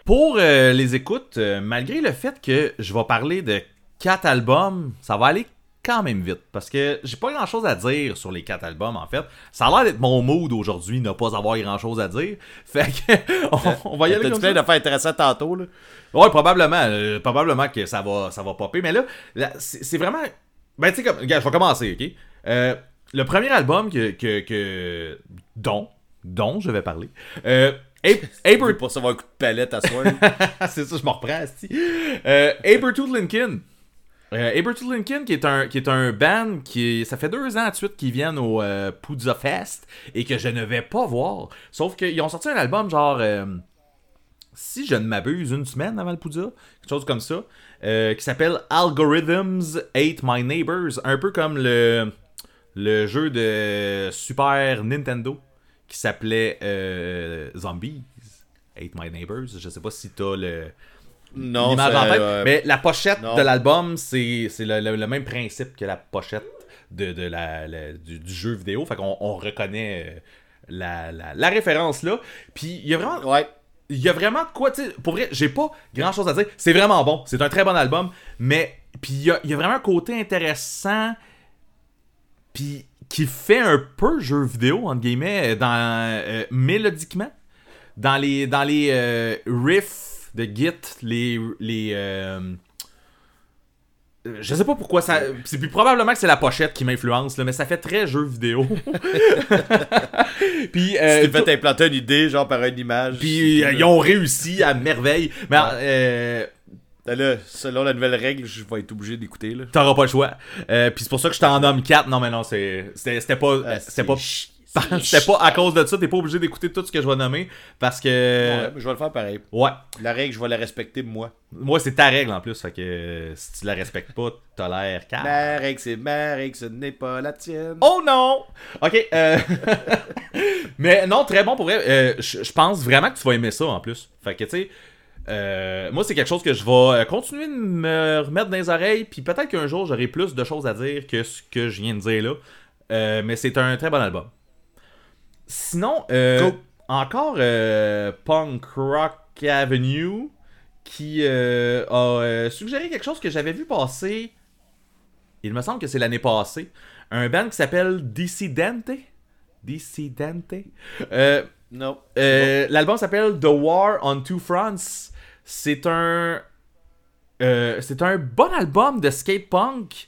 Pour euh, les écoutes, euh, malgré le fait que je vais parler de quatre albums, ça va aller quand même vite. Parce que j'ai pas grand chose à dire sur les quatre albums, en fait. Ça a l'air d'être mon mood aujourd'hui, ne pas avoir grand chose à dire. Fait que, on, on va y aller comme plein d'affaires intéressantes tantôt, là? Ouais, probablement. euh, probablement que ça va, ça va popper. Mais là, là, c'est vraiment. Ben, tu sais, comme. Je vais commencer, ok? Euh, le premier album que, que, que- dont, dont je vais parler. Euh, veux pas savoir un coup de palette à soir. c'est ça, je me reprends. Euh, Abertooth Lincoln. Euh, Abertooth Lincoln, qui est un, qui est un band qui ça fait deux ans de suite qu'ils viennent au euh, Fest et que je ne vais pas voir. Sauf qu'ils ont sorti un album genre, euh, si je ne m'abuse, une semaine avant le Poudza, quelque chose comme ça, euh, qui s'appelle Algorithms Hate My Neighbors, un peu comme le, le jeu de Super Nintendo qui s'appelait euh, Zombies. Hate My Neighbors. Je sais pas si t'as le non, l'image en c'est, tête, euh, mais la pochette non. de l'album, c'est c'est le, le- le même principe que la pochette de, de la, la- du, du jeu vidéo. Fait qu'on on reconnaît euh, la, la, la référence là. Puis il y a vraiment Ouais. il y a vraiment de quoi, tu sais, pour vrai, j'ai pas grand chose à dire. C'est vraiment bon, c'est un très bon album, mais puis il y a, y a vraiment un côté intéressant, puis qui fait un peu jeu vidéo entre guillemets dans euh, mélodiquement, dans les dans les euh, riffs de Git, les les euh, je sais pas pourquoi ça. C'est puis probablement que c'est la pochette qui m'influence, là, mais ça fait très jeu vidéo. puis euh, tu t'es fait implanter une idée, genre par une image. puis euh, ils ont réussi à merveille. Mais euh, Là, selon la nouvelle règle, je vais être obligé d'écouter, là. t'auras pas le choix. Euh, puis c'est pour ça que je t'en nomme 4. Non, mais non, c'est- c'était c'était pas. Ah, c'était pas. C'était pas à cause de ça, t'es pas obligé d'écouter tout ce que je vais nommer parce que. Ouais, mais je vais le faire pareil. Ouais. La règle, je vais la respecter, moi. Moi, c'est ta règle en plus. Fait que euh, si tu la respectes pas, t'as l'air calme. Ma règle, c'est ma règle, ce n'est pas la tienne. Oh non! Ok, euh... Mais non, très bon pour vrai. Euh, Je je pense vraiment que tu vas aimer ça en plus. Fait que tu sais, euh, moi c'est quelque chose que je vais euh, continuer de me remettre dans les oreilles, puis peut-être qu'un jour j'aurai plus de choses à dire que ce que je viens de dire là. Euh, mais c'est un très bon album. Sinon, euh, encore Punk Rock Avenue qui a suggéré quelque chose que j'avais vu passer. Il me semble que c'est l'année passée. Un band qui s'appelle Dissidente. Dissidente. Non. euh, L'album s'appelle The War on Two Fronts. C'est un. euh, c'est un bon album de skate punk.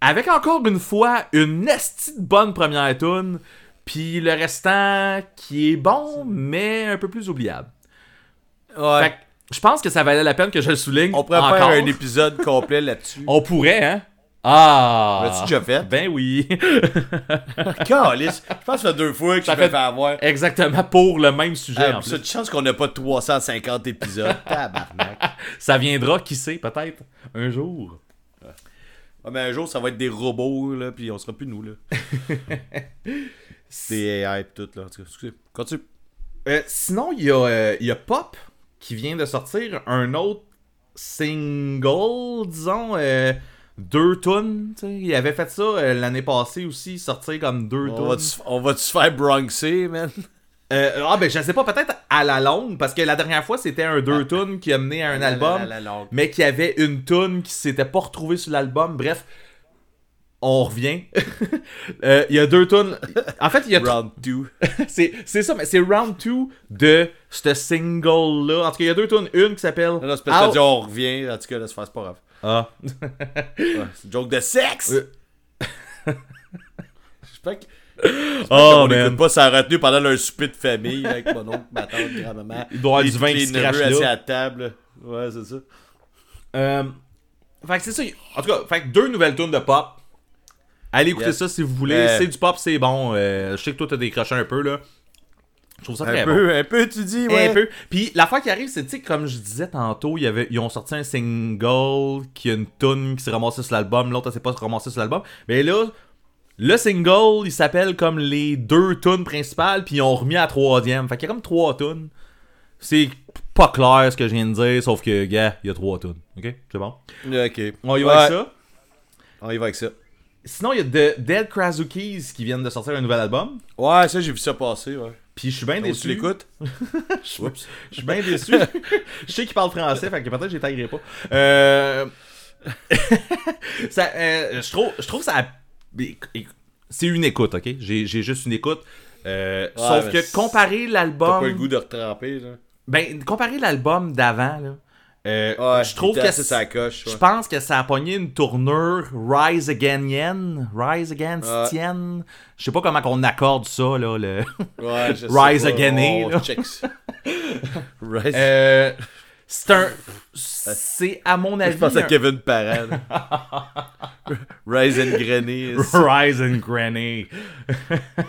Avec encore une fois une esti de bonne première tune. Puis le restant qui est bon, mais un peu plus oubliable. Ouais. Fait que je pense que ça valait la peine que je le souligne. On pourrait encore. faire un épisode complet là-dessus. On pourrait, hein? Ah! L'as-tu déjà fait? Ben oui. Calice, je pense que ça fait deux fois que Ça je me fait- fais avoir. Exactement pour le même sujet. Hey, en plus. ça, chance qu'on n'a pas 350 épisodes. Tabarnak. Ça viendra, qui sait, peut-être, un jour. Ah, mais un jour, ça va être des robots, là, puis on sera plus nous, là. des AI pis tout, là. En tout cas, excusez. Continue. Euh, sinon, il y, a, euh, il y a Pop qui vient de sortir un autre single, disons, euh, deux tunes. tu sais. Il avait fait ça euh, l'année passée aussi, sortir comme deux On tunes. va-tu on va-tu se faire bronxer, man? Euh, ah ben je sais pas, peut-être à la longue, parce que la dernière fois c'était un deux tunes qui a mené à un album, La, la, la, la, la. mais qui avait une tune qui s'était pas retrouvée sur l'album. Bref, on revient. Euh, Il y a deux tunes. En fait, il y a Round 2. c'est c'est ça, mais c'est round 2 de ce single-là. En tout cas, il y a deux tunes. Une qui s'appelle. Non, non, c'est parce que on revient. En tout cas, là, c'est pas grave. Ah. Ouais, c'est une joke de sexe! J'espère que. Oh, on n'écoute pas ça retenu pendant leur souper de famille avec mon oncle, ma tante, grand-maman. Il doit y avoir du vin qui se crache assis à table. Ouais, c'est ça. Euh, fait que c'est ça. En tout cas, fait que deux nouvelles tunes de pop. Allez écouter Yes. ça si vous voulez. Euh. C'est du pop, c'est bon. Euh, je sais que toi, t'as décroché un peu, là. Je trouve ça très Un bon. peu, un peu, tu dis, ouais. Un peu. Puis l'affaire qui arrive, c'est, tu sais, comme je disais tantôt, il y avait, ils ont sorti un single qui a une tune qui s'est ramassée sur l'album, l'autre elle s'est pas ramassée sur l'album. Mais là, le single, il s'appelle comme les deux tunes principales, puis ils ont remis à la troisième. Fait qu'il y a comme trois tunes. C'est pas clair ce que je viens de dire, sauf que, gars, il y a trois tunes. Ok? C'est bon? Ok. On y va avec ça? On y va avec ça. Sinon, il y a The Dead Krazukis qui viennent de sortir un nouvel album. Ouais, ça, j'ai vu ça passer, ouais. Puis je suis bien déçu. tu l'écoutes? Je je suis bien déçu. je sais qu'il parle français, fait que peut-être j'y taguerai pas. Euh... ça, euh, je, trouve, je trouve ça. C'est une écoute, ok? J'ai juste une écoute. Euh, sauf que comparer T'as l'album. pas le goût de retremper, là? Ben, comparer l'album d'avant, là. Euh, Ouais, je trouve que je pense que ça a pogné une tournure Rise Again Yen, Rise Again. Tien. Je sais pas comment on accorde ça là. Le... Ouais, je Rise Again, ça. Rise. Euh, c'est un, c'est à mon avis. je pense à Kevin là. Rise and Granny. Rise and Granny.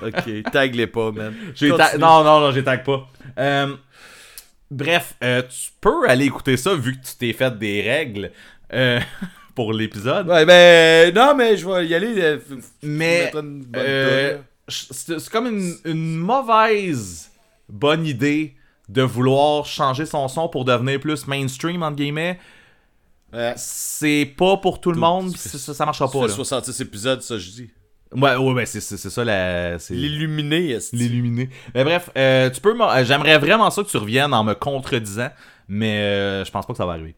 Ok, tag les pas, man. Ta-. Non, non, non, j'ai tag pas. Euh, bref, euh, tu peux aller écouter ça vu que tu t'es fait des règles euh, pour l'épisode. Ouais, ben, non, mais je vais y aller. euh, Mais, Euh, c'est comme une, une mauvaise bonne idée de vouloir changer son son pour devenir plus mainstream, entre guillemets. C'est pas pour tout le monde, ça, ça marchera Ça pas. fait Là. 66 épisodes, ça, je dis. Ouais, ouais, ben c'est c'est- c'est ça la. L'illuminé, est L'illuminer. Mais bref, euh, tu peux. euh, J'aimerais vraiment ça que tu reviennes en me contredisant, mais euh, je pense pas que ça va arriver.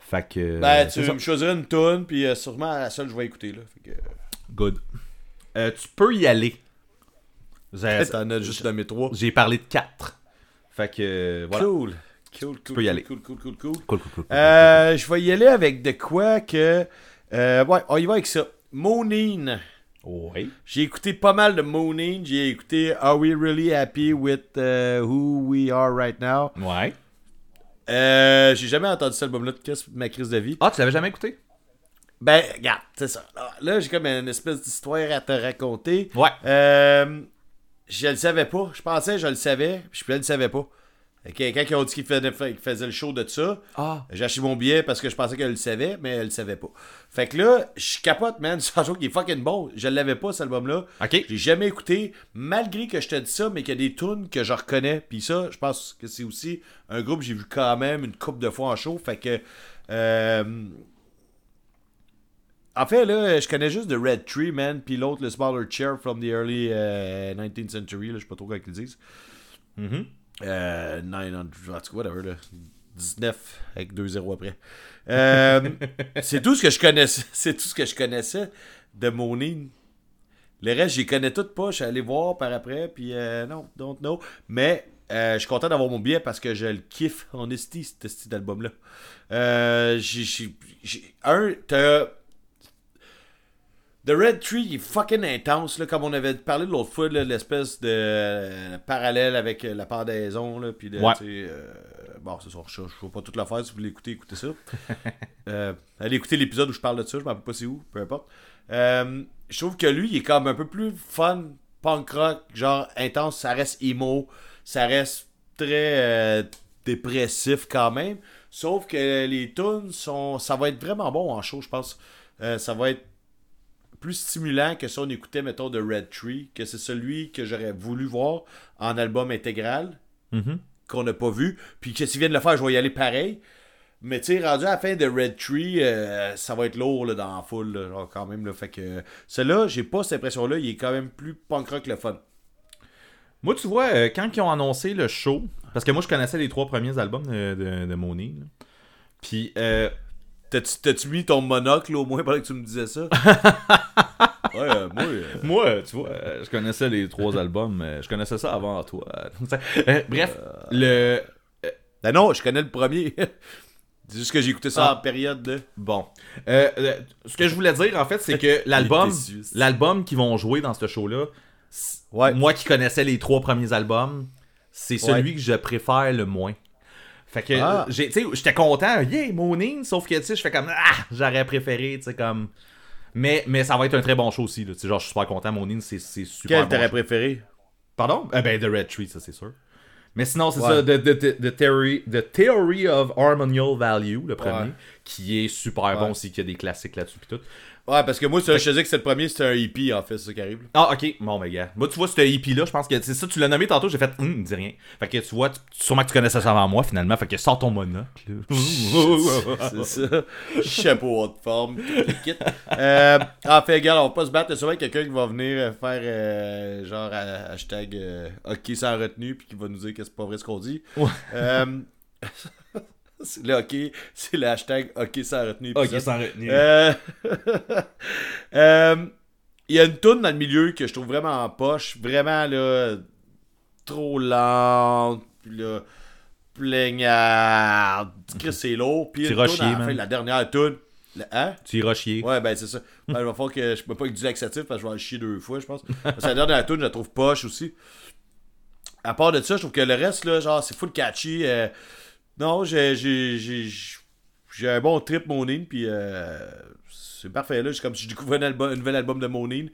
Fait que. Ben, tu me choisirais une toune, puis euh, sûrement la seule que je vais écouter, là. Fait que. Good. Tu peux y aller. J'ai T'en as juste nommé trois. j'ai parlé de 4. Fait que. voilà. Cool. Cool, cool. peux y cool, aller. Cool, cool, cool, cool. Cool, cool, cool, cool. Je vais y aller avec de quoi que. Ouais, on y va avec ça. Moonine. Oui. J'ai écouté pas mal de Moonine. J'ai écouté Are We Really Happy with uh, Who We Are Right Now? Ouais. Euh, j'ai jamais entendu cet album-là de ma crise de vie. Ah, tu l'avais jamais écouté? Ben, regarde, c'est ça. Là, j'ai comme une espèce d'histoire à te raconter. Ouais. Euh, je le savais pas. Je pensais que je le savais, puis je le savais pas. Quelqu'un qui a dit qu'il faisait, le show de ça. Ah. J'ai acheté mon billet parce que je pensais qu'elle le savait, mais elle le savait pas. Fait que là, je capote, man. Show qui est fucking bon. Je l'avais pas, cet album-là. Ok. J'ai jamais écouté, malgré que je te dis ça, mais qu'il y a des tunes que je reconnais. Puis ça, je pense que c'est aussi un groupe que j'ai vu quand même une couple de fois en show. Fait que. euh, En fait, là, je connais juste The Red Tree, man. Puis l'autre, le Smaller Chair from the early euh, 19th century. Là, je sais pas trop comment ils le disent. Mhm. Euh, 900, en tout cas, whatever, là. 19 avec 2-0 après. Euh, c'est tout ce que je connaissais. C'est tout ce que je connaissais de Monine. Le reste, j'y connais toutes pas. Je suis allé voir par après, puis euh, non, don't know. Mais euh, je suis content d'avoir mon billet parce que je le kiffe en esti, ce style d'album-là. Euh, j'ai- j'ai- j'ai- un, t'as. The Red Tree il est fucking intense, là, comme on avait parlé l'autre fois, l'espèce de euh, parallèle avec euh, la pendaison, là, puis de, Ouais. euh, bon, c'est ça, je ne vais pas tout le faire. Si vous voulez écouter, écoutez ça. Euh, allez écouter l'épisode où je parle de ça, je ne me rappelle pas c'est où, peu importe. Je trouve que lui, il est comme un peu plus fun, punk rock, genre intense. Ça reste emo, ça reste très dépressif quand même. Sauf que les tunes sont. Ça va être vraiment bon en show, je pense. Ça va être plus stimulant que si on écoutait, mettons, de Red Tree, que c'est celui que j'aurais voulu voir en album intégral, Mhm. qu'on n'a pas vu. Puis que s'ils viennent le faire, je vais y aller pareil. Mais tu sais, rendu à la fin de Red Tree, euh, ça va être lourd là, dans la foule, là, genre, quand même. Là, fait que celui-là, j'ai pas cette impression-là. Il est quand même plus punk rock le fun. Moi, tu vois, euh, quand ils ont annoncé le show, parce que moi, je connaissais les trois premiers albums de, de. Puis, euh, T'as-tu mis ton monocle au moins pendant que tu me disais ça? ouais, euh, moi. euh, moi, tu vois, euh, je connaissais les trois albums, euh, je connaissais ça avant toi. Bref, le. Ben non, je connais le premier. c'est juste que j'ai écouté ça Ah. en période de. Bon. Euh, euh, ce que je voulais dire, en fait, c'est que l'album l'album qu'ils vont jouer dans ce show-là, Ouais. moi qui connaissais les trois premiers albums, c'est celui que je préfère le moins. Fait que, Ah. j'ai- tu sais, j'étais content, yeah, Monin, sauf que, tu sais, je fais comme, ah, j'aurais préféré, tu sais, comme. Mais, mais ça va être un très bon show aussi. Tu sais, genre, je suis super content, Monin, c'est c'est super Quel bon t'aurais préféré? Pardon? Eh ben, The Red Tree, ça, c'est sûr. Mais sinon, c'est Ouais. ça, the, the, the, the theory, the Theory of Harmonial Value, le premier, Ouais. qui est super bon aussi, qui a des classiques là-dessus, pis tout. Ouais, parce que moi, ça, je te disais que c'était le premier, c'était un hippie, en fait, c'est ça qui arrive. là. Ah, ok. Bon, ben, gars. Moi, tu vois, ce hippie-là, je pense que c'est ça, tu l'as nommé tantôt, j'ai fait, hum, dit rien. Fait que tu vois, tu- sûrement que tu connaissais ça avant moi, finalement. Fait que sors ton monocle. c'est ça. Chapeau haute forme, kit. Euh, en fait, regarde, on va pas se battre. Il y a sûrement quelqu'un qui va venir euh, faire euh, genre hashtag euh, hockey sans retenue puis qui va nous dire que c'est pas vrai ce qu'on dit. Ouais. C'est le hockey, c'est le hashtag hockey sans retenue. ok, épisode. sans retenir. Euh, euh, Il y a une toune dans le milieu que je trouve vraiment en poche, vraiment là, trop lente, puis là, plaignarde. Chris, c'est lourd. Puis la fin, la dernière toune. Hein? Tu iras chier. Ouais, ben c'est ça. Ben, il va falloir que je peux pas avec du laxatif parce que je vais en chier deux fois, je pense. Parce que la dernière tune, je la trouve poche aussi. À part de ça, je trouve que le reste, là, genre, c'est full catchy. euh, Non, j'ai un bon trip Monine, puis euh, c'est parfait, là. Comme si je découvrais un, nouvel album de Monine.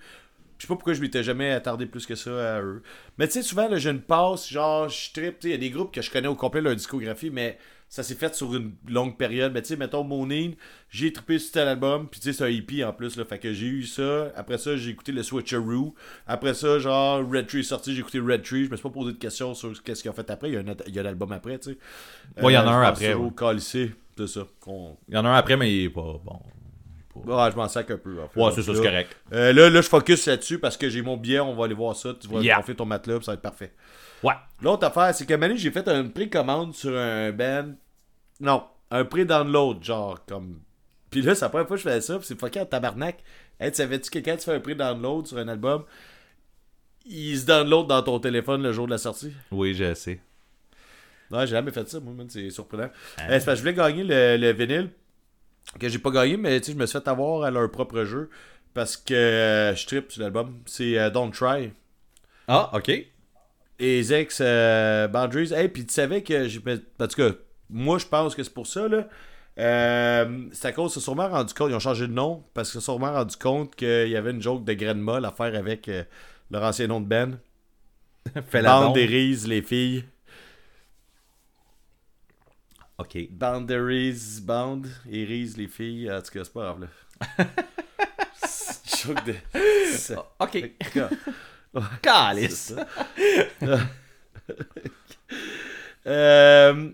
Je sais pas pourquoi je m'étais jamais attardé plus que ça à eux. Mais tu sais, souvent, j'ai une passe, genre, je trip, il y a des groupes que je connais au complet leur discographie, mais ça s'est fait sur une longue période. Mais tu sais, mettons, Monine, j'ai trippé sur tel album, puis tu sais, c'est un hippie en plus, là. Fait que j'ai eu ça. Après ça, j'ai écouté le Switcheroo. Après ça, genre, Red Tree est sorti, j'ai écouté Red Tree. Je me suis pas posé de questions sur qu'est-ce qu'ils ont fait après. Il y a un, il y a un album après, tu sais. Ouais, il y en a Euh, un pense après, ouais. C'est ça. Il y en a un après, mais il est pas bon. Ouais, je m'en sac un peu. en fait. Ouais, c'est ça, c'est correct. euh, là, là, je focus là-dessus parce que j'ai mon billet, on va aller voir ça. Tu vas Yeah. gonfler ton matelas, ça va être parfait. Ouais. L'autre affaire, c'est que Mané, j'ai fait une précommande sur un band. Non, un pré-download, genre, comme. Puis là, c'est la première fois que je fais ça, puis c'est fucking tabarnak. Hey, tu savais-tu que quand tu fais un pré-download sur un album, il se download dans ton téléphone le jour de la sortie? Oui, je sais. Non, j'ai jamais fait ça, moi, c'est surprenant. Euh, c'est parce que je voulais gagner le, le vinyle, que j'ai pas gagné, mais tu sais, je me suis fait avoir à leur propre jeu, parce que euh, je trippe sur l'album. C'est euh, Don't Try. Ah, ok. Et Zex euh, Boundaries. Hey, puis tu savais que j'ai. En tout cas, moi, je pense que c'est pour ça, là. Euh, c'est à cause, sûrement rendu compte, ils ont changé de nom, parce qu'ils se sont sûrement rendu compte qu'il y avait une joke de graine molle à faire avec euh, leur ancien nom de Ben. Fais la Bande les filles. Ok. Boundaries, Bound Reese, les filles. En tout cas, c'est pas grave, là. Joke de. Ok. Calice. euh,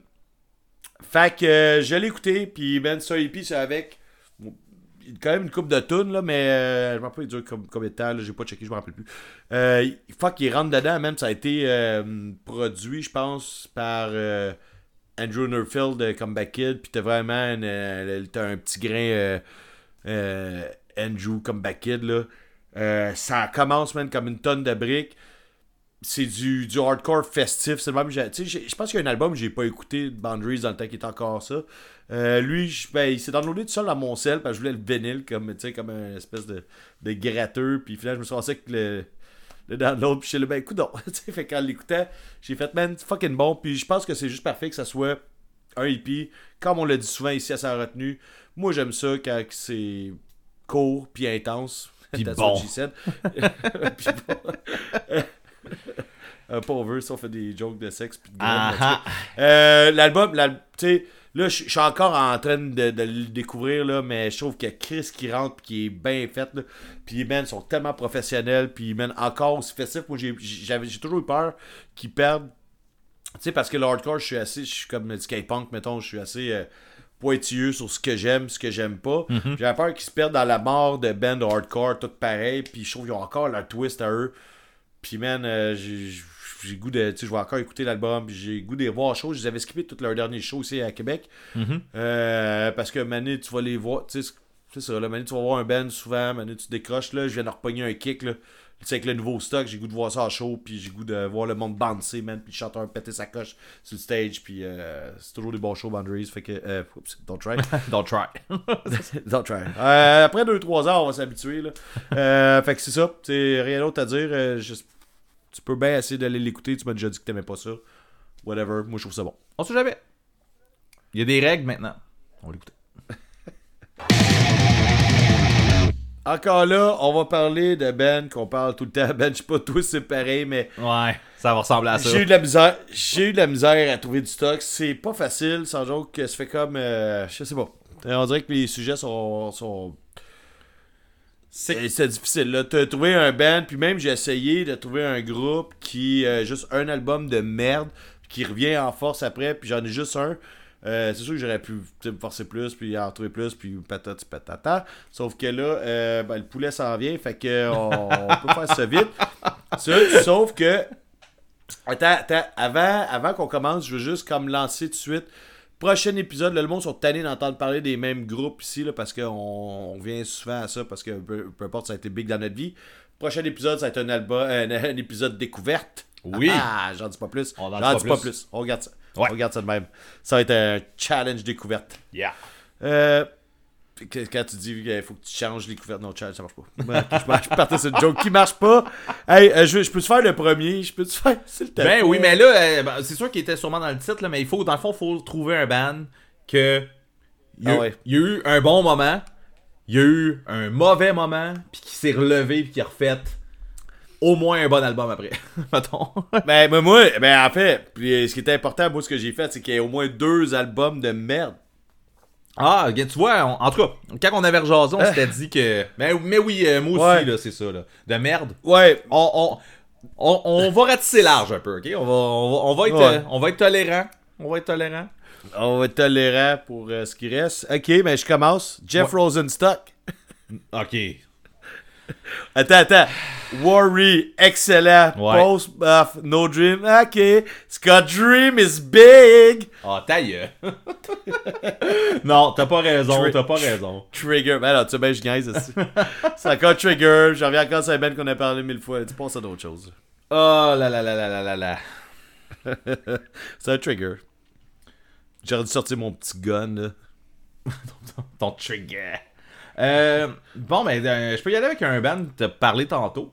fait que euh, je l'ai écouté, puis Ben EP, c'est avec. quand même une coupe de tunes, là, mais euh, je me rappelle dure comme- combien de temps, j'ai pas checké, je me rappelle plus. Euh, fuck, il rentre dedans, même, ça a été euh, produit, je pense, par euh, Andrew Nerfield de Comeback Kid, puis t'as vraiment une, un petit grain Andrew Comeback Kid, là. Euh, ça commence, man, comme une tonne de briques. C'est du, du hardcore festif. C'est le même. Je pense qu'il y a un album que j'ai pas écouté Boundaries dans le temps qu'il était encore ça. Euh, lui, ben, il s'est downloadé tout seul à mon sel parce que je voulais le vinyle comme, comme une espèce de, de gratteux. Puis finalement, je me suis pensé que le, le download. Puis je là, ben écoute, donc. Fait quand je l'écoutais, j'ai fait, man, fucking bon. Puis je pense que c'est juste parfait que ça soit un hippie. Comme on l'a dit souvent ici à sa retenue, moi j'aime ça quand c'est court puis intense. Puis That's bon. what she said. Puis bon. Un pauvre, ça on fait des jokes de sexe puis de graines, Ah, ah. Euh, L'album, l'al- tu sais, là, je suis encore en train de, de le découvrir, là, mais je trouve que Chris qui rentre puis qui est bien fait, là, puis man, ils sont tellement professionnels, puis man, encore aussi festif. Moi, j'ai toujours eu peur qu'ils perdent. Tu sais, parce que le hardcore, je suis assez, je suis comme du K-punk, mettons, je suis assez euh, pointilleux sur ce que j'aime, ce que j'aime pas. J'avais peur qu'ils se perdent dans la mort de band hardcore, tout pareil, puis je trouve qu'ils ont encore leur twist à eux. Puis, man, euh, j'ai goût de. Tu sais, je vais encore écouter l'album. puis J'ai goût de les voir show. Je les avais skippé tout leur dernier show ici à Québec. Euh, parce que, Mané, tu vas les voir. Tu sais, c'est ça. Là, Mané, tu vas voir un band souvent. Mané, tu décroches. Là, je viens de repogner un kick. Là. Tu sais, avec le nouveau stock, j'ai goût de voir ça en show. Puis j'ai goût de voir le monde bouncer, man. Puis le chanteur péter sa coche sur le stage. Puis euh, c'est toujours des bons shows, Boundaries. Fait que. Euh, don't try. Don't try. Don't try. Euh, après 2-3 heures, on va s'habituer. là. Euh, fait que c'est ça. C'est rien d'autre à dire. Je- tu peux bien essayer d'aller l'écouter. Tu m'as déjà dit que t'aimais pas ça. Whatever. Moi, je trouve ça bon. On sait jamais. Il y a des règles maintenant. On va Encore là, on va parler de Ben, qu'on parle tout le temps. Ben, je sais pas tous c'est pareil, mais Ouais, ça va ressembler à ça. j'ai eu de la misère. J'ai eu de la misère à trouver du stock. C'est pas facile, sans joke, que ça fait comme. euh, je sais pas. On dirait que les sujets sont. sont... C'est c'est difficile. Là. T'as trouvé un band, puis même j'ai essayé de trouver un groupe qui a juste un album de merde, puis qui revient en force après, puis j'en ai juste un. Euh, c'est sûr que j'aurais pu me forcer plus, puis en trouver plus, puis patati patata. Sauf que là, euh, ben, le poulet s'en vient, fait que on, on peut faire ça vite. Ça, sauf que. Attends, attends, avant, avant qu'on commence, je veux juste comme lancer tout de suite. Prochain épisode, là, le monde sont tannés d'entendre parler des mêmes groupes ici, là, parce qu'on on vient souvent à ça, parce que peu, peu importe, ça a été big dans notre vie. Prochain épisode, ça va être un, album, un, un épisode découverte. Oui. Ah, j'en dis pas plus. On en J'en dis pas pas plus. plus. On regarde ça. Ouais. Regarde ça de même. Ça va être un challenge découverte. Yeah. Euh, quand tu dis qu'il faut que tu changes les couvertes, non, challenge, ça marche pas. Je, marche- je partais sur une joke qui marche pas. Hey, euh, je, je peux te faire le premier, je peux te faire, s'il te Ben plaît? oui, mais là, euh, ben, c'est sûr qu'il était sûrement dans le titre, là, mais il faut, dans le fond, il faut trouver un band que. Il y, a, Ah ouais. il y a eu un bon moment, il y a eu un mauvais moment, puis qui s'est relevé, puis qui a refait au moins un bon album après. Mettons. Ben, mais moi, ben, en fait, puis, euh, ce qui était important, moi, ce que j'ai fait, c'est qu'il y a au moins deux albums de merde. Ah, tu vois, on- en tout cas, quand on avait rejasé, on s'était dit que. Mais, mais oui, euh, moi aussi, Ouais. là, c'est ça, là. De merde. Ouais, On, on, on, on va ratisser large un peu, ok? On va, on va, on va être, Ouais. euh, on va être tolérant. On va être tolérant. on va être tolérant pour euh, ce qui reste. Ok, ben, je commence. Jeff Ouais. Rosenstock. Ok. Attends, attends. Worry, excellent. Ouais. Post, buff, no dream. Ok. Scott Dream is big. Ah, ta gueule. non, t'as pas raison, t'as pas raison. Trigger. Ben là, tu sais, ben, je gagne aussi. c'est encore Trigger. J'en reviens encore sur band qu'on a parlé mille fois. Tu penses à d'autres choses. Oh là là là là là là là. C'est un Trigger. J'aurais dû sortir mon petit gun, là. Ton trigger. Euh, bon, ben, euh, je peux y aller avec un band t'as parlé tantôt.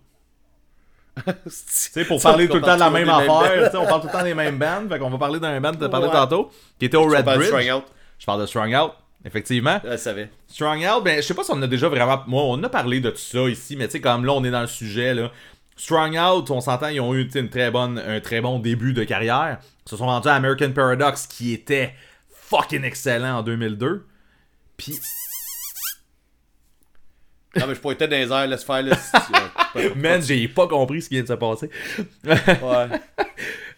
Tu sais, pour parler tout le temps de la même affaire. tu sais, on parle tout le temps des mêmes bands. Fait qu'on va parler d'un band parlé Ouais. tantôt, qui était au Red Bridge. Out. Je parle de Strong Out, effectivement. Je savais. Strong Out, ben, je sais pas si on a déjà vraiment. Moi, on a parlé de tout ça ici, mais tu sais, comme là, on est dans le sujet, là. Strong Out, on s'entend, ils ont eu une très bonne, un très bon début de carrière. Ils se sont rendus à American Paradox, qui était fucking excellent en 2002. Puis, Non, mais je pointais dans les airs, laisse faire, là. man, j'ai pas compris ce qui vient de se passer. ouais.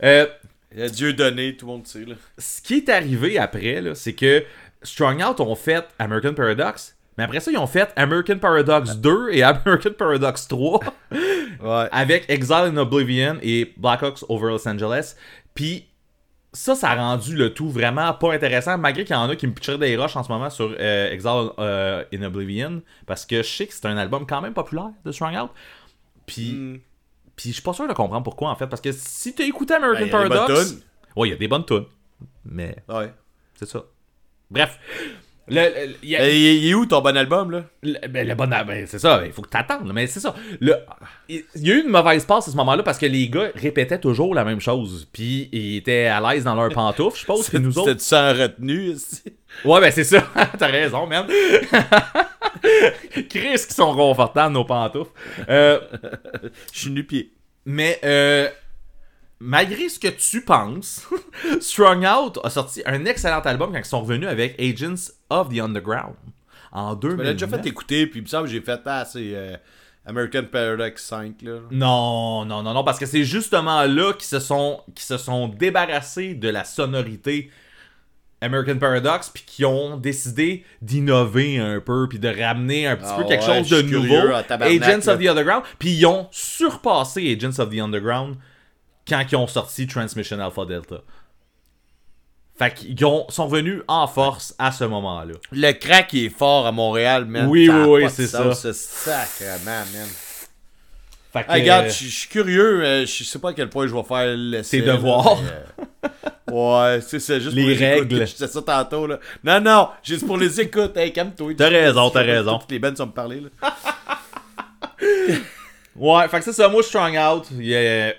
Euh, Il y a Dieu donné, tout le monde sait, là. ce qui est arrivé après, là, c'est que Strong Out ont fait American Paradox, mais après ça, ils ont fait American Paradox 2 et American Paradox 3. Ouais. avec Exile in Oblivion et Blackhawks over Los Angeles. Puis ça, ça a rendu le tout vraiment pas intéressant, malgré qu'il y en a qui me pitcheraient des rushs en ce moment sur euh, Exile euh, in Oblivion, parce que je sais que c'est un album quand même populaire de Strong Out. Puis, Mm. puis je suis pas sûr de comprendre pourquoi en fait, parce que si t'as écouté American Ben, il y a des bonnes Paradox, ouais, il y a des bonnes tunes, mais Ouais. c'est ça. Bref. Le, le- il y a- Il est- où ton bon album, là? Le, ben, le bon ben, c'est ça, il faut que t'attendes, mais c'est ça. Le, il y a eu une mauvaise passe à ce moment-là parce que les gars répétaient toujours la même chose. Puis ils étaient à l'aise dans leurs pantoufles, je suppose, que nous autres. C'était sans retenue, ici? Ouais, ben c'est ça. T'as raison, man. Chris qui sont confortables, nos pantoufles. Euh, Je suis nu-pied. mais euh, malgré ce que tu penses, Strung Out a sorti un excellent album quand ils sont revenus avec Agents of the Underground en Tu me l'as 2009. déjà fait écouter, puis il me semble que j'ai fait, ah, c'est euh, American Paradox 5, là. Non, non, non, non, parce que c'est justement là qu'ils se sont, qu'ils se sont débarrassés de la sonorité American Paradox, puis qui ont décidé d'innover un peu, puis de ramener un petit Ah peu quelque chose de nouveau. Agents là. of the Underground, puis ils ont surpassé Agents of the Underground quand ils ont sorti Transmission Alpha Delta. Fait qu'ils ont- sont revenus en force à ce moment-là. Le crack, il est fort à Montréal, man. Oui, oui, oui, c'est ça. ce Sacrement, man. Fait que, regarde, euh, je suis curieux. euh, je sais pas à quel point je vais faire l'essai. Tes devoirs. euh, ouais, c'est ça, juste Les pour les règles. Je disais ça tantôt, là. Non, non, juste pour les écoutes. Hey, calme-toi. T'as raison, t'as raison. Toutes les bandes sont me parler, là. Ouais, fait que c'est ça, moi, Strong Out. Il y a...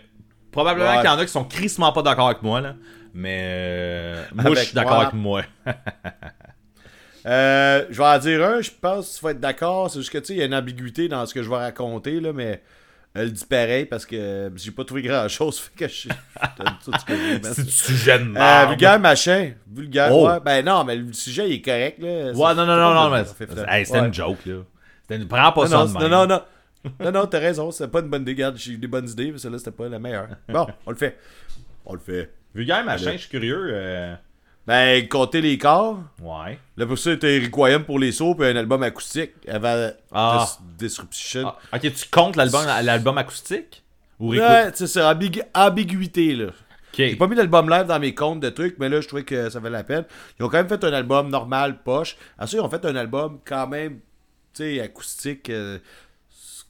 Probablement Ouais. qu'il y en a qui sont crissement pas d'accord avec moi, là. Mais euh, moi, Avec je suis d'accord avec moi. Euh, je vais en dire un, je pense que tu vas être d'accord. C'est juste que, tu sais, il y a une ambiguïté dans ce que je vais raconter, là, mais elle dit pareil parce que j'ai pas trouvé grand-chose. Fait que je... C'est du sujet de Euh, merde. vulgaire machin. Vulgaire. Oh. Ouais, ben non, mais le sujet il est correct là. Ouais, non, non, non, non, mais... fait Hey, c'était Ouais. une joke, là. C'était une... Prends pas Non, ça non, non, non, non. Non, non, t'as raison, c'est pas une bonne idée. J'ai eu des bonnes idées, mais celle-là, c'était pas la meilleure. Bon, on le fait. On le fait. Vulgaire, machin, je suis curieux. euh, Ben, compter les corps. Ouais. Là, pour ça, c'était Wyam pour les sauts, puis un album acoustique avant Ah. Dis- Disruption. Ah, ok, tu comptes l'album l'album acoustique? Ou réécoute? ouais, tu sais, c'est ambigu- ambiguïté, là. J'ai Ok. pas mis l'album live dans mes comptes de trucs, mais là, je trouvais que ça valait la peine. Ils ont quand même fait un album normal, poche. Ensuite, ils ont fait un album quand même, tu sais, acoustique. euh,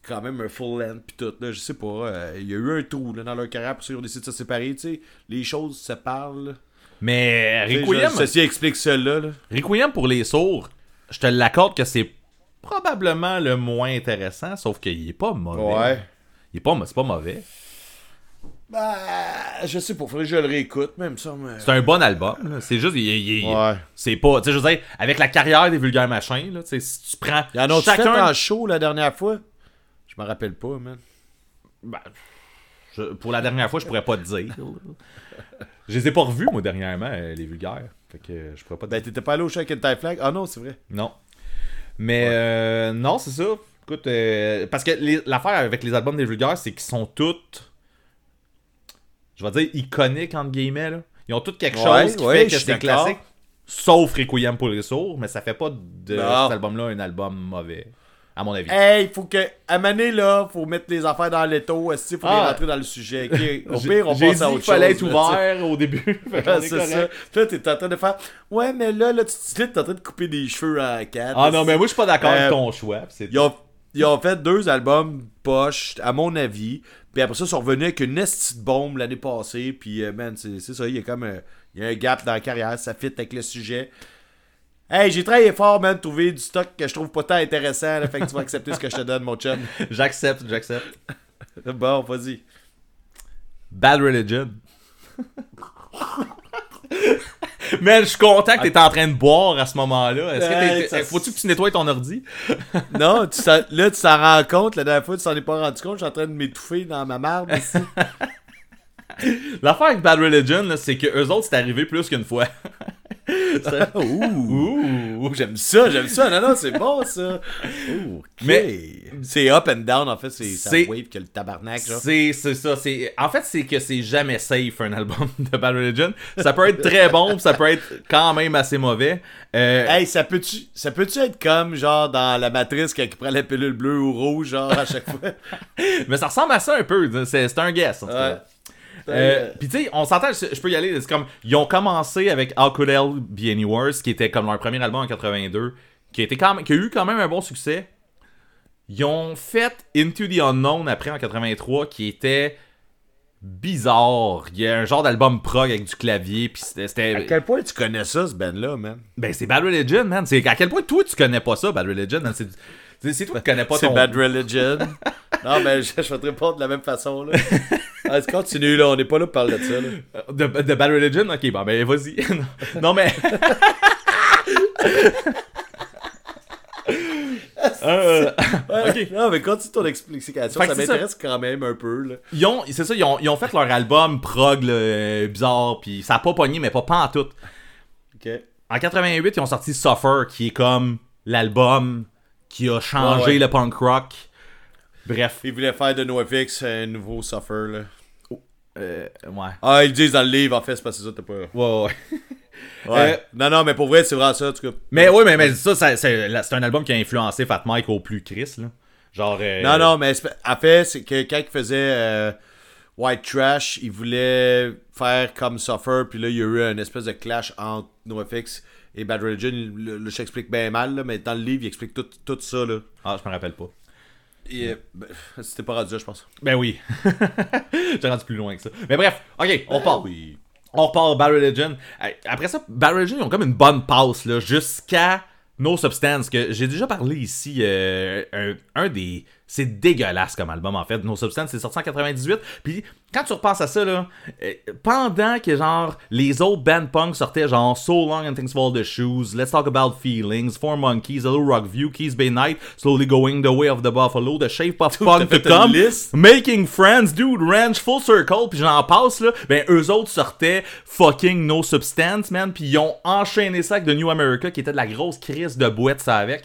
quand même un full length, pis tout. Là, je sais pas. euh, Il y a eu un trou là, dans leur carrière, pour ça, ils ont décidé de se séparer, tu sais. Les choses se parlent. Mais Requiem, Ceci explique cela, là. Requiem pour les sourds, je te l'accorde que c'est probablement le moins intéressant, sauf qu'il est pas mauvais. Ouais. Il est pas, c'est pas mauvais. Bah, je sais pas, faudrait que je le réécoute, même ça. Mais... C'est un bon album. C'est juste, il- il- il- Ouais. c'est pas, tu sais, je veux dire, avec la carrière des vulgaires machins, là, tu sais, si tu prends Il y en a chacun, fait en show la dernière fois? Je me rappelle pas, man. Ben, je- pour la dernière fois, je pourrais pas te dire. je les ai pas revus, moi, dernièrement, euh, les vulgaires. Fait que euh, je pourrais pas te Ben, t'étais pas allé au show avec une taille flag? Ah non, c'est vrai. Non. Mais euh, non, c'est ça. Écoute, euh, parce que l'affaire avec les albums des vulgaires, c'est qu'ils sont toutes, je vais dire, iconiques, entre guillemets. Là. Ils ont toutes quelque Ouais, chose qui ouais, fait que c'est classique. Sauf Requiem pour les sourds, mais ça fait pas de Non. cet album-là un album mauvais, à mon avis. Hey, faut que. À Mané, là, faut mettre les affaires dans l'étau. Est-ce faut Ah. rentrer dans le sujet? ok? Au pire, on passe à dit autre qu'il fallait chose, être là, ouvert au début. Ah, est c'est ça. Puis là, t'es en train de faire. Ouais, mais là, là, tu là, t'es en train de couper des cheveux à quatre. Ah non, mais moi, je suis pas d'accord Euh, avec ton choix. Ils ont, ils ont fait deux albums poches, à mon avis. Puis après ça, ils sont revenus avec une estie de bombe l'année passée. Puis, euh, man, c'est ça. Il y a comme un, il y a un gap dans la carrière. Ça fit avec le sujet. Hey, j'ai travaillé fort, man, de trouver du stock que je trouve pas tant intéressant. Là, fait que tu vas accepter ce que je te donne, mon chum. J'accepte, j'accepte. Bon, vas-y. Bad Religion. Man, je suis content que t'étais en train de boire à ce moment-là. Est-ce que t'es- ça- Faut-tu que tu nettoies ton ordi? Non, tu là, tu t'en rends compte. La dernière fois, tu t'en es pas rendu compte. Je suis en train de m'étouffer dans ma marde ici. L'affaire avec Bad Religion, là, c'est que eux autres, c'est arrivé plus qu'une fois. Ouh, ouh, j'aime ça, j'aime ça. Non, non, c'est bon, ça. Ouh. Mais- c'est up and down, en fait. C'est wave que le tabarnak. C'est ça. En fait, c'est que c'est jamais safe un album de Bad Religion. Ça peut être très bon, ça peut être quand même assez mauvais. Euh, Hey, ça peut-tu ça peut-tu être comme, genre, dans la matrice, quand il prend la pilule bleue ou rouge, genre, à chaque fois? Mais ça ressemble à ça un peu. C'est c'est un guess. En tout cas. Ouais. Euh, Puis tu sais, on s'entend, je je peux y aller. C'est comme ils ont commencé avec How Could Hell Be Any Worse, qui était comme leur premier album en 82, qui a, été quand même, qui a eu quand même un bon succès. Ils ont fait Into the Unknown après en 83, qui était bizarre. Il y a un genre d'album prog avec du clavier, puis c'était... À quel point tu connais ça, ce band-là, man? Ben, c'est Bad Religion, man. C'est à quel point toi, tu connais pas ça, Bad Religion? C'est c'est- toi qui connais pas C'est ton... Bad Religion. non, mais je, je vais te répondre de la même façon, là. Allez, continue, là. On n'est pas là pour parler de ça, là. De, de Bad Religion? Ok, bon, ben, vas-y. non, mais... Euh, Ouais, Non, mais continue ton explication. Fait Ça m'intéresse quand même un peu, là. ils ont, c'est ça, ils ont, ils ont fait leur album prog, là, euh, bizarre, puis ça a pas pogné, mais pas, pas en tout. En 88, ils ont sorti Suffer, qui est comme l'album qui a changé ouais. le punk rock. Bref. Ils voulaient faire de NoFX un nouveau Suffer, là. Euh, ouais. Ah, ils le disent dans le livre, en fait, c'est parce que ça, t'as pas... Ouais, ouais. Ouais. Euh, non, non, mais pour vrai, c'est vraiment ça, en tout cas. Mais oui, mais, mais ça, ça- c'est un album qui a influencé Fat Mike au plus Chris, là. Genre. euh, Non, non, mais en fait, c'est que quand il faisait White Trash, il voulait faire comme Suffer, puis là, il y a eu un espèce de clash entre NoFX et Bad Religion. Le, le- je t'explique bien mal, là, mais dans le livre, il explique tout, tout ça, là. Ah, je me rappelle pas. Et, euh, ben, C'était pas rendu je pense. Ben oui. J'ai rendu plus loin que ça. Mais bref, ok, on part. Oui. On repart Bad Religion. Après ça, Bad Religion, ils ont comme une bonne passe, là, jusqu'à No Substance, que j'ai déjà parlé ici. euh, un, un des. C'est dégueulasse comme album, en fait. No Substance, c'est sorti en 98. Puis, quand tu repenses à ça, là, euh, pendant que, genre, les autres band punk sortaient, genre, So Long and Things Fall the Shoes, Let's Talk About Feelings, Four Monkeys, Hello Rock View, Keys Bay Night, Slowly Going the Way of the Buffalo, The Shape of Punk to Come? Making Friends, Dude Ranch, Full Circle, puis j'en passe là, ben eux autres sortaient fucking No Substance, man, puis ils ont enchaîné ça avec The New America qui était de la grosse crise de boîte ça avec.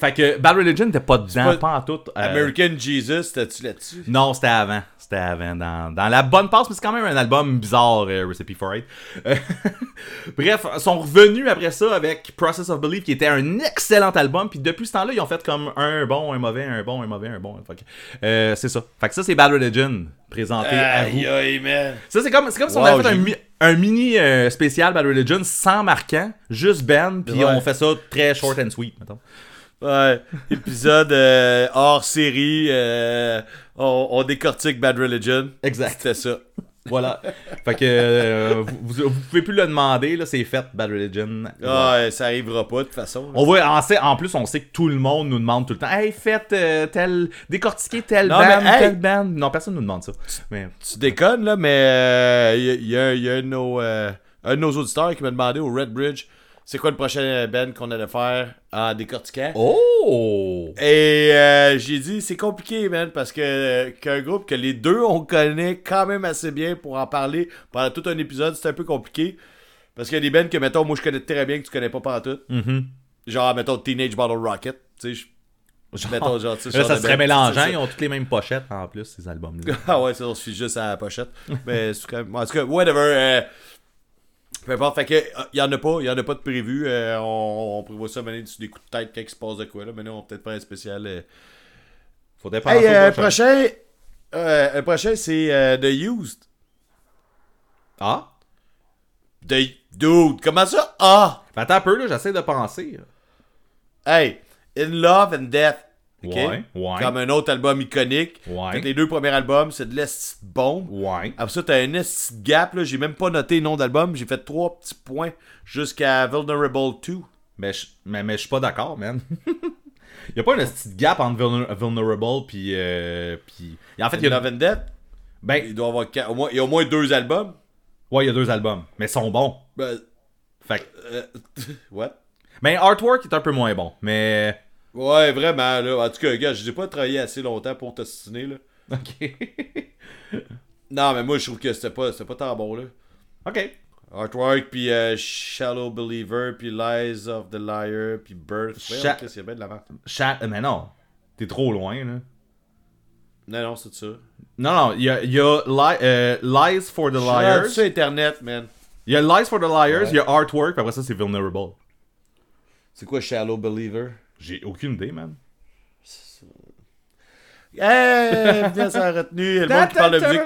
Fait que Bad Religion n'était pas dedans, pas- pas, en tout. euh, American Jesus, t'as-tu là-dessus? Non, c'était avant. C'était avant. Dans, dans la bonne passe, mais c'est quand même un album bizarre, euh, Recipe for Hate. Euh, Bref, ils sont revenus après ça avec Process of Belief, qui était un excellent album. Puis depuis ce temps-là, ils ont fait comme un bon, un mauvais, un bon, un mauvais, un bon. Euh, c'est ça. Fait que ça, c'est Bad Religion, présenté à vous. Aïe, aïe, man. Ça, c'est comme, c'est comme si on avait fait un, un mini euh, spécial Bad Religion sans marquant, juste Ben, puis Ouais. on fait ça très short and sweet, mettons. Ouais, épisode euh, hors série, euh, on, on décortique Bad Religion. Exact. C'était ça. Voilà. fait que euh, vous, vous, pouvez plus le demander, là, c'est fait, Bad Religion. Ouais, ça arrivera pas de toute façon. là. On voit, en, sait- en plus, on sait que tout le monde nous demande tout le temps Hey, faites tel. Décortiquez tel Non, band, mais, hey! tel band. Non, personne nous demande ça. Mais. Tu déconnes, là, mais il y, a, y nos, un de nos auditeurs qui m'a demandé au Red Bridge c'est quoi le prochain band qu'on allait faire en décortiquant? Oh! Et euh, j'ai dit, c'est compliqué, man, parce que euh, qu'un groupe que les deux, on connaît quand même assez bien pour en parler pendant tout un épisode, c'est un peu compliqué. Parce qu'il y a des bands que, mettons, moi, je connais très bien que tu connais pas pendant tout. Mhm. Genre, mettons, Teenage Bottle Rocket. Tu sais, je- Genre- mettons, genre, Là, genre ça serait mélangeant, ils ont toutes les mêmes pochettes en plus, ces albums-là. Ah ouais, ça, on se fiche juste à la pochette. Mais c'est quand même. En tout cas, whatever. euh, peu importe. Fait que, euh, il y en a pas. Il y en a pas de prévu. euh, on, on prévoit ça mener des coups de tête quand il se passe de quoi. Là. Maintenant, on va peut-être faire un spécial. euh. Faudrait penser Hey, euh, prochain. euh, le prochain, c'est euh, The Used. Ah? The... Dude, comment ça? Ah! Attends un peu, là, j'essaie de penser. Hey, In Love and Death. Ouais, ouais. Comme un autre album iconique. Ouais. Les deux premiers albums, c'est de l'est bombe. Ouais. Après ça, t'as un esti de gap, là. J'ai même pas noté le nom d'album. J'ai fait trois petits points jusqu'à Vulnerable 2. Mais je mais, mais je suis pas d'accord, man. y a pas une petite gap entre Vulner- Vulnerable puis. Euh, puis... En fait, il y a. Death. Ben, Il doit avoir au moins, il y a au moins deux albums. ouais, il y a deux albums. Mais ils sont bons. Ben, Fait que- euh, what? Mais Artwork est un peu moins bon. Mais. Ouais, vraiment, là. En tout cas, gars, j'ai pas travaillé assez longtemps pour t'ostiner, là. Ok. Non, mais moi, je trouve que c'était pas, pas tant bon, là. ok. Artwork, puis euh, Shallow Believer, puis Lies of the Liar, puis Birth. Ouais, c'est bien de la. Chat. Mais non. T'es trop loin, là. Non, non, c'est ça. Non, non. Il y a, y a Li- euh, Lies for the Liars. Sur Internet, man. Il y a Lies for the Liars. Ouais. Il y a Artwork. Puis après ça, c'est Vulnerable. C'est quoi Shallow Believer? J'ai aucune idée, man. Hey, bien ça a retenu. Le monde qui parle de musique,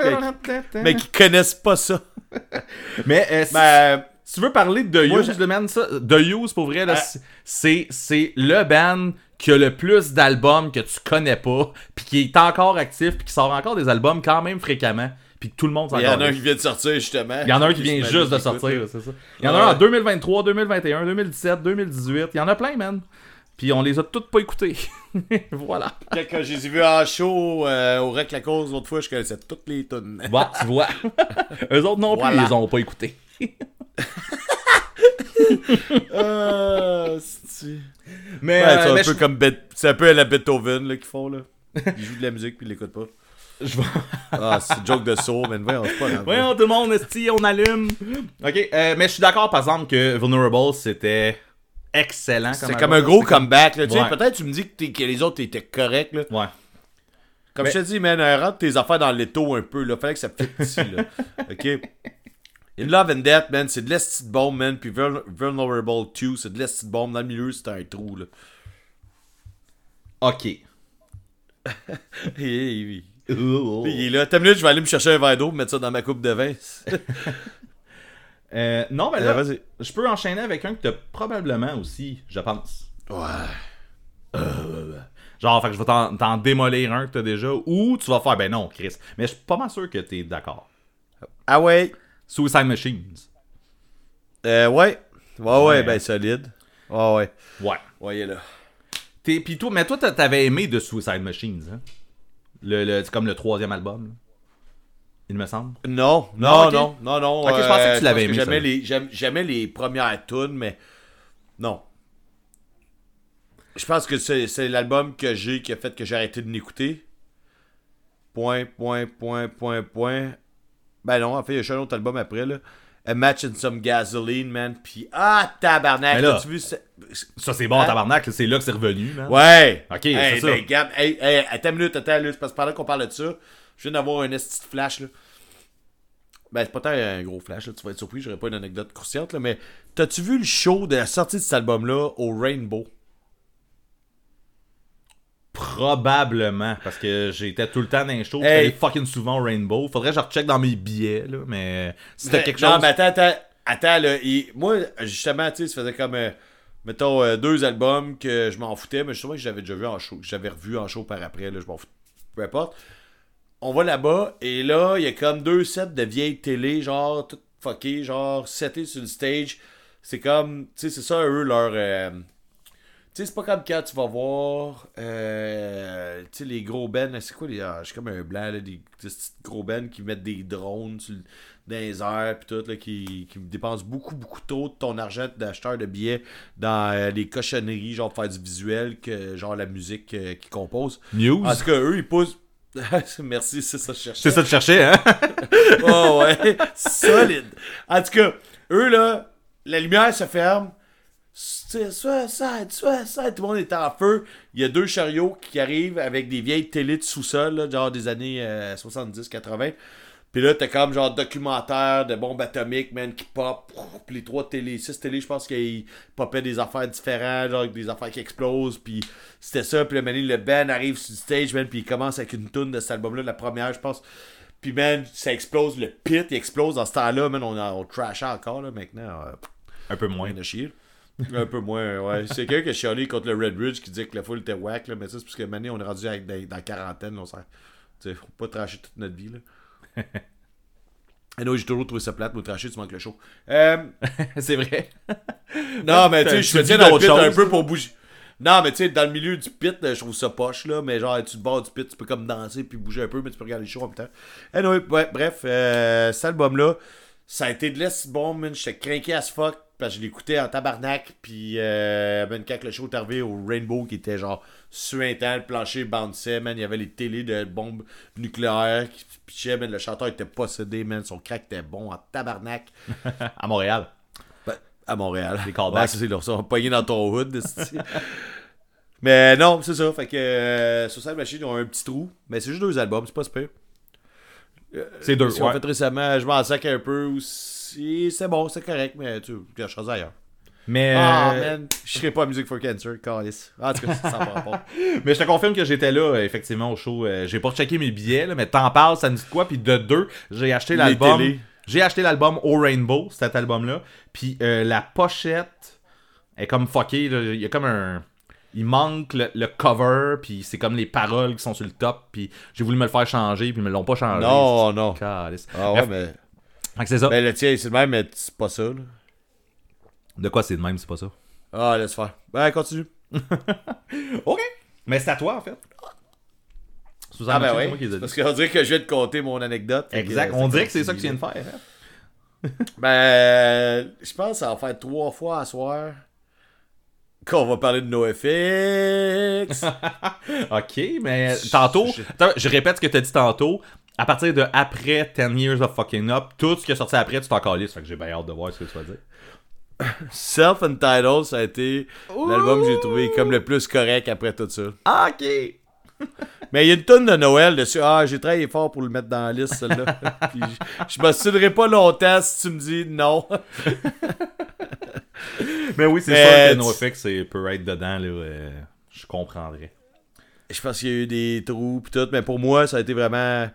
mais, mais qui connaissent pas ça. Mais, euh, si- Ben, Si tu veux parler de The Moi, Use, j'ai- le man, ça, The Use, pour vrai, là, Ah. c'est- le band qui a le plus d'albums que tu connais pas, puis qui est encore actif, puis qui sort encore des albums quand même fréquemment, puis que tout le monde s'en Il y en a un qui vient de sortir, justement. Il y en a un qui vient juste de sortir, c'est ça. Il y en a Ouais. un en 2023, 2021, 2017, 2018. Il y en a plein, man. Puis on les a toutes pas écoutés. voilà. là. Quand j'ai vu en show euh, au Rec la cause l'autre fois, je connaissais toutes les tunes. Bon, tu vois. Eux autres non plus, Voilà. ils les ont pas écoutés. Ah, Mais, Ouais, euh, c'est un mais peu je- comme Bet- c'est un peu à la Beethoven là qu'ils font là. Ils jouent de la musique puis ils l'écoutent pas. je vais- Ah, c'est une joke de sourd, mais voyons, c'est pas grave. Voyons, tout le monde, esti, on allume. Ok, euh, mais je suis d'accord, par exemple, que Vulnerable, c'était excellent. C'est comme un gros comeback là. Tu sais, peut-être tu me dis que, les autres étaient corrects là. Ouais. Comme Mais- je te dis, man, rentre tes affaires dans l'étau un peu, là. Fallait que ça fit là. OK? In Love and Death, man, c'est de l'esti de bombe, man. Puis Vul- Vulnerable 2, c'est de l'esti de bombe. Dans le milieu, c'est un trou, là. Ok. Il est là. T'as une minute, je vais aller me chercher un verre d'eau, mettre ça dans ma coupe de vin. Euh, non, mais Euh, là, vas-y. je peux enchaîner avec un que t'as probablement aussi, je pense. Ouais. Genre, fait que je vais t'en démolir un que t'as déjà, ou tu vas faire, ben non, Chris. Mais je suis pas mal sûr que t'es d'accord. Ah ouais? Suicide Machines. Euh, ouais. Ouais, ouais, Ouais. ben solide. Ouais, ouais. Ouais. Est là. T'es- Pis toi, mais toi, t'a- t'avais aimé de Suicide Machines, hein? Le, le- c'est comme le troisième album, là. Il me semble. Non, Non, non, non, non, je pensais que tu l'avais pense aimé, J'aimais ça. les, les premières tunes, mais non. Je pense que c'est, c'est l'album que j'ai qui a fait que j'ai arrêté de l'écouter. Point, point, point, point, point. Ben non, en fait, il y a un autre album après, là. A Match and Some Gasoline, man. Puis, ah, tabarnak, là- as-tu vu ça? Ça, c'est bon, Hein? tabarnak, c'est là que c'est revenu, man. Ouais! Ok, hey, c'est ça. ben, Gab, hey, hey, attends une minute, attends, là, c'est parce que pendant qu'on parle de ça, je viens d'avoir un esti flash, là. Ben, c'est pas tant un gros flash, là, tu vas être surpris, j'aurais pas une anecdote croustillante, là, mais t'as-tu vu le show de la sortie de cet album-là au Rainbow? Probablement, parce que j'étais tout le temps dans les shows, Hey. fucking souvent au Rainbow. Faudrait que je recheck dans mes billets, là, mais c'était quelque non, chose. mais attends, attends, attends, là, il- moi, justement, tu sais, ça faisait comme, euh, mettons, euh, deux albums que je m'en foutais, mais justement que j'avais déjà vu en show, que j'avais revu en show par après, là, je m'en fous, peu importe. On va là-bas, et là, il y a comme deux sets de vieilles télé, genre, tout fucké, genre, setés sur le stage. C'est comme, tu sais, c'est ça, eux, leur... euh, tu sais, c'est pas comme quand tu vas voir, euh, tu sais, les gros bands, c'est quoi les. Ah, je suis comme un blanc, là, des, des petits gros bands qui mettent des drones sur, dans les airs, pis tout, là, qui, qui dépensent beaucoup, beaucoup trop de ton argent d'acheteur de billets dans euh, les cochonneries, genre pour faire du visuel, que genre la musique euh, qu'ils composent. News. En tout cas, eux, ils poussent. Merci, c'est ça que je cherchais. c'est ça que je cherchais, hein? Oh ouais, solide. En tout cas, eux là, la lumière se ferme. C'est ça, ça, ça, ça, tout le monde est en feu. Il y a deux chariots qui arrivent avec des vieilles télés de sous-sol, genre des années 70-80. Puis là, t'as comme genre documentaire de bombes atomiques, man, qui pop. Puis les trois télés, six télés, je pense qu'ils popaient des affaires différentes, genre des affaires qui explosent. Puis c'était ça. Puis le man, le band arrive sur le stage, man, puis il commence avec une tune de cet album-là, la première, je pense. Puis man, ça explose, le pit, il explose dans ce temps-là, man, on, on trashait encore, là, maintenant. euh, Un peu moins. De chier. Un peu moins, ouais. C'est quelqu'un qui a chialé contre le Red Ridge qui disait que la foule était whack, là, mais ça, c'est parce que maintenant, on est rendu avec, dans, dans la quarantaine, là, on s'en- Tu sais, faut pas tracher toute notre vie, là. Et non, j'ai toujours trouvé ça plate, moi, tracher, tu manques le show. Euh, c'est vrai. non, mais tu sais, je me tiens dans le pit un peu pour bouger. Non, mais tu sais, dans le milieu du pit, là, je trouve ça poche, là. Mais genre, tu te bats du pit, tu peux comme danser puis bouger un peu, mais tu peux regarder le show en même temps. Anyway, ouais, bref, euh, cet album-là, ça a été de l'est bon, man. J'étais craqué as fuck. Parce que je l'écoutais en tabarnak. Puis, euh, ben, quand le show est arrivé au Rainbow, qui était genre suintant, le plancher bounçait, man. Il y avait les télés de bombes nucléaires qui pitchaient, man. Le chanteur était possédé, man. Son crack était bon en tabarnak. À Montréal. Ben, à Montréal. Les callbacks. Ouais, c'est ça, l'ont pogné dans ton hood. mais non, c'est ça. Fait que euh, Suicide Machine ils ont un petit trou. Mais c'est juste deux albums, c'est pas super. C'est deux, Si on ouais. fait récemment, je m'en sac un peu aussi. C'est bon, c'est correct, mais tu quelque chose ailleurs. Mais, Ah, euh, man, je serais pas à Music for Cancer, calice. En tout cas, ça pas. mais je te confirme que j'étais là, effectivement, au show. Euh, j'ai pas checké mes billets, là, mais t'en parles, ça me dit quoi? Puis de deux, j'ai acheté l'album. J'ai acheté l'album au Rainbow, cet album-là. Puis euh, la pochette est comme fuckée. Il y a comme un. il manque le, le cover, puis c'est comme les paroles qui sont sur le top, puis j'ai voulu me le faire changer, puis ils me l'ont pas changé. Non, non. Ah ouais, Bref, mais. Fait que c'est ça. Ben, le tien, c'est le même, mais c'est pas ça, là. De quoi c'est de même, c'est pas ça? Ah, laisse faire. Ben, continue. Ok. Mais c'est à toi, en fait. Ah, ben oui. moi qui les ai dit. Parce qu'on dirait que je viens de compter mon anecdote. Que, Exact. euh, On dirait que c'est ça que tu viens de faire. hein? Ben, je pense que ça va faire trois fois à soir qu'on va parler de NoFX. Ok, mais tantôt, je- attends, je répète ce que t'as dit tantôt. À partir de après 10 Years of Fucking Up, tout ce qui est sorti après, tu t'en calisses. Fait que j'ai bien hâte de voir ce que tu vas dire. Self-Entitled, ça a été l'album que j'ai trouvé comme le plus correct après tout ça. Ah, ok. Mais il y a une tonne de Noël dessus. Ah, j'ai travaillé fort pour le mettre dans la liste, celle-là. Puis je je m'assurerai pas longtemps si tu me dis non. Mais oui, c'est sûr que NoFX c'est- peut être dedans, là. euh, je comprendrais. Je pense qu'il y a eu des trous pis tout, mais pour moi, ça a été vraiment.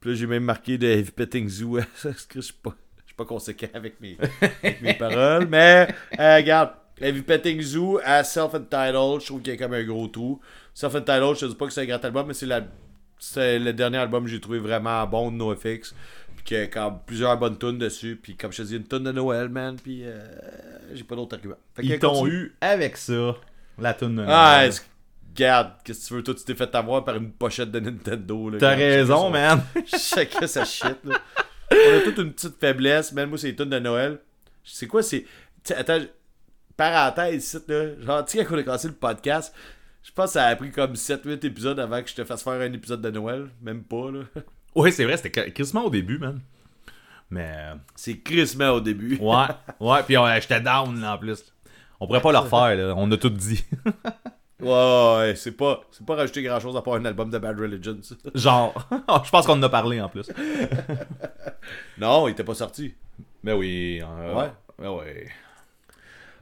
Puis là, j'ai même marqué de Heavy Petting Zoo. Je suis pas, pas conséquent avec mes, avec mes paroles. Mais, euh, regarde, Heavy Petting Zoo à Self-Entitled, je trouve qu'il y a comme un gros trou. Self-Entitled, je te dis pas que c'est un grand album, mais c'est la- c'est le dernier album que j'ai trouvé vraiment bon de NoFX. Puis qu'il y a comme plusieurs bonnes tunes dessus. Puis comme je te dis, une tune de Noël, man. Puis euh, j'ai pas d'autre argument. Fait Ils t'ont eu avec ça, la tune de Ah, Noël. est-ce- regarde, qu'est-ce que tu veux, toi, tu t'es fait avoir par une pochette de Nintendo. là. T'as raison, son- man. Chacun sa shit, là. On a toute une petite faiblesse, même moi, c'est les tunes de Noël. C'est quoi, c'est. Attends, parenthèse ici, là. Genre, tu sais, quand on a commencé le podcast, je pense que ça a pris comme 7-8 épisodes avant que je te fasse faire un épisode de Noël. Même pas, là. Ouais, c'est vrai, c'était quasiment au début, man. Mais, C'est crissement au début. ouais, ouais, puis j'étais down, là, en plus. On pourrait pas le refaire, là. On a tout dit. Ouais, ouais, c'est pas, c'est pas rajouter grand chose à part un album de Bad Religion, ça. Genre, je pense qu'on en a parlé, en plus. Non, il était pas sorti. Mais oui. euh, Ouais. Ouais, ouais.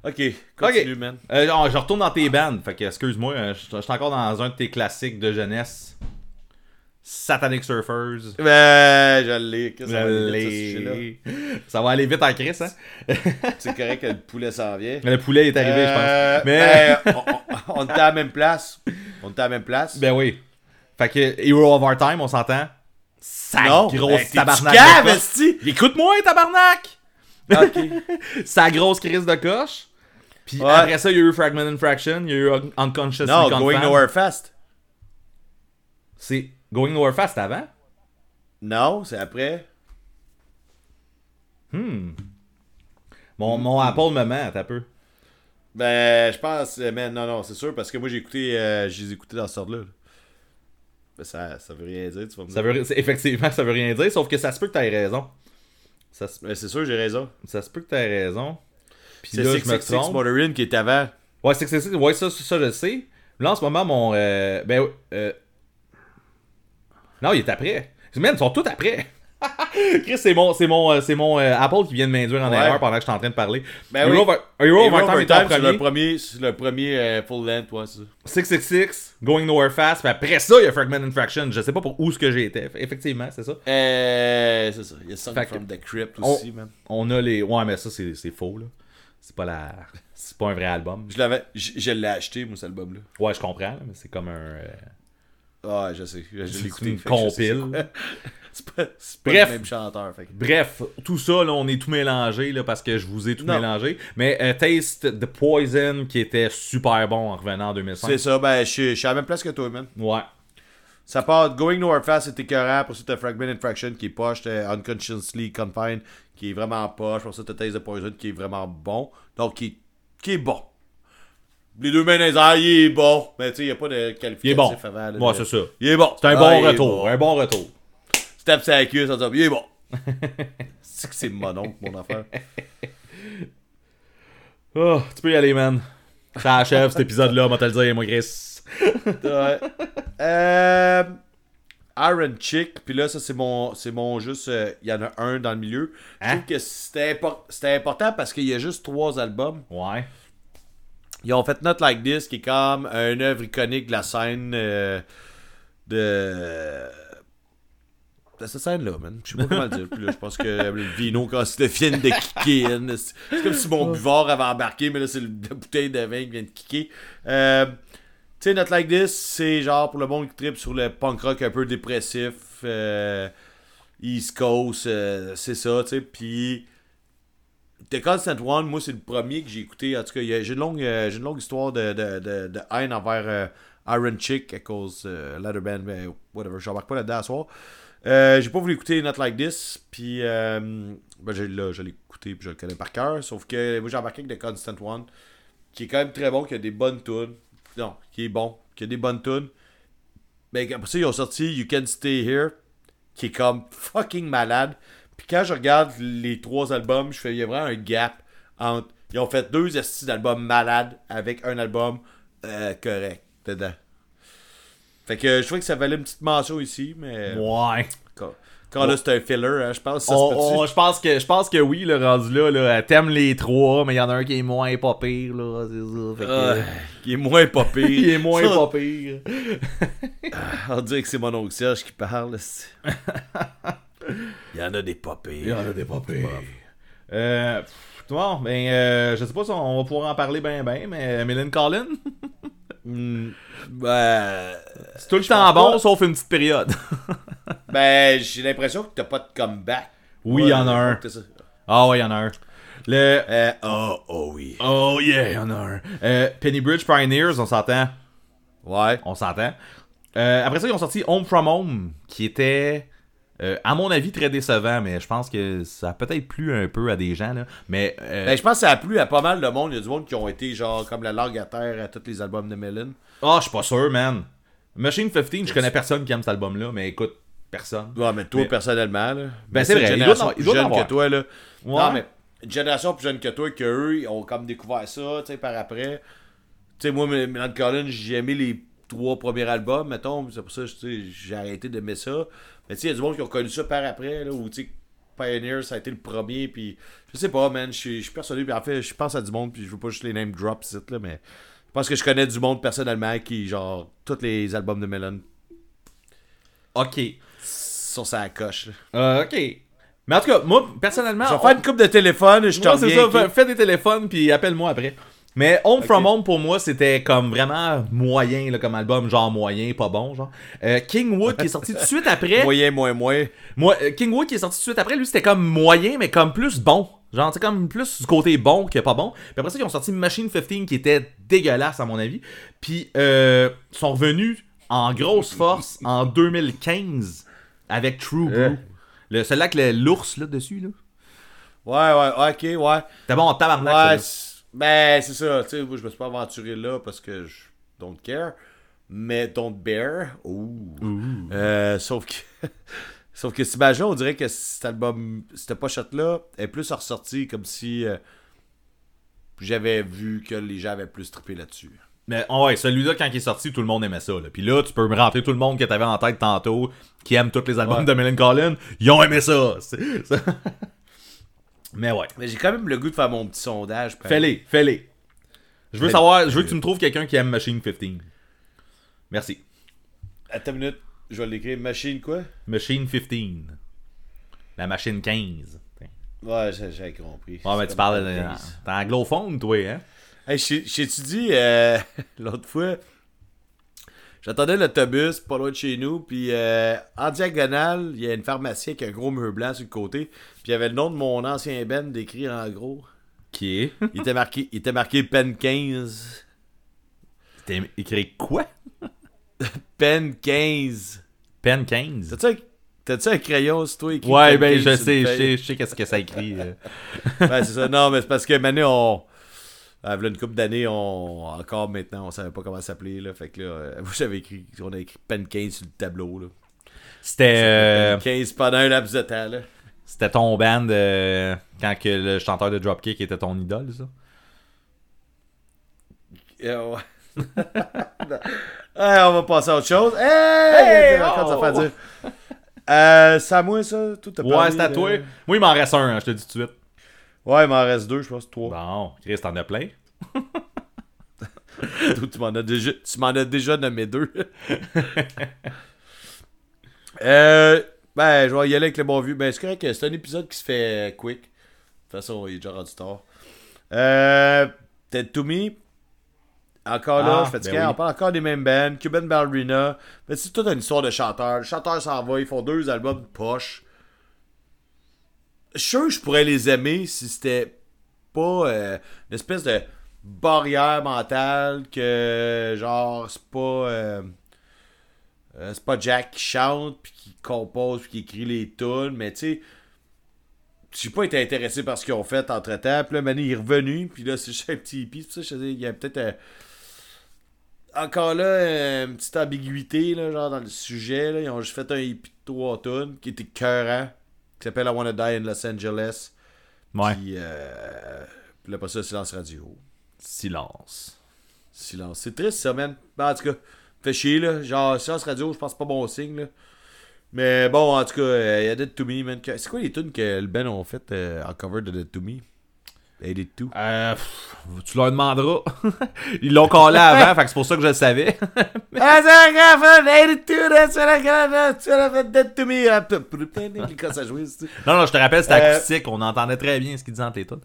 Ok, continue, man. Euh, je retourne dans tes bands. Fait que, excuse-moi, je je suis encore dans un de tes classiques de jeunesse. Satanic Surfers. Ben, je l'ai. Ça. Ça va aller vite en crise, hein? C'est correct que le poulet s'en vient. Le poulet est arrivé, je Euh, pense. Mais. ben, on, était à la même place. On était à la même place. Ben oui. Fait que Hero of Our Time, on s'entend? Sa non, grosse ben, tabarnak? Écoute-moi, tabarnak! Ok. Sa grosse crise de coche. Puis Ouais. après ça, il y a eu Fragment Infraction, il y a eu Un- Unconsciously non. Going Nowhere Fast. C'est Going Nowhere Fast avant? Non, c'est après. Hmm. Mon, mon Apple me ment, t'as peu. Ben, je pense, euh, man, non, non, c'est sûr, parce que moi, j'ai écouté, euh, je les ai écoutés dans ce ordre-là. Ben, ça, ça veut rien dire, tu vas me Ça veut, effectivement, ça veut rien dire, sauf que ça se peut que t'aies raison. Ça se, Ben, c'est sûr, j'ai raison. ça se peut que t'aies raison. Puis C'est là, je me 666 trompe. Motorin qui est avant. Ouais, c'est c'est- c'est- ouais, ça, ça, ça, je le sais. Là, en ce moment, mon. euh, ben, euh, non, il est après. Man, ils sont tous après. Chris, c'est mon, c'est mon, euh, c'est mon euh, Apple qui vient de m'induire en Ouais. erreur pendant que je suis en train de parler. Ben Hero oui. of, Hero Hero en Overtime, c'est le premier. premier, c'est le premier euh, full length, ouais, c'est ça. 666, Going Nowhere Fast. Puis après ça, il y a Fragment Infraction. Je sais pas pour où ce que j'étais. Effectivement, c'est ça. Euh, c'est ça. Il y a Song Fait que- from the Crypt on- aussi, man. On a les. Ouais, mais ça, c'est c'est faux, là. C'est pas la. C'est pas un vrai album. Je l'avais, je, je l'ai acheté, moi, cet album-là. Ouais, je comprends, là, mais c'est comme un. euh, Ah, je sais. Je, je l'ai C'est écouté. une c'est compile. C'est pas, c'est pas Bref. le même chanteur. Fait Bref, tout ça, là, on est tout mélangé, là, parce que je vous ai tout Non. mélangé. Mais euh, Taste the Poison, qui était super bon en revenant en 2005. C'est ça, ben, je suis- à la même place que toi, man. Ouais. Ça part de Going Nowhere Fast, c'était écœurant. Pour ça, t'as Fragment Infraction qui est poche. T'as Unconsciously Confined qui est vraiment poche. Pour ça, t'as Taste the Poison qui est vraiment bon. Donc, qui, qui est bon. Les deux airs, il est bon. Mais tu sais, il n'y a pas de qualificatif Il est bon. avant. là, Ouais, c'est ça. Il est bon. C'est un Ah, bon est retour. bon. Un bon retour. Tu tapes sa queue, ça te dit, il est bon. c'est que c'est mon oncle, mon affaire. Oh, tu peux y aller, man. Ça achève cet épisode-là, moi te le dire, moi, Chris. Ouais. Euh, Iron Chick, puis là, ça, c'est mon, c'est mon juste. euh, Il y en a un dans le milieu. Je Hein? trouve que c'était, impor- c'était important parce qu'il y a juste trois albums. Ouais. Ils ont fait Not Like This, qui est comme une œuvre iconique de la scène euh, de. à cette scène-là, man. Je sais pas comment le dire. Puis là, je pense que le vino, quand c'était fini de kicker c'est comme si mon buvard avait embarqué, mais là, c'est la bouteille de vin qui vient de kicker. Euh, tu sais, Not Like This, c'est genre pour le monde qui tripe sur le punk rock un peu dépressif, euh, East Coast, euh, c'est ça, tu sais. Puis, The Constant One, moi, c'est le premier que j'ai écouté. En tout cas, j'ai une, longue, euh, une longue histoire de, de, de, haine envers euh, Iron Chick à cause euh, Leatherband, mais whatever, je n'embarque pas là-dedans à soir. Euh, j'ai pas voulu écouter Not Like This, puis ben, là, je l'ai écouté, puis je le connais par cœur. Sauf que moi, j'ai embarqué avec The Constant One, qui est quand même très bon, qui a des bonnes tunes. Non, qui est bon, qui a des bonnes tunes. Mais après ça, ils ont sorti You Can Stay Here, qui est comme fucking malade. Puis quand je regarde les trois albums, je fais, il y a vraiment un gap entre. Ils ont fait deux estis d'albums malades avec un album euh, correct dedans. Fait que je trouvais que ça valait une petite mention ici, mais. Ouais. Quand, quand là, c'est un filler, hein, je pense. Je pense que je pense que oui, le rendu là, là t'aimes les trois, mais il y en a un qui est moins pas pire, là, c'est ça. Ah, il est moins pas pire. il est moins Ça, pas pire. On dirait que c'est mon oncle Serge qui parle. il y en a des pas pires. Il y en a des pas pires. Euh, bon, ben, euh, je sais pas si on va pouvoir en parler ben ben, mais Mylène Collin, Hmm, ben, c'est tout le temps bon, pas. sauf une petite période. ben, j'ai l'impression que t'as pas de comeback. Oui, il y en a un. Ah ouais, il y en a un. Le... Euh, oh, oh oui. Oh yeah, il y en a un. Euh, Pennybridge Pioneers, on s'entend? Ouais. On s'entend. Euh, après ça, ils ont sorti Home From Home, qui était, euh, à mon avis, très décevant, mais je pense que ça a peut-être plu un peu à des gens. Là. Mais euh, Ben, je pense que ça a plu à pas mal de monde. Il y a du monde qui ont été genre comme la langue à terre à tous les albums de Mellon. ah, je suis pas sûr, man. Machine 15, je connais personne qui aime cet album-là, mais écoute, personne. Ouais, mais toi, Mais- personnellement, là. Ben, c'est vrai, génération plus jeune que toi, là. Ouais. Non, mais une génération plus jeune que toi, que eux, ils ont comme découvert ça, tu sais, par après. Tu sais, moi, Milan Collins, j'ai aimé les trois premiers albums, mettons. C'est pour ça que j'ai arrêté d'aimer ça. Mais tu sais, il y a du monde qui ont connu ça par après, là, où tu sais, Pioneer, ça a été le premier, puis je sais pas, man, je suis persuadé, puis en fait, je pense à du monde, puis je veux pas juste les name drops, là, mais je pense que je connais du monde personnellement qui, genre, tous les albums de Melon Ok. sont sa coche, là. Euh, ok. Mais en tout cas, moi, personnellement. Je vais faire une coupe de téléphone, je te reviens. fais des téléphones puis appelle-moi après. Mais Home From. Home pour moi c'était comme vraiment moyen là, comme album, genre moyen, pas bon genre. Euh, Kingwood qui est sorti tout de suite après. Moyen, moins, moins. Moi, euh, Kingwood qui est sorti tout de suite après, lui c'était comme moyen mais comme plus bon. Genre c'est comme plus du côté bon que pas bon. Puis après ça ils ont sorti Machine 15 qui était dégueulasse à mon avis. Puis euh, sont revenus en grosse force en 2015 avec True Blue. Euh. Le, celui-là avec l'ours là dessus là. Ouais, ouais, ok, ouais. C'était bon en tabarnak. Ouais, ben, c'est ça. Tu sais, je me suis pas aventuré là parce que je don't care. Mais don't bear. Ouh. Euh, sauf que. sauf que, t'imagines, on dirait que cet album, cette pochette-là est plus ressortie comme si euh, j'avais vu que les gens avaient plus trippé là-dessus. Mais oh ouais, celui-là, quand il est sorti, tout le monde aimait ça. Là. Puis là, tu peux me rentrer tout le monde que t'avais en tête tantôt, qui aime tous les albums Ouais. de Mylène Collin, ils ont aimé ça. Mais ouais. Mais j'ai quand même le goût de faire mon petit sondage. Fais-les, fais-les. Je veux savoir, je veux que tu me trouves quelqu'un qui aime Machine 15. Merci. Attends une minute, je vais l'écrire. Machine quoi? Machine 15. La machine 15. Ouais, j'ai j'ai compris. Ouais, mais C'est tu comme parles de. T'es anglophone, toi, hein? Hey, j'ai-tu dit euh, l'autre fois, j'attendais l'autobus pas loin de chez nous, puis euh, en diagonale, il y a une pharmacie avec un gros mur blanc sur le côté, puis il y avait le nom de mon ancien Ben décrit en gros. Qui est? Il était marqué, il était marqué Pen 15. T'as écrit quoi? Pen 15. Pen 15. T'as-tu un, un crayon sur toi écrit Ouais, ben 15 je sais, je sais, je sais qu'est-ce que ça écrit. Ouais, c'est ça. Non, mais c'est parce que maintenant, on. Euh, v'là une couple d'années, on. Encore maintenant, on savait pas comment s'appeler, là. Fait que là, euh, moi, j'avais écrit. On a écrit Pen 15 sur le tableau, là. C'était. euh, Pen 15 pendant un laps de temps, là. C'était ton band euh, quand que le chanteur de Dropkick était ton idole, ça? Euh, ouais. On va passer à autre chose. Hey! Oh! à dire. Euh, c'est à moi, ça? Tout Ouais, c'est à toi. Moi, il m'en reste un, hein, je te dis tout de suite. Ouais, il m'en reste deux, je pense, trois. Bon, Chris, t'en as plein? Tu m'en as déjà, tu m'en as déjà nommé deux. euh, Ben, je vais y aller avec le bon vieux. Ben, c'est correct que c'est un épisode qui se fait quick. De toute façon, il est déjà rendu tard. Euh, Ted To Me. Encore là, Ah, je fatigué. ben oui. On parle encore des mêmes bands. Cuban Ballerina. Mais c'est toute une histoire de chanteurs. Les chanteurs s'en vont, ils font deux albums de poche. Sûr que je pourrais les aimer si c'était pas euh, une espèce de barrière mentale que genre c'est pas euh, euh, c'est pas Jack qui chante puis qui compose puis qui écrit les tunes mais tu sais j'ai pas été intéressé par ce qu'ils ont fait entre temps puis là Mané il est revenu puis là c'est juste un petit hippie pour ça je dis, il y a peut-être encore là une petite ambiguïté là, genre dans le sujet ils ont juste fait un hippie de trois tunes qui était cœurant qui s'appelle I Wanna Die in Los Angeles Ouais. puis, euh, puis là, pas ça, silence radio. Silence. Silence. C'est triste, ça, man. Ben, en tout cas, fait chier, là. Genre, silence radio, je pense pas bon signe, là. Mais bon, en tout cas, euh, il y a Dead to Me, man. C'est quoi les tunes que le Ben ont fait euh, en cover de Dead to Me? Dead to. Euh, pff, tu leur demanderas. Ils l'ont collé avant, fait que c'est pour ça que je le savais. Non, non, je te rappelle, c'était Euh, acoustique. On entendait très bien ce qu'ils disaient entre les tunes.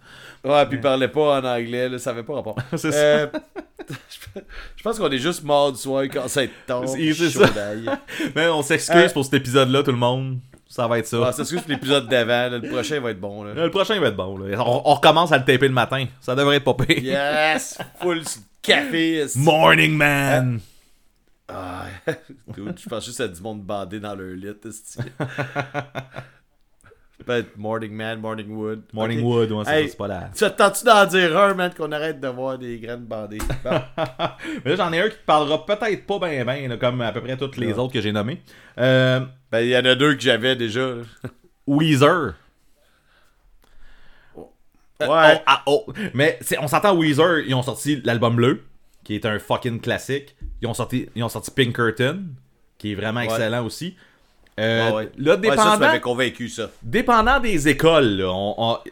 Ouais, puis il parlait pas en anglais, là, ça avait pas rapport. C'est Euh, je pense qu'on est juste mort du soir quand ça tard. C'est- ça. Mais on s'excuse Euh, pour cet épisode-là, tout le monde. Ça va être ça. Ah, ça se pour l'épisode d'avant. Le prochain va être bon. Là. Le prochain va être bon. Là. On, on recommence à le taper le matin. Ça devrait être pire. Yes! Full café. Morning man! Ah, je pense juste à du monde bandé dans leur lit. Peut-être Morning Man, Morning Wood. Morning. Wood, ouais, c'est Hey, c'est pas la. Tu attends-tu d'en dire un, man, qu'on arrête de voir des graines bandées? Bon. Mais là, j'en ai un qui te parlera peut-être pas bien, bien, comme à peu près toutes les autres que j'ai nommés. Euh, Ben, il y en a deux que j'avais déjà. là. Weezer. Euh, Ouais. oh, ah, oh. Mais on s'entend Weezer, ils ont sorti l'album bleu, qui est un fucking classique. Ils ont sorti, ils ont sorti Pinkerton, qui est vraiment excellent aussi. Euh, ouais. Là, Ouais, ça, tu dépendant, m'avais convaincu, ça. dépendant des écoles,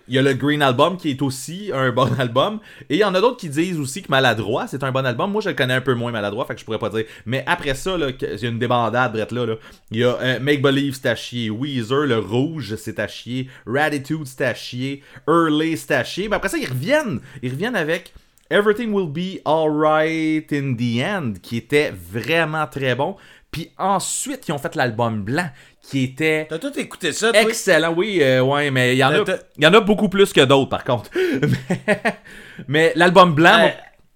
il y a le Green Album qui est aussi un bon album. Et il y en a d'autres qui disent aussi que Maladroit, c'est un bon album. Moi, je le connais un peu moins Maladroit, fait que je pourrais pas dire. Mais après ça, il y a une débandade, là. là. Il y a euh, Make Believe, c'est à chier. Weezer, le rouge, c'est à chier. Ratitude, c'est à chier. Early, c'est à chier. Mais après ça, ils reviennent. Ils reviennent avec Everything Will Be Alright in the End, qui était vraiment très bon. Puis ensuite, ils ont fait l'album blanc, qui était T'as tout écouté ça, toi? Excellent, oui, euh, ouais, mais il y, en a- y en beaucoup plus que d'autres, par contre. mais mais l'album blanc, mon-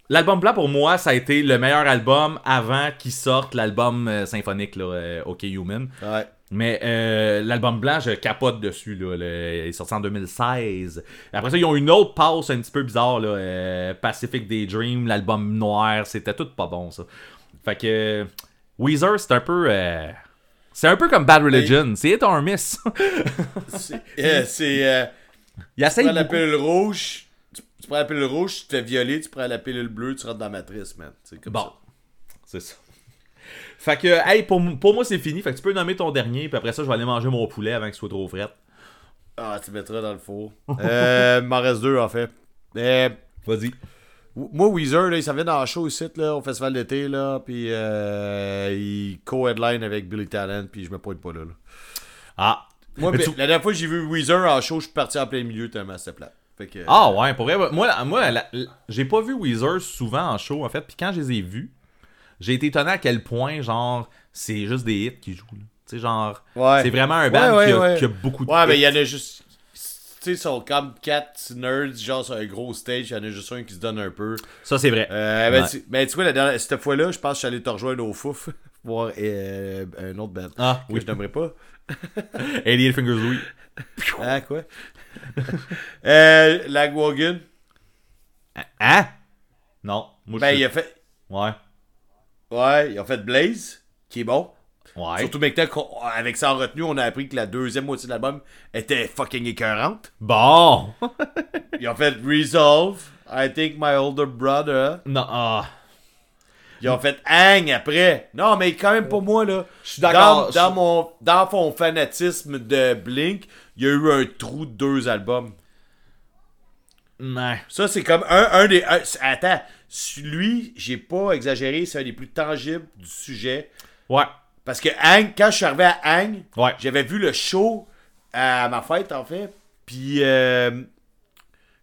l'album blanc, pour moi, ça a été le meilleur album avant qu'il sorte l'album euh, symphonique, là, euh, OK Human. Ouais. Mais euh, l'album blanc, je capote dessus. Là, le- il est sorti en 2016. Après ça, ils ont une autre passe un petit peu bizarre. Là, euh, Pacific Daydream, l'album noir. C'était tout pas bon, ça. Fait que Weezer, c'est un peu... euh, c'est un peu comme Bad Religion. C'est hit or miss. C'est. euh, euh, il tu essaye prends la pilule rouge. Tu, tu prends la pilule rouge, tu te fais violer. Tu prends la pilule bleue, tu rentres dans la matrice, man. C'est comme Bon, ça. c'est ça. Fait que, hey, pour, pour moi, c'est fini. Fait que tu peux nommer ton dernier, puis après ça, je vais aller manger mon poulet avant qu'il soit trop frais. Ah, tu mettras dans le four. euh, m'en reste deux, en fait. Euh, Vas-y. Moi, Weezer, là, il s'en vient dans le show ici, là, au festival d'été, là, puis euh, il co-headline avec Billy Talent, puis je me pointe pas là. là. Ah. Moi, ben, tu- la dernière fois que j'ai vu Weezer en show, je suis parti en plein milieu tellement c'était plat. Que, Ah ouais, pour vrai, moi, moi j'ai pas vu Weezer souvent en show, en fait, puis quand je les ai vus, j'ai été étonné à quel point, genre, c'est juste des hits qui jouent. là. Tu sais, genre, Ouais. c'est vraiment un band Ouais, ouais, qui, a, ouais. qui a beaucoup de Ouais, mais il y en a juste. Tu sais, ils sont comme quatre nerds, genre sur un gros stage, il y en a juste un qui se donne un peu. Ça, c'est vrai. Euh, ben, Ouais. tu, ben, tu vois, la dernière- cette fois-là, je pense que je suis allé te rejoindre au Fouf, voir euh, un autre band. Ah, que oui. je n'aimerais pas. 88 Fingers Louis. Ah, quoi? euh, Lagwagon. Hein? Non. Moi, Ben, il a fait. Ouais. Ouais, il a fait Blaze, qui est bon. Ouais. Surtout maintenant qu'avec ça en retenue, on a appris que la deuxième moitié de l'album était fucking écœurante. Bon. Ils ont fait Resolve, I think my older brother. non, ah. Ils ont fait Hang après. Non, mais quand même pas moi, là. Je suis d'accord. Dans, dans mon, dans mon fanatisme de Blink, il y a eu un trou de deux albums. Ouais. Ça, c'est comme un, un des. un- attends, lui, j'ai pas exagéré, c'est un des plus tangibles du sujet. Ouais. Parce que Hang, quand je suis arrivé à Hang, Ouais. j'avais vu le show à ma fête, en fait. Puis euh,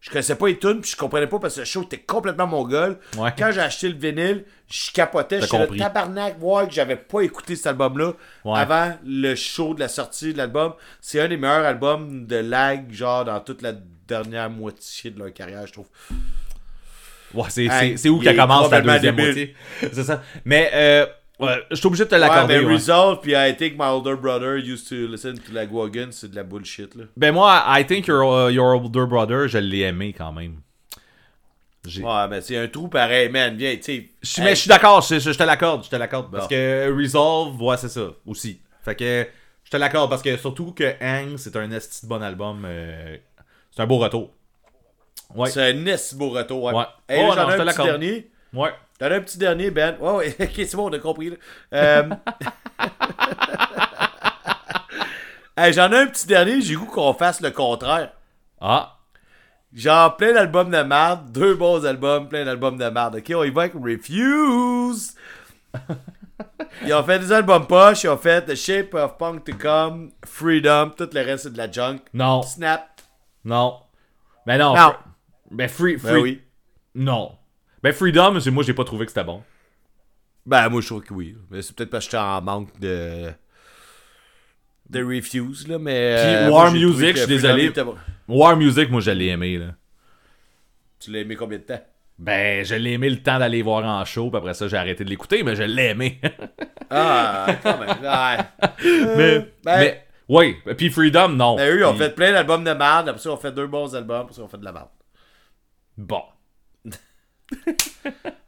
je connaissais pas les tunes, puis je comprenais pas parce que le show était complètement mongol. Ouais. Quand j'ai acheté le vinyle, je capotais. Suis compris. tabarnak, voir que j'avais pas écouté cet album-là Ouais. avant le show de la sortie de l'album. C'est un des meilleurs albums de lag, genre dans toute la dernière moitié de leur carrière, je trouve. Ouais, c'est, Hey, où qu'elle commence la deuxième débile. moitié. C'est ça. Mais, euh, ouais, je suis obligé de te Ouais, l'accorder. ouais. Resolve, puis I think my older brother used to listen to la Wagon, c'est de la bullshit, là. Ben moi, I think your, uh, your older brother, je l'ai aimé quand même. J'ai- Ouais, mais c'est un trou pareil, man. Viens, tu sais. Mais je suis d'accord, je, je- je te l'accorde, je te l'accorde. Parce Bon. que Resolve, ouais, c'est ça, aussi. Fait que je te l'accorde parce que surtout que Hang, c'est un esti de bon album. euh, c'est un beau retour. Ouais. C'est un esti beau retour, ouais. Ouais. Hey, Oh, j'en ai te un petit l'accorde. dernier. Ouais. T'en as un petit dernier, Ben. Ouais, ouais, ok, c'est bon, on a compris. Euh... hey, j'en ai un petit dernier, j'ai goût qu'on fasse le contraire. Ah. Genre, plein d'albums de merde, deux bons albums, plein d'albums de merde. Ok, on y va avec Refuse. Ils ont fait des albums poches, ils ont fait The Shape of Punk to Come, Freedom, tout le reste c'est de la junk. Non. Snap. Non. Ben non. Non. Fr- Ben free, free. Ben oui. Non. Ben Freedom, moi j'ai pas trouvé que c'était bon. Ben, moi, je trouve que oui. Mais c'est peut-être parce que j'étais en manque de. de Refuse, là, mais. Puis euh, War moi, j'ai trouvé Music, je suis désolé. War Music, moi je l'ai aimé là. Tu l'as aimé combien de temps? Ben, je l'ai aimé le temps d'aller voir en show, puis après ça, j'ai arrêté de l'écouter, mais je l'ai aimé. Ah, quand même. Ouais. mais, ben- mais, oui. Puis Freedom, non. Ben, eux, ils ont Puis- fait plein d'albums de merde. Après ça, ils ont fait deux bons albums. Après ça, ils ont fait de la merde. Bon.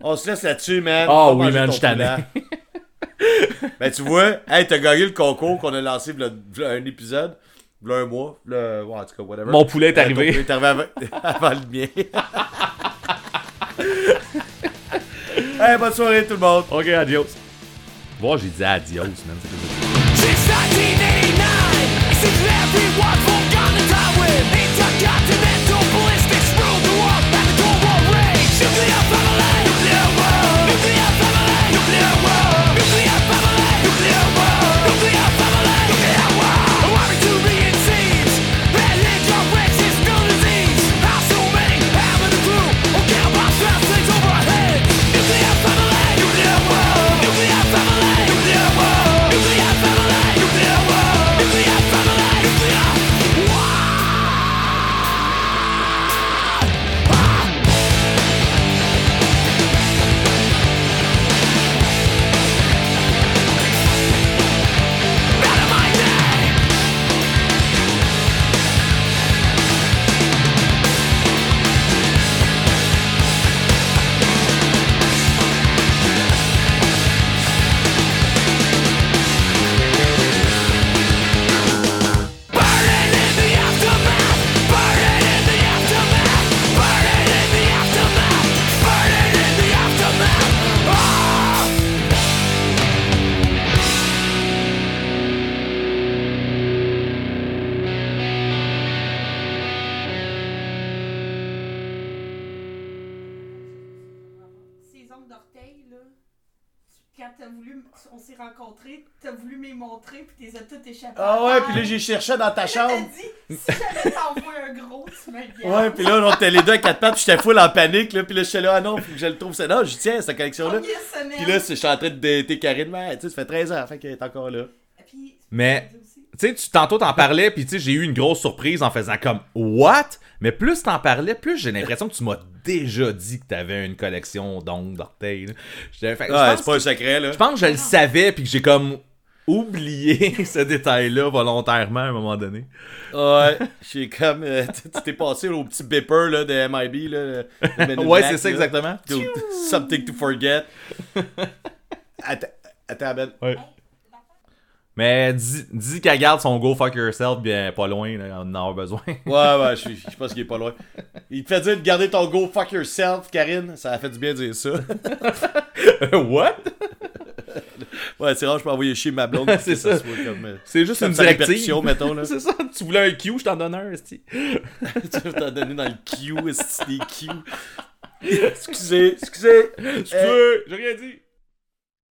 On se laisse là-dessus, man. Ah Va oui, man, je t'en ben, tu vois, hey, t'as gagné le concours qu'on a lancé v'là- v'là un épisode. V'là un mois. V'là- ouais, en tout cas, whatever. Mon poulet est Euh, arrivé. ton poulet est arrivé avant, avant le mien. hey, bonne soirée, tout le monde. Ok, adios. Bon, j'ai dit adios, man. c'est t'as voulu, on s'est rencontrés, t'as voulu me montrer, puis t'es as tout échappé. Ah ouais, puis là, j'ai cherché dans ta T'as chambre. dit, si jamais t'envoies un gros, tu me Ouais, puis là, on était les deux à quatre pattes, puis j'étais full en panique, là, puis là, j'étais là, ah non, faut que je le trouve, ça. Non, je tiens, cette collection-là. De? Puis là, c'est- je suis en train de dater Karine, mais tu sais, ça fait 13 ans, fait qu'elle est encore là. Puis, Mais- tu sais, tu, tantôt t'en parlais, puis tu sais, j'ai eu une grosse surprise en faisant comme What? Mais plus t'en parlais, plus j'ai l'impression que tu m'as déjà dit que t'avais une collection d'ongles d'orteils. Ouais, pense c'est pas un secret, là. Je pense que je le savais, puis que j'ai comme oublié ce détail-là volontairement à un moment donné. Ouais, j'ai comme. euh, tu t'es passé au petit beeper là, de MIB. Là, de Ouais, c'est ça là. exactement. To- Something to forget. Attends, attends, Ben. Ouais. Mais dis, dis qu'elle garde son go fuck yourself bien pas loin, là, on en a besoin. Ouais, ouais, je, je pense qu'il est pas loin. Il te fait dire de garder ton go fuck yourself, Karine. Ça a fait du bien de dire ça. What? Ouais, c'est rare, je peux envoyer chier ma blonde. C'est ça. comme, euh, C'est juste une directive. mettons. Là. C'est ça, tu voulais un Q, je t'en donne un, esti. tu veux t'en donner dans le Q, est-ce que c'est des Q. Excusez, excusez. Tu veux, j'ai rien dit.